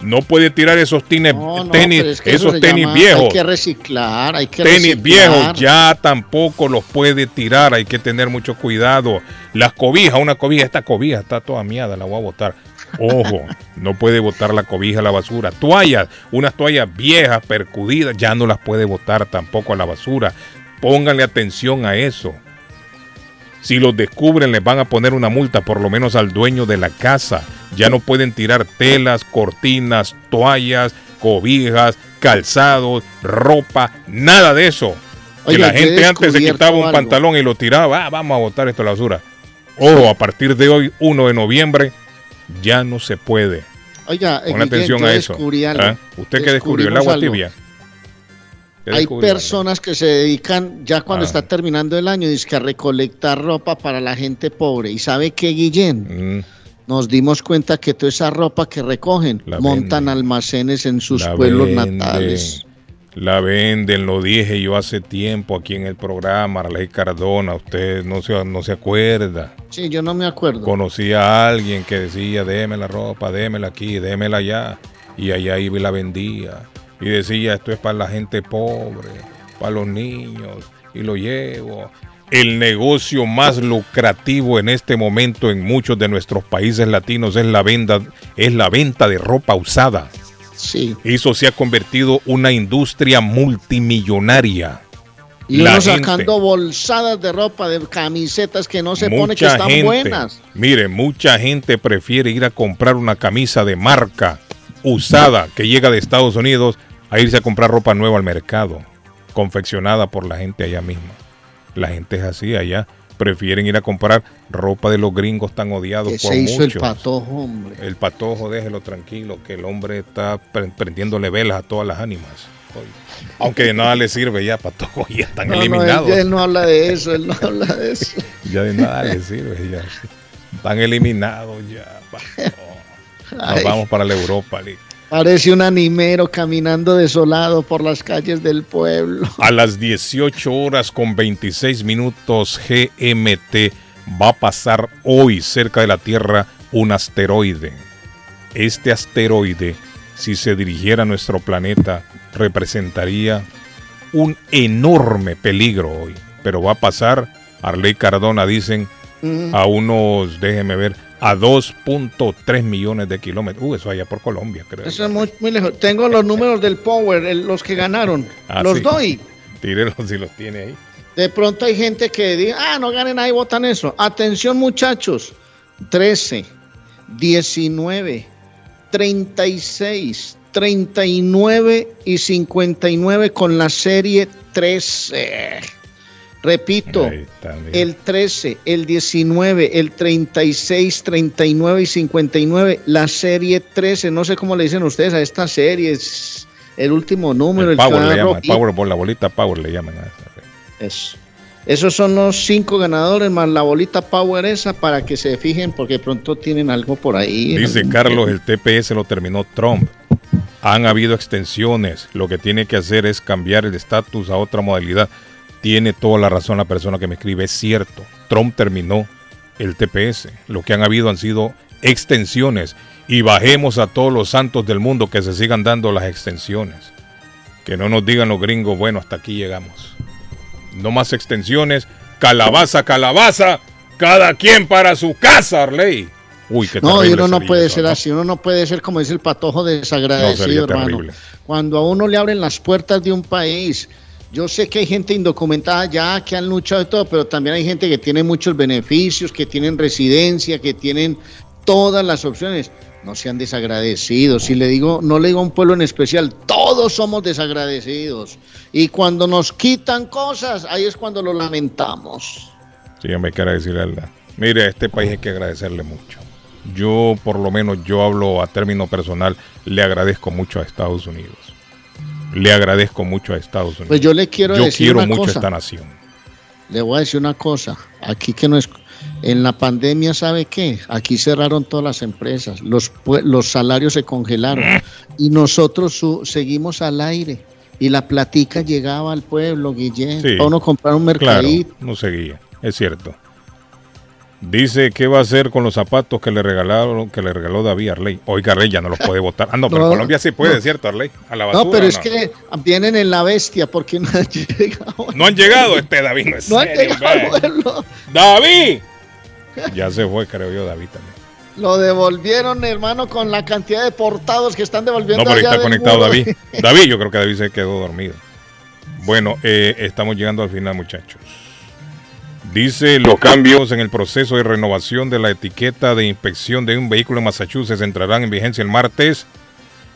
No puede tirar esos tines, No, no, tenis, es que esos tenis llama- viejos. Hay que reciclar, hay que Tenis reciclar. viejos ya tampoco los puede tirar, hay que tener mucho cuidado. Las cobijas, una cobija, esta cobija está toda miada, la voy a botar. Ojo, (laughs) no puede botar la cobija a la basura. Toallas, unas toallas viejas, percudidas, ya no las puede botar tampoco a la basura. Pónganle atención a eso. Si los descubren, les van a poner una multa, por lo menos al dueño de la casa. Ya no pueden tirar telas, cortinas, toallas, cobijas, calzados, ropa, nada de eso. Que Oiga, la gente antes se quitaba un algo. pantalón y lo tiraba, ah, vamos a botar esto a la basura. Ojo, a partir de hoy, 1 de noviembre, ya no se puede. Oiga, Pon atención a eso. algo. ¿Ah? ¿Usted qué descubrió? ¿El agua algo. tibia? ¿Qué Hay personas que se dedican, ya cuando Ah. está terminando el año, dizque a recolectar ropa para la gente pobre. ¿Y sabe qué, Guillén? Mm. Nos dimos cuenta que toda esa ropa que recogen La montan almacenes en sus La pueblos natales. La venden, lo dije yo hace tiempo aquí en el programa, Arley Cardona, usted no se, no se acuerda. Sí, yo no me acuerdo. Conocí a alguien que decía, déme la ropa, démela aquí, démela allá. Y allá iba y la vendía. Y decía, esto es para la gente pobre, para los niños. Y lo llevo. El negocio más lucrativo en este momento en muchos de nuestros países latinos es la venta, es la venta de ropa usada. Sí. Eso se ha convertido una industria multimillonaria. Y La uno gente- sacando bolsadas de ropa, de camisetas que no se pone que están gente, buenas. Mire, mucha gente prefiere ir a comprar una camisa de marca usada que llega de Estados Unidos a irse a comprar ropa nueva al mercado, confeccionada por la gente allá misma. La gente es así allá. Prefieren ir a comprar ropa de los gringos tan odiados Que por se hizo el muchos. patojo, hombre. El patojo, déjelo tranquilo, que el hombre está pre- prendiéndole velas a todas las ánimas. Aunque de nada le sirve ya, patojo, ya están No, no, él, eliminados. él no habla de eso, él no habla de eso. (laughs) Ya de nada le sirve, ya. Están eliminados ya. pa. (laughs) Nos Ay. vamos para la Europa League. Parece un animero caminando desolado por las calles del pueblo. (laughs) A las 18 horas con 26 minutos GMT va a pasar hoy cerca de la Tierra un asteroide. Este asteroide, si se dirigiera a nuestro planeta, representaría un enorme peligro hoy. Pero va a pasar, Arley Cardona dicen, Mm. a unos, déjeme ver, a 2.3 millones de kilómetros. Uh, eso allá por Colombia, creo. Eso es muy, muy lejos. Tengo los números del Power, el- los que ganaron. Ah, los sí. doy. (laughs) Tírelos si los tiene ahí. De pronto hay gente que dice, ah, no ganen ahí, votan eso. Atención muchachos, 13, 19, 36, 39 y 59 con la serie 13. Repito, el 13, el 19, el 36, 39 y 59, la serie 13. No sé cómo le dicen ustedes a esta serie, es el último número, El el, Power le llaman, rojito. Powerball, la bolita Power le llaman a esa. Eso. Esos son los cinco ganadores más la bolita Power esa para que se fijen porque pronto tienen algo por ahí. Dice Carlos, el TPS lo terminó Trump. Han habido extensiones. Lo que tiene que hacer es cambiar el estatus a otra modalidad. Tiene toda la razón la persona que me escribe. Es cierto. Trump terminó el TPS. Lo que han habido han sido extensiones. Y bajemos a todos los santos del mundo que se sigan dando las extensiones. Que no nos digan los gringos, bueno, hasta aquí llegamos. No más extensiones. Calabaza, calabaza. Cada quien para su casa, Arley. Uy, qué No, y uno no puede eso, ser ¿no? así, uno no puede ser como dice el patojo No, desagradecido, hermano. terrible. Cuando a uno le abren las puertas de un país, yo sé que hay gente indocumentada ya que han luchado y todo, pero también hay gente que tiene muchos beneficios, que tienen residencia, que tienen todas las opciones. No sean desagradecidos. Si le digo, no le digo a un pueblo en especial, todos somos desagradecidos. Y cuando nos quitan cosas, ahí es cuando lo lamentamos. Sí, me quiero decirle la Mire, a este país hay que agradecerle mucho. Yo, por lo menos, yo hablo a término personal, le agradezco mucho a Estados Unidos. Le agradezco mucho a Estados Unidos. Pues yo le quiero Yo decir quiero una mucho a cosa. esta nación. Le voy a decir una cosa, aquí que no es, en la pandemia, ¿sabe qué? Aquí cerraron todas las empresas, los, los salarios se congelaron y nosotros su- seguimos al aire y la platica llegaba al pueblo, Guillén, Sí. para uno comprar un Claro, mercadito. no seguía, es cierto. Dice qué va a hacer con los zapatos que le regalaron, que le regaló David Arley. Oiga, Arley ya no los puede votar. Ah, no, pero No, en Colombia sí puede, no. ¿cierto, Arley? A la basura. No, pero ¿o es no? que vienen en la bestia porque no han (laughs) llegado. No han llegado este David, no es No han llegado. ¡David! Ya se fue, creo yo, David también. Lo devolvieron, hermano, con la cantidad de portados que están devolviendo. No, pero allá está conectado muro. David. (laughs) David, yo creo que David se quedó dormido. Bueno, eh, estamos llegando al final, muchachos. Dice los cambios en el proceso de renovación de la etiqueta de inspección de un vehículo en Massachusetts entrarán en vigencia el martes.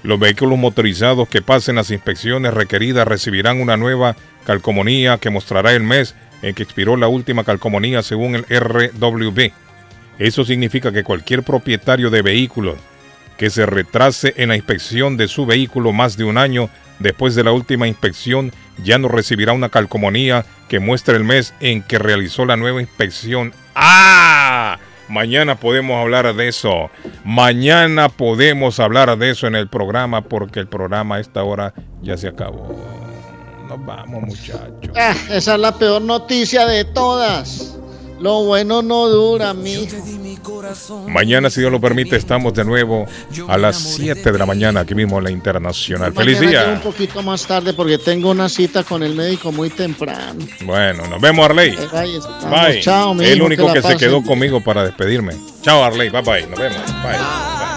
Los vehículos motorizados que pasen las inspecciones requeridas recibirán una nueva calcomanía que mostrará el mes en que expiró la última calcomanía según el RWB. Eso significa que cualquier propietario de vehículo que se retrase en la inspección de su vehículo más de un año después de la última inspección ya no recibirá una calcomanía que muestre el mes en que realizó la nueva inspección. ¡Ah! Mañana podemos hablar de eso. Mañana podemos hablar de eso en el programa porque el programa a esta hora ya se acabó. Nos vamos, muchachos. Ah, esa es la peor noticia de todas. Lo bueno no dura, mijo. Mañana, si Dios lo permite, estamos de nuevo a las 7 de la mañana aquí mismo en la Internacional. ¡Feliz llego un día! poquito más tarde porque tengo una cita con el médico muy temprano. Bueno, nos vemos, Arley. Bye. Chao, mi El único que se quedó conmigo para despedirme. Chao, Arley. Bye bye. Nos vemos. Bye.